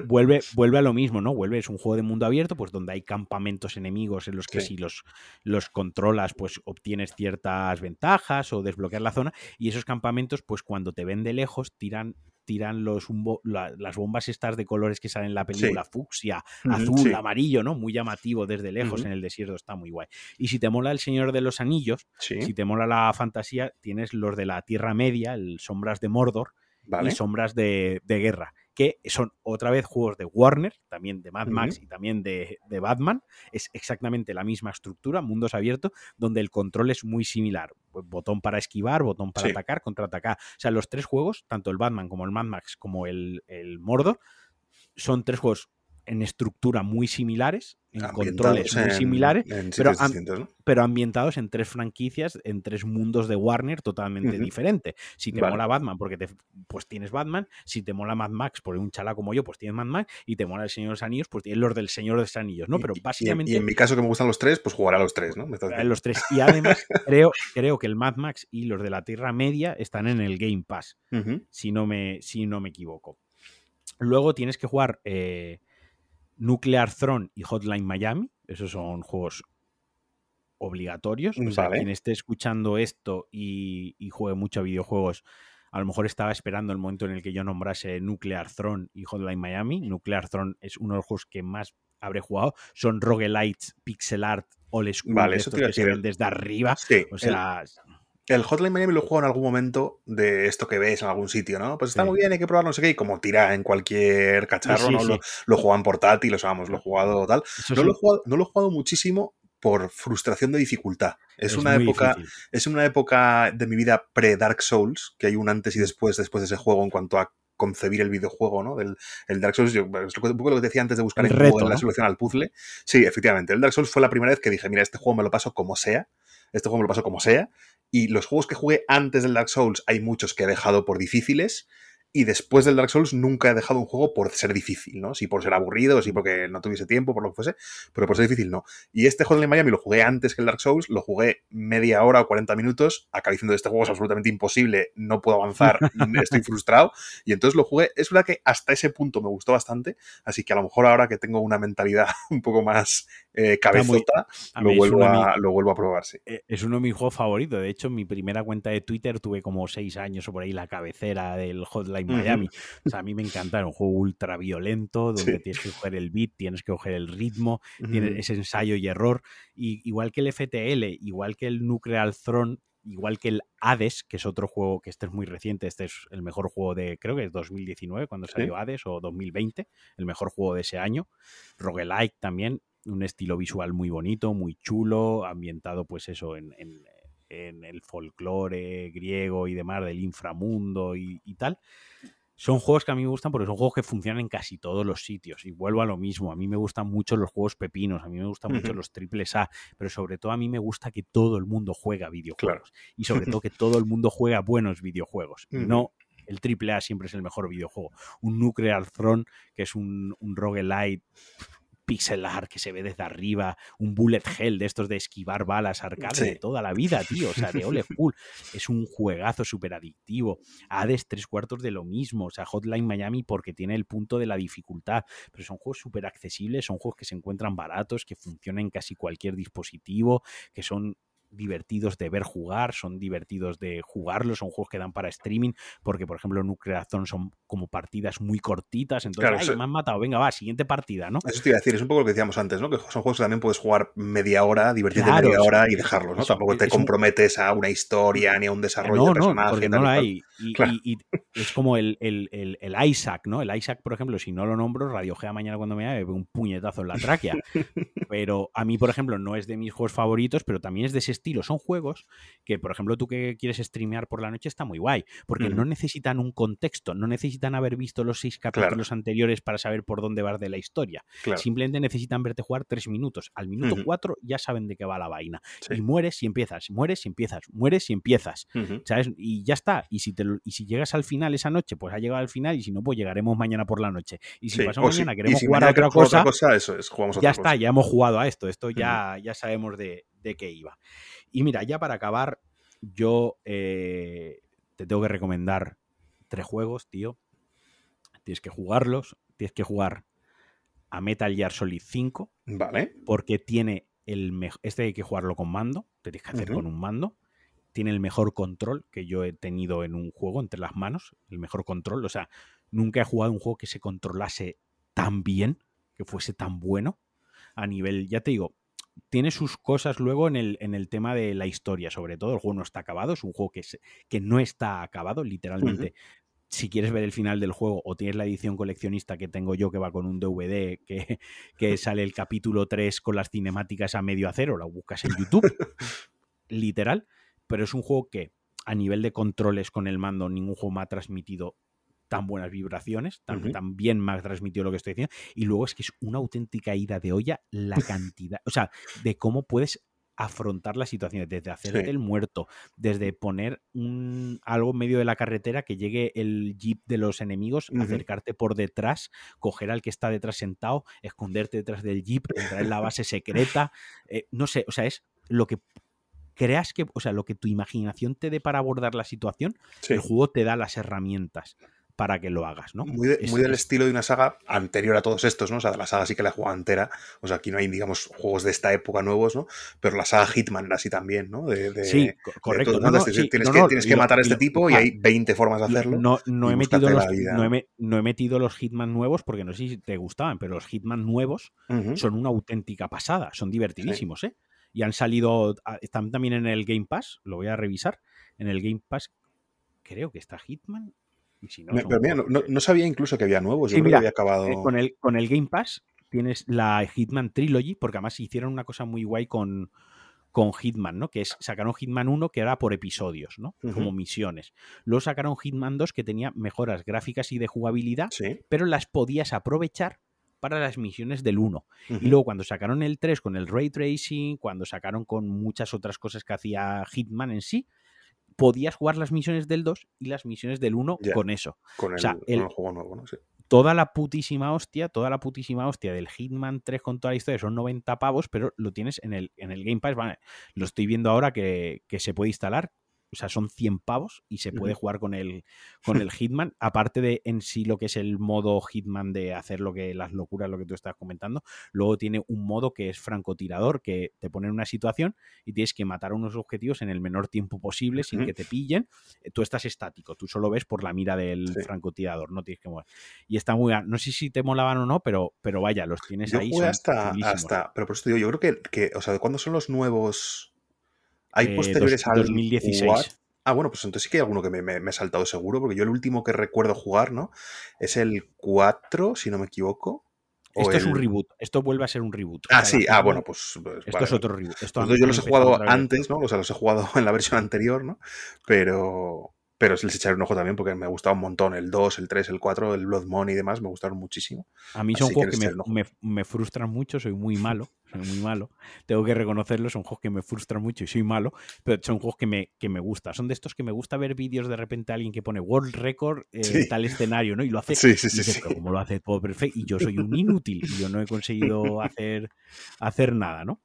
vuelve, vuelve a lo mismo, ¿no? Vuelve, es un juego de mundo abierto, pues donde hay campamentos enemigos en los que si los, los controlas, pues obtienes ciertas ventajas o desbloquear la zona y esos campamentos, pues cuando te ven de lejos, tiran tiran los las bombas estas de colores que salen en la película, fucsia, azul, amarillo, ¿no? Muy llamativo desde lejos en el desierto, está muy guay. Y si te mola El Señor de los Anillos, si te mola la fantasía, tienes los de la Tierra Media, el Sombras de Mordor y Sombras de, de Guerra que son otra vez juegos de Warner, también de Mad Max y también de, Batman. Es exactamente la misma estructura, mundos abiertos, donde el control es muy similar. Botón para esquivar, botón para atacar, contraatacar. O sea, los tres juegos, tanto el Batman como el Mad Max como el, el Mordor, son tres juegos en estructura muy similares, en controles muy similares, pero, ambientados en tres franquicias, en tres mundos de Warner totalmente diferentes. Si te mola Batman, porque te, pues tienes Batman, si te mola Mad Max, por un chala como yo, pues tienes Mad Max, y te mola el Señor de los Anillos, pues tienes los del Señor de los Anillos, ¿no? Pero básicamente... Y en, mi caso que me gustan los tres, pues jugaré a los tres, ¿no? los tres. Y además creo, creo que el Mad Max y los de la Tierra Media están en el Game Pass, si, no me, si no me equivoco. Luego tienes que jugar... Eh, Nuclear Throne y Hotline Miami. Esos son juegos obligatorios. O sea, quien esté escuchando esto y, juegue mucho a videojuegos, a lo mejor estaba esperando el momento en el que yo nombrase Nuclear Throne y Hotline Miami. Nuclear Throne es uno de los juegos que más habré jugado, son roguelites, pixel art, old school, Vale, eso te que se ven desde arriba. Sí, O sea, El Hotline Miami lo juego en algún momento de esto que ves en algún sitio, ¿no? Pues está Sí. muy bien, hay que probar no sé qué, y como tira en cualquier cacharro, Sí, ¿no? sí. Lo, lo juego en portátil, o sea, vamos, lo he jugado tal. No lo, he jugado, no lo he jugado muchísimo por frustración de dificultad. Es, es una época, difícil. es una época de mi vida pre-Dark Souls, que hay un antes y después después de ese juego en cuanto a concebir el videojuego, ¿no? Del el Dark Souls, yo, es un poco lo que te decía antes de buscar El en reto, Google la ¿no? solución al puzzle. Sí, efectivamente. El Dark Souls fue la primera vez que dije, mira, este juego me lo paso como sea, este juego me lo paso como sea, y los juegos que jugué antes del Dark Souls hay muchos que he dejado por difíciles, y después del Dark Souls nunca he dejado un juego por ser difícil, ¿no? Si por ser aburrido, si porque no tuviese tiempo, por lo que fuese, pero por ser difícil no. Y este Hotline Miami lo jugué antes que el Dark Souls, lo jugué media hora o 40 minutos, acabé diciendo este juego es absolutamente imposible, no puedo avanzar, estoy frustrado, y entonces lo jugué. Es verdad que hasta ese punto me gustó bastante, así que a lo mejor ahora que tengo una mentalidad un poco más eh, cabezota, A lo vuelvo, a, lo vuelvo a probar, sí. Eh, Es uno de mis juegos favoritos. De hecho, en mi primera cuenta de Twitter tuve como seis años o por ahí la cabecera del Hotline Miami. O sea, a mí me encanta, era un juego ultra violento donde Sí. tienes que coger el beat, tienes que coger el ritmo, Ujú. tiene ese ensayo y error. Y igual que el FTL, igual que el Nuclear Throne, igual que el Hades, que es otro juego que este es muy reciente, este es el mejor juego de, creo que es 2019 cuando Sí. salió Hades, o 2020, el mejor juego de ese año. Roguelike también, un estilo visual muy bonito, muy chulo, ambientado pues eso en, en- en el folclore griego y demás del inframundo y, y tal. Son juegos que a mí me gustan porque son juegos que funcionan en casi todos los sitios. Y vuelvo a lo mismo. A mí me gustan mucho los juegos pepinos, a mí me gustan mucho los triples A, pero sobre todo a mí me gusta que todo el mundo juega videojuegos. Y sobre todo que todo el mundo juega buenos videojuegos. No el triple A siempre es el mejor videojuego. Un Nuclear Throne, que es un, un roguelite pixel art que se ve desde arriba, un bullet hell de estos de esquivar balas arcade Sí. de toda la vida, tío, o sea, de ole full. Es un juegazo súper adictivo. Hades tres cuartos de lo mismo, o sea, Hotline Miami porque tiene el punto de la dificultad, pero son juegos súper accesibles, son juegos que se encuentran baratos, que funcionan en casi cualquier dispositivo, que son divertidos de ver jugar, son divertidos de jugarlos, son juegos que dan para streaming, porque por ejemplo Nuclear Throne son como partidas muy cortitas, entonces, Claro, ay, me han matado, venga, va, siguiente partida, ¿no? Eso te iba a decir, es un poco lo que decíamos antes, ¿no? Que son juegos que también puedes jugar media hora, divertirte Claro, media hora y dejarlos, ¿no? es- Tampoco te es un- comprometes a una historia ni a un desarrollo no, de no, personaje. porque no y la cual. hay. Y, Claro. y- y es como el, el- el- el Isaac, ¿no? El Isaac, por ejemplo, si no lo nombro, radiojea mañana cuando me pega un puñetazo en la tráquea. pero a mí, por ejemplo, no es de mis juegos favoritos, pero también es de ese estilo. Son juegos que, por ejemplo, tú que quieres streamear por la noche está muy guay, porque no necesitan un contexto, no necesitan haber visto los seis capítulos anteriores para saber por dónde vas de la historia. Claro. Simplemente necesitan verte jugar tres minutos. Al minuto cuatro ya saben de qué va la vaina. Sí. Y mueres y empiezas, mueres y empiezas, mueres y empiezas. ¿sabes? Y ya está. Y si, te lo- y si llegas al final esa noche, pues ha llegado al final. Y si no, pues llegaremos mañana por la noche. Y si Sí, si- mañana queremos si jugar a otra cosa, eso es, jugamos a ya otra está, cosa. ya hemos jugado a esto. Esto ya, ya sabemos de, de qué iba. Y mira, ya para acabar, yo eh, te tengo que recomendar tres juegos, tío. Tienes que jugarlos. Tienes que jugar a Metal Gear Solid 5 Vale. porque tiene el mejor. Este hay que jugarlo con mando, te tienes que hacer con un mando. Tiene el mejor control que yo he tenido en un juego entre las manos. El mejor control. O sea, nunca he jugado un juego que se controlase tan bien, que fuese tan bueno. A nivel, ya te digo, tiene sus cosas luego en el, en el tema de la historia, sobre todo. El juego no está acabado, es un juego que, se- que no está acabado, literalmente. Si quieres ver el final del juego o tienes la edición coleccionista que tengo yo, que va con un DVD, que, que sale el capítulo 3 con las cinemáticas a medio acero, la buscas en YouTube, literal. Pero es un juego que a nivel de controles con el mando, ningún juego me ha transmitido tan buenas vibraciones, tan, Ujú. tan bien me ha transmitido lo que estoy diciendo. Y luego es que es una auténtica ida de olla la cantidad, o sea, de cómo puedes afrontar las situaciones, desde hacerte Sí. el muerto, desde poner un, algo en medio de la carretera, que llegue el jeep de los enemigos, acercarte por detrás, coger al que está detrás sentado, esconderte detrás del jeep, entrar en la base secreta, eh, no sé, o sea, es lo que creas que, o sea, lo que tu imaginación te dé para abordar la situación, Sí. el juego te da las herramientas para que lo hagas, ¿no? Muy, de- Es- muy del es- estilo de una saga anterior a todos estos, ¿no? O sea, la saga sí que la he jugado entera. O sea, aquí no hay, digamos, juegos de esta época nuevos, ¿no? Pero la saga Hitman era así también, ¿no? De, de- sí, de correcto. no, Tienes, sí, tienes no, que, tienes que matar a este tipo y ah, hay 20 formas de hacerlo. No, no he metido los, no, he, me- no he metido los Hitman nuevos porque no sé si te gustaban, pero los Hitman nuevos son una auténtica pasada, son divertidísimos, ¿eh? Y han salido, ah, están también en el Game Pass, lo voy a revisar. En el Game Pass creo que está Hitman. Y si no, Pero mira, no, sabía incluso que había nuevos. Yo Sí, creo mira, que había acabado. Eh, con, el, con el Game Pass tienes la Hitman Trilogy, porque además hicieron una cosa muy guay con, con Hitman, ¿no? Que es, sacaron Hitman 1 que era por episodios, ¿no? Como misiones. Luego sacaron Hitman 2 que tenía mejoras gráficas y de jugabilidad, Sí. pero las podías aprovechar para las misiones del 1. Ujú. Y luego cuando sacaron el 3 con el ray tracing, cuando sacaron con muchas otras cosas que hacía Hitman en sí, podías jugar las misiones del 2 y las misiones del 1 Ya. con eso Con el, o sea, con el- el juego nuevo, ¿no? Sí. toda la putísima hostia, toda la putísima hostia del Hitman 3 con toda la historia son 90 pavos, pero lo tienes en el, en el Game Pass. vale, lo estoy viendo ahora que, que se puede instalar. O sea, son 100 pavos y se puede jugar con el, con el Hitman. Aparte de en sí lo que es el modo Hitman de hacer lo que las locuras, lo que tú estás comentando. Luego tiene un modo que es francotirador, que te pone en una situación y tienes que matar a unos objetivos en el menor tiempo posible sin que te pillen. Tú estás estático, tú solo ves por la mira del Sí. francotirador, no tienes que mover. Y está muy. No sé si te molaban o no, pero, pero vaya, los tienes Yo ahí. jugué hasta, hasta. Pero por eso te digo, yo creo que, que. O sea, ¿de cuándo son los nuevos? ¿Hay Eh, posteriores dos- al 2016. What? Ah, bueno, pues entonces sí que hay alguno que me, me- me he saltado seguro, porque yo el último que recuerdo jugar, ¿no? Es el 4, si no me equivoco. Esto es un reboot. Esto vuelve a ser un reboot. O Ah, sea, sí, ah, bueno, pues. pues Esto vale, es otro reboot. Esto Entonces yo los he jugado antes, ¿no? O sea, los he jugado en la versión anterior, ¿no? Pero. Pero les echaré un ojo también porque me gustaba un montón. El 2, el 3, el 4, el Blood Money y demás me gustaron muchísimo. A mí son Así juegos que, me, me- me frustran mucho, soy muy malo, soy muy malo. Tengo que reconocerlo, son juegos que me frustran mucho y soy malo, pero son juegos que me, que me gustan. Son de estos que me gusta ver vídeos de repente alguien que pone World Record en Sí. tal escenario, ¿no? Y lo hace, Sí, sí, y sí. dices, sí. "Pero ¿cómo lo hace todo perfecto? Y yo soy un inútil y yo no he conseguido hacer, hacer nada, ¿no?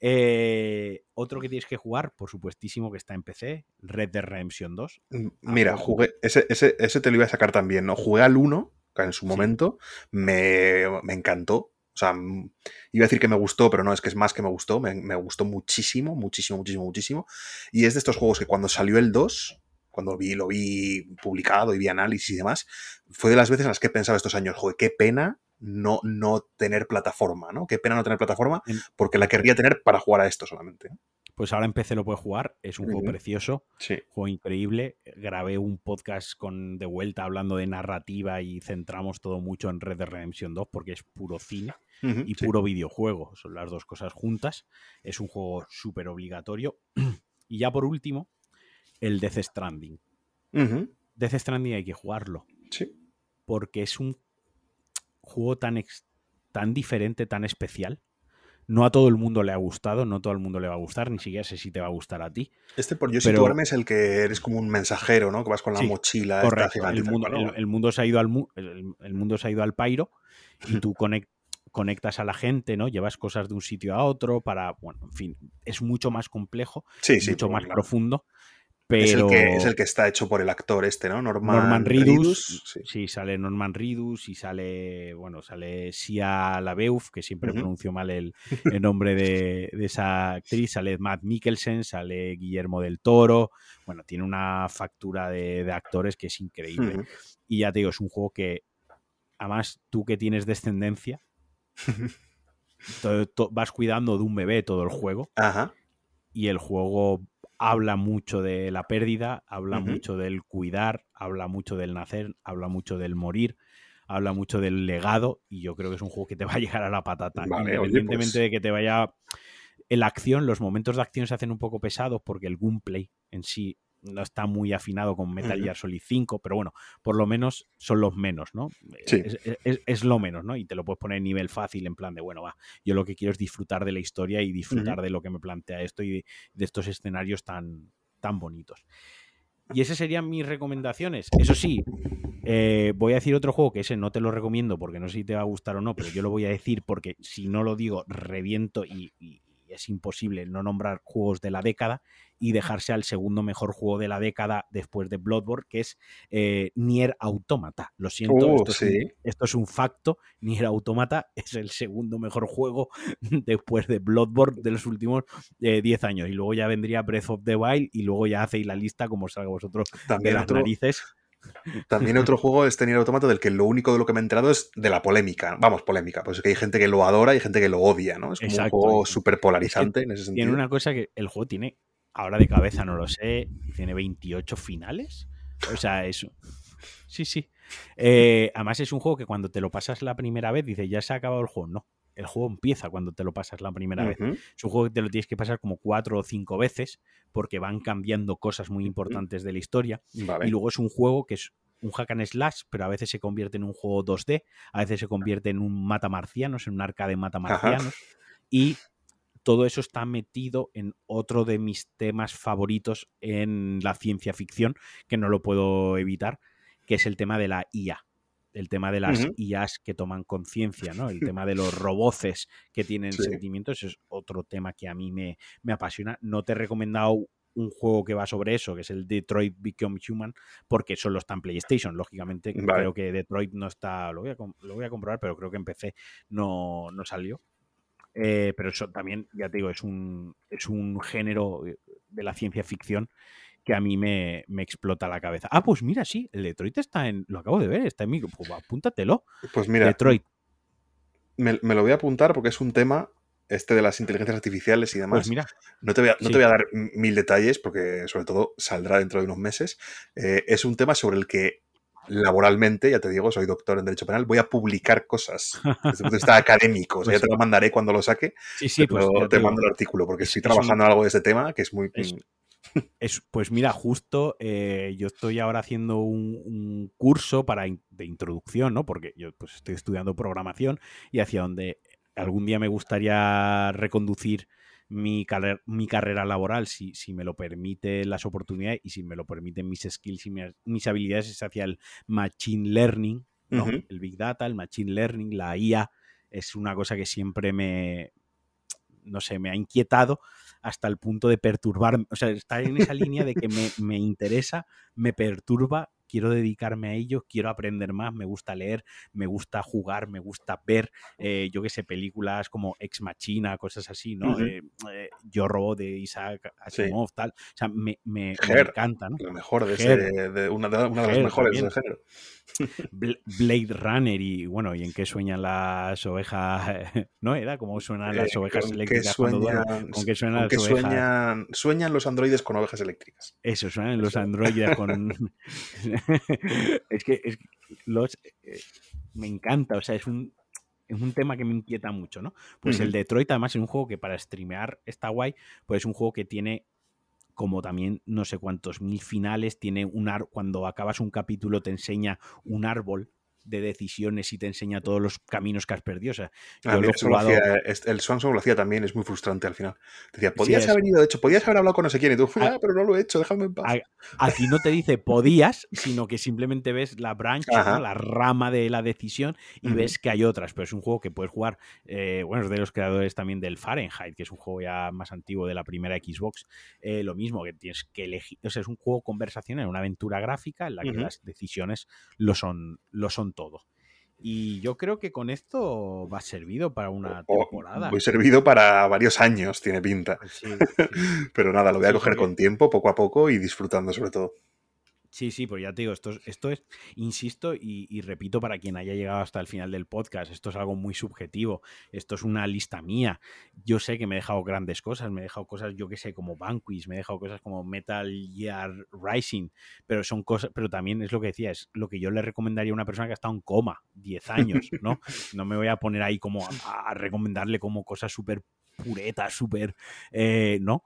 Eh, otro que tienes que jugar, por supuestísimo, que está en PC, Red Dead Redemption 2. Mm, Mira, poco. jugué. Ese, ese, ese te lo iba a sacar también, ¿no? Jugué al 1, que en su Sí. momento. Me, me encantó. O sea, mm, iba a decir que me gustó, pero no, es que es más que me gustó. Me, me gustó muchísimo, muchísimo, muchísimo, muchísimo. Y es de estos juegos que cuando salió el 2, cuando vi, lo vi publicado y vi análisis y demás, fue de las veces en las que he pensado estos años, joder, qué pena no, no tener plataforma, ¿no? Qué pena no tener plataforma, porque la querría tener para jugar a esto solamente. Pues ahora en PC lo puedes jugar, es un juego precioso. Sí. juego increíble. Grabé un podcast con de vuelta hablando de narrativa y centramos todo mucho en Red Dead Redemption 2 porque es puro cine y sí. puro videojuego. Son las dos cosas juntas. Es un juego súper obligatorio. y ya por último, el Death Stranding. Death Stranding hay que jugarlo sí. porque es un juego tan, ex- tan diferente, tan especial. No a todo el mundo le ha gustado, no a todo el mundo le va a gustar, ni siquiera sé si te va a gustar a ti. Este por yo Pero- situarme es el que eres como un mensajero, ¿no? Que vas con la Sí, mochila esta Correcto. El mundo, el- el mundo se ha ido al el, el mundo se ha ido al pairo y tú conec- conectas a la gente, ¿no? Llevas cosas de un sitio a otro para, bueno, en fin, es mucho más complejo, Sí, sí. mucho más claro. profundo, Es, el que, es el que está hecho por el actor este, ¿no? Norman, Norman Reedus, sí. sí. sale Norman Reedus y sale, bueno, sale Sia LaBeouf, que siempre pronuncio mal el, el nombre de, de esa actriz, sale Matt Mikkelsen, sale Guillermo del Toro, bueno, tiene una factura de, de actores que es increíble. Y ya te digo, es un juego que, además, tú que tienes descendencia, to- to- vas cuidando de un bebé todo el juego Ajá. y el juego habla mucho de la pérdida, habla mucho del cuidar, habla mucho del nacer, habla mucho del morir, habla mucho del legado y yo creo que es un juego que te va a llegar a la patata. Vale, oye, Independientemente pues- de que te vaya... En la acción, los momentos de acción se hacen un poco pesados porque el gameplay en sí no está muy afinado con Metal. Gear Solid 5, pero bueno, por lo menos son los menos, ¿no? Sí. Es, es- es lo menos, ¿no? Y te lo puedes poner en nivel fácil, en plan de, bueno, va, yo lo que quiero es disfrutar de la historia y disfrutar de lo que me plantea esto y de, de estos escenarios tan, tan bonitos. Y esas serían mis recomendaciones. Eso sí, eh, voy a decir otro juego que ese no te lo recomiendo porque no sé si te va a gustar o no, pero yo lo voy a decir porque si no lo digo, reviento y, y- y es imposible no nombrar juegos de la década y dejarse al segundo mejor juego de la década después de Bloodborne, que es eh, Nier Automata. Lo siento, Uh, esto, es un, esto es un facto. Nier Automata es el segundo mejor juego después de Bloodborne de los últimos eh, 10 años. Y luego ya vendría Breath of the Wild y luego ya hacéis la lista como salga vosotros de También las otro, narices. También otro juego es Nier Automata del que lo único de lo que me he enterado es de la polémica. Vamos, polémica. Pues que hay gente que lo adora y gente que lo odia, ¿no? Es como Exacto. un juego súper polarizante en ese sentido. Tiene una cosa que el juego tiene, ahora de cabeza no lo sé, tiene 28 finales. O sea, eso. Sí, sí. Eh, además es un juego que cuando te lo pasas la primera vez dices, ya se ha acabado el juego. No, el juego empieza cuando te lo pasas la primera vez. Es un juego que te lo tienes que pasar como cuatro o cinco veces porque van cambiando cosas muy importantes de la historia. Vale. Y luego es un juego que es un hack and slash, pero a veces se convierte en un juego 2D, a veces se convierte en un mata marcianos, en un arcade mata marcianos. Y todo eso está metido en otro de mis temas favoritos en la ciencia ficción, que no lo puedo evitar, que es el tema de la IA. El tema de las Ujú. IAs que toman conciencia, ¿no? El tema de los roboces que tienen Sí. sentimientos es otro tema que a mí me, me apasiona. No te he recomendado un juego que va sobre eso, que es el Detroit Become Human, porque solo está en PlayStation. Lógicamente, Vale. creo que Detroit no está. Lo voy a, lo voy a comprobar, pero creo que en PC no, no salió. Eh, pero eso también, ya te digo, es un, es un género de la ciencia ficción que a mí me, me explota la cabeza. Ah, pues mira, sí, el Detroit está en. Lo acabo de ver, está en mi. Pues apúntatelo. Pues mira, Detroit. me, me lo voy a apuntar porque es un tema, este de las inteligencias artificiales y demás. Pues mira, No te voy a, no Sí. te voy a dar mil detalles porque sobre todo saldrá dentro de unos meses. Eh, es un tema sobre el que laboralmente, ya te digo, soy doctor en Derecho Penal, voy a publicar cosas desde el punto de vista académico. O sea, Pues ya te lo mandaré cuando lo saque, sí, sí, pues, pero te te mando el artículo porque estoy trabajando en algo de este tema que es muy... Es- Es- pues mira, justo eh, yo estoy ahora haciendo un, un curso para in- de introducción, ¿no? Porque yo pues, estoy estudiando programación y hacia donde algún día me gustaría reconducir mi, mi carrera laboral, si, si me lo permiten las oportunidades y si me lo permiten mis skills y mis, mis habilidades, es hacia el machine learning, ¿no? El big data, el machine learning, la IA, es una cosa que siempre me, no sé, me ha inquietado hasta el punto de perturbarme. O sea, está en esa línea de que me, me interesa, me perturba, quiero dedicarme a ello, quiero aprender más, me gusta leer, me gusta jugar, me gusta ver, eh, yo qué sé, películas como Ex Machina, cosas así, ¿no? Eh, eh, Yo Robot de Isaac Asimov, tal. O sea, me, me- me Her. encanta, ¿no? Lo mejor de, Her. ese, de una, de, una de las mejores del género. Bl- Blade Runner y bueno, y en qué sueñan las ovejas, ¿no? Era como suenan las Eh, ovejas ¿con qué eléctricas cuando ¿Con qué suenan las ovejas? sueñan, sueñan los androides con ovejas eléctricas? Eso, suenan los androides con... es que, es los... eh, me encanta, o sea, es un, es un tema que me inquieta mucho, ¿no? Pues el. Detroit además es un juego que para streamear está guay, pues es un juego que tiene como también no sé cuántos mil finales, tiene un ar cuando acabas un capítulo te enseña un árbol de decisiones y te enseña todos los caminos que has perdido. O sea, Ah, mira, jugado... hacía, el Swansong lo hacía también, es muy frustrante al final. Decía, podías haber ido, de hecho, podías haber hablado con no sé quién y tú, Ah. pero no lo he hecho, déjame en paz. Aquí no te dice podías, sino que simplemente ves la branch, la rama de la decisión y ves que hay otras. Pero es un juego que puedes jugar, eh, bueno, es de los creadores también del Fahrenheit, que es un juego ya más antiguo de la primera Xbox. Eh, lo mismo, que tienes que elegir, o sea, es un juego conversacional, una aventura gráfica en la que las decisiones lo son, lo son todo. Y yo creo que con esto va servido para una O- temporada. Muy servido para varios años, tiene pinta. Sí, sí. Pero nada, lo voy a Sí, coger con tiempo, poco a poco y disfrutando sobre todo. Sí, sí, pues ya te digo, esto es, esto es insisto y, y repito para quien haya llegado hasta el final del podcast, esto es algo muy subjetivo, esto es una lista mía. Yo sé que me he dejado grandes cosas, me he dejado cosas, yo que sé, como Vanquish, me he dejado cosas como Metal Gear Rising, pero son cosas, pero también es lo que decía, es lo que yo le recomendaría a una persona que ha estado en coma 10 años, ¿no? No me voy a poner ahí como a, a recomendarle como cosas súper puretas, súper, eh, ¿no?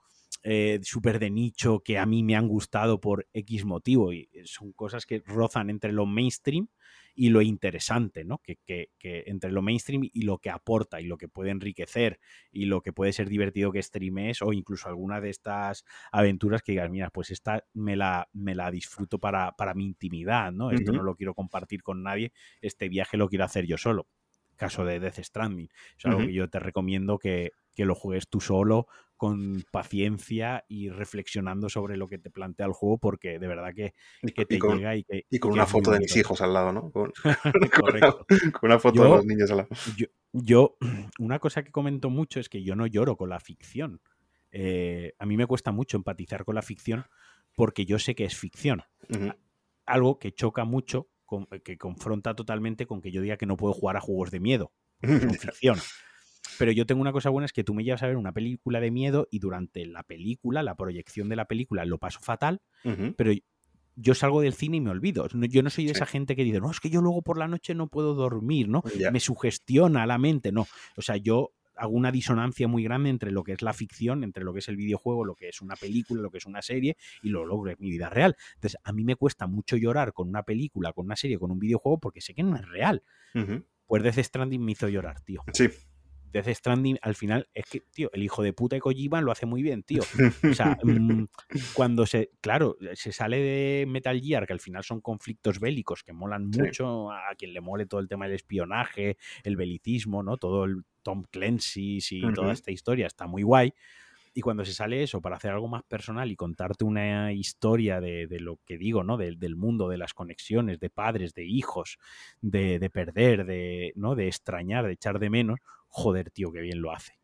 Eh, súper de nicho que a mí me han gustado por X motivo y son cosas que rozan entre lo mainstream y lo interesante, ¿no? Que, que, que, entre lo mainstream y lo que aporta y lo que puede enriquecer y lo que puede ser divertido que streames o incluso alguna de estas aventuras que digas, mira, pues esta me la, me la disfruto para, para mi intimidad, ¿no? Esto no lo quiero compartir con nadie, este viaje lo quiero hacer yo solo. Caso de Death Stranding. Es algo que yo te recomiendo que, que lo juegues tú solo, con paciencia y reflexionando sobre lo que te plantea el juego, porque de verdad que, te con, llega y que. Y con una foto de mis hijos al lado, ¿no? Con, una, foto de los niños al lado. Yo, una cosa que comento mucho es que yo no lloro con la ficción. Eh, a mí me cuesta mucho empatizar con la ficción porque yo sé que es ficción. Algo que choca mucho, que confronta totalmente con que yo diga que no puedo jugar a juegos de miedo. Son ficción. Pero yo tengo una cosa buena, es que tú me llevas a ver una película de miedo y durante la película, la proyección de la película, lo paso fatal, pero yo salgo del cine y me olvido. Yo no soy de esa gente que dice, no, es que yo luego por la noche no puedo dormir, ¿no? Me sugestiona la mente, no. O sea, yo hago una disonancia muy grande entre lo que es la ficción, entre lo que es el videojuego, lo que es una película, lo que es una serie y lo logro en mi vida real. Entonces, a mí me cuesta mucho llorar con una película, con una serie, con un videojuego porque sé que no es real. Pues Death Stranding me hizo llorar, tío. Sí, Death Stranding al final es que, tío, el hijo de puta de Kojima lo hace muy bien, tío. O sea, mm, cuando se, claro, se sale de Metal Gear, que al final son conflictos bélicos que molan mucho, a quien le mole todo el tema del espionaje, el belicismo, ¿no? Todo el Tom Clancy y toda esta historia está muy guay. Y cuando se sale eso para hacer algo más personal y contarte una historia de, lo que digo, ¿no? del mundo, de las conexiones, de padres, de hijos, de, de, perder, de, ¿no? de extrañar, de echar de menos, joder, tío, qué bien lo hace.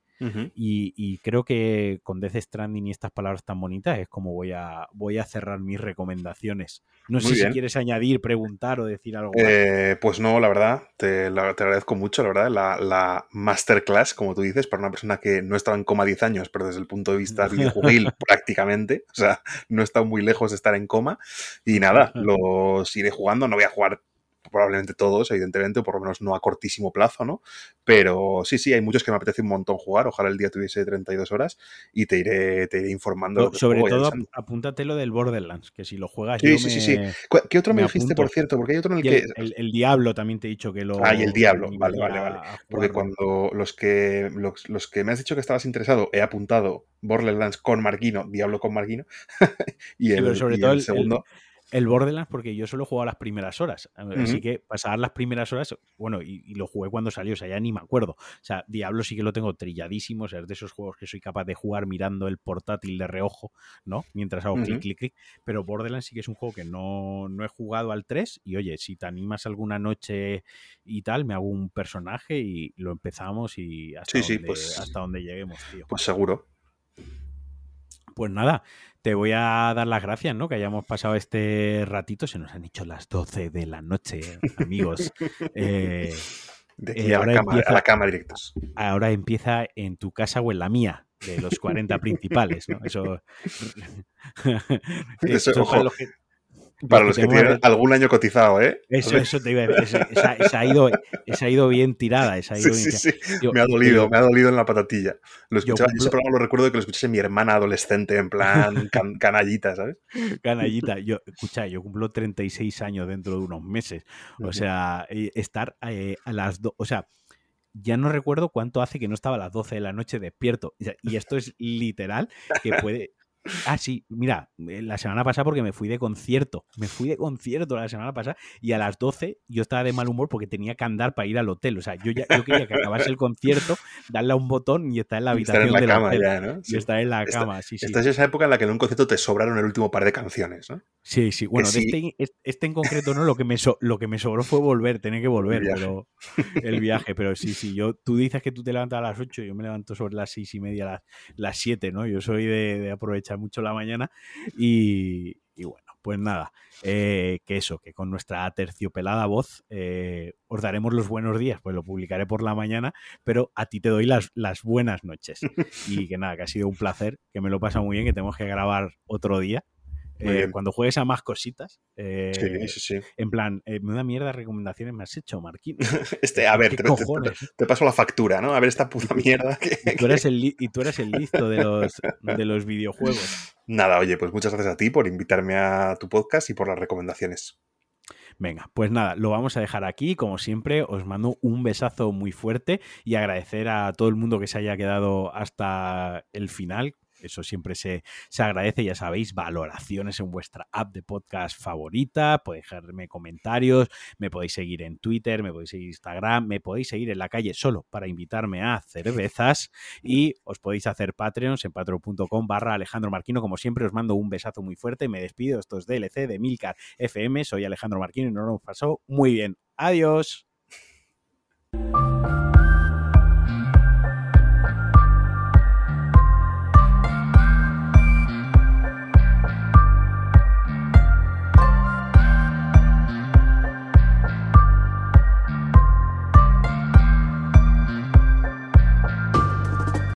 y, creo que con Death Stranding y estas palabras tan bonitas es como voy a, voy a cerrar mis recomendaciones. No sé si quieres añadir, preguntar o decir algo. Eh, pues no, la verdad, te, agradezco mucho, la verdad, la, masterclass, como tú dices, para una persona que no estaba en coma 10 años, pero desde el punto de vista videojuegil prácticamente, o sea, no está muy lejos de estar en coma. Y nada, los iré jugando, no voy a jugar probablemente todos, evidentemente, o por lo menos no a cortísimo plazo, ¿no? Pero sí, sí, hay muchos que me apetece un montón jugar. Ojalá el día tuviese 32 horas y te iré, te iré informando. sobre todo, apúntate lo del Borderlands, que si lo juegas. Sí, sí, sí, sí. ¿Qué otro me, dijiste, por cierto? Porque hay otro en el que. El, Diablo también te he dicho que lo. Ah, y el Diablo, vale, vale, vale. Porque cuando los que, los, que me has dicho que estabas interesado, he apuntado Borderlands con Marquino, Diablo con Marquino. y el, sobre todo el segundo el Borderlands porque yo solo jugaba las primeras horas. Así que pasar las primeras horas, bueno, y, lo jugué cuando salió, o sea, ya ni me acuerdo. O sea, Diablo sí que lo tengo trilladísimo, o sea, es de esos juegos que soy capaz de jugar mirando el portátil de reojo, ¿no? Mientras hago clic, clic, clic. Pero Borderlands sí que es un juego que no, no he jugado al 3 y oye, si te animas alguna noche y tal, me hago un personaje y lo empezamos y hasta, donde, pues, hasta donde lleguemos, tío. Pues seguro. Pues nada, te voy a dar las gracias, ¿no? Que hayamos pasado este ratito. Se nos han dicho las 12 de la noche, amigos. Eh, de aquí eh, a, la cama, directos. Ahora empieza en tu casa o en la mía, de los 40 principales, ¿no? Eso. eso, eso los que, para los que, tienen algún año cotizado, ¿eh? Eso, eso te iba a decir. Esa, ha ido, esa ha ido bien tirada. Esa ha ido sí, sí, sí. me ha dolido, me ha dolido en la patatilla. Lo escuchaba, yo, ese programa lo recuerdo que lo escuché mi hermana adolescente, en plan canallita, ¿sabes? Canallita. Yo, escucha, yo cumplo 36 años dentro de unos meses. O sea, estar eh, a las dos. O sea, ya no recuerdo cuánto hace que no estaba a las 12 de la noche despierto. Y esto es literal que puede, Ah, sí, mira, eh, la semana pasada porque me fui de concierto, me fui de concierto la semana pasada y a las 12 yo estaba de mal humor porque tenía que andar para ir al hotel, o sea, yo ya yo quería que acabase el concierto, darle a un botón y estar en la habitación estar en la cama Ya, ¿no? Y estar en la cama, sí, sí. Esta es esa época en la que en un concierto te sobraron el último par de canciones, ¿no? Sí, sí, bueno, Este, este, en concreto no, lo que me lo que me sobró fue volver, tener que volver, el pero el viaje, pero sí, sí, yo tú dices que tú te levantas a las 8, yo me levanto sobre las 6 y media, las, las 7, ¿no? Yo soy de, de aprovechar mucho la mañana y, bueno, pues nada, eh, que eso, que con nuestra terciopelada voz eh, os daremos los buenos días, pues lo publicaré por la mañana, pero a ti te doy las, las buenas noches. Y que nada, que ha sido un placer, que me lo pasa muy bien, que tenemos que grabar otro día eh, cuando juegues a más cositas. Eh, sí, sí, sí. En plan, eh, me da mierda recomendaciones me has hecho, Marquín. Este, a ver, te, paso la factura, ¿no? A ver esta puta mierda. y, tú eres el, y tú eres el listo de los, de los videojuegos. Nada, oye, pues muchas gracias a ti por invitarme a tu podcast y por las recomendaciones. Venga, pues nada, lo vamos a dejar aquí. Como siempre, os mando un besazo muy fuerte y agradecer a todo el mundo que se haya quedado hasta el final eso siempre se, se agradece, ya sabéis, valoraciones en vuestra app de podcast favorita, podéis dejarme comentarios, me podéis seguir en Twitter, me podéis seguir en Instagram, me podéis seguir en la calle solo para invitarme a cervezas y os podéis hacer Patreons en patreon.com barra Alejandro Marquino. Como siempre, os mando un besazo muy fuerte, me despido, esto es DLC de Milcar FM, soy Alejandro Marquino y nos lo pasó muy bien. Adiós.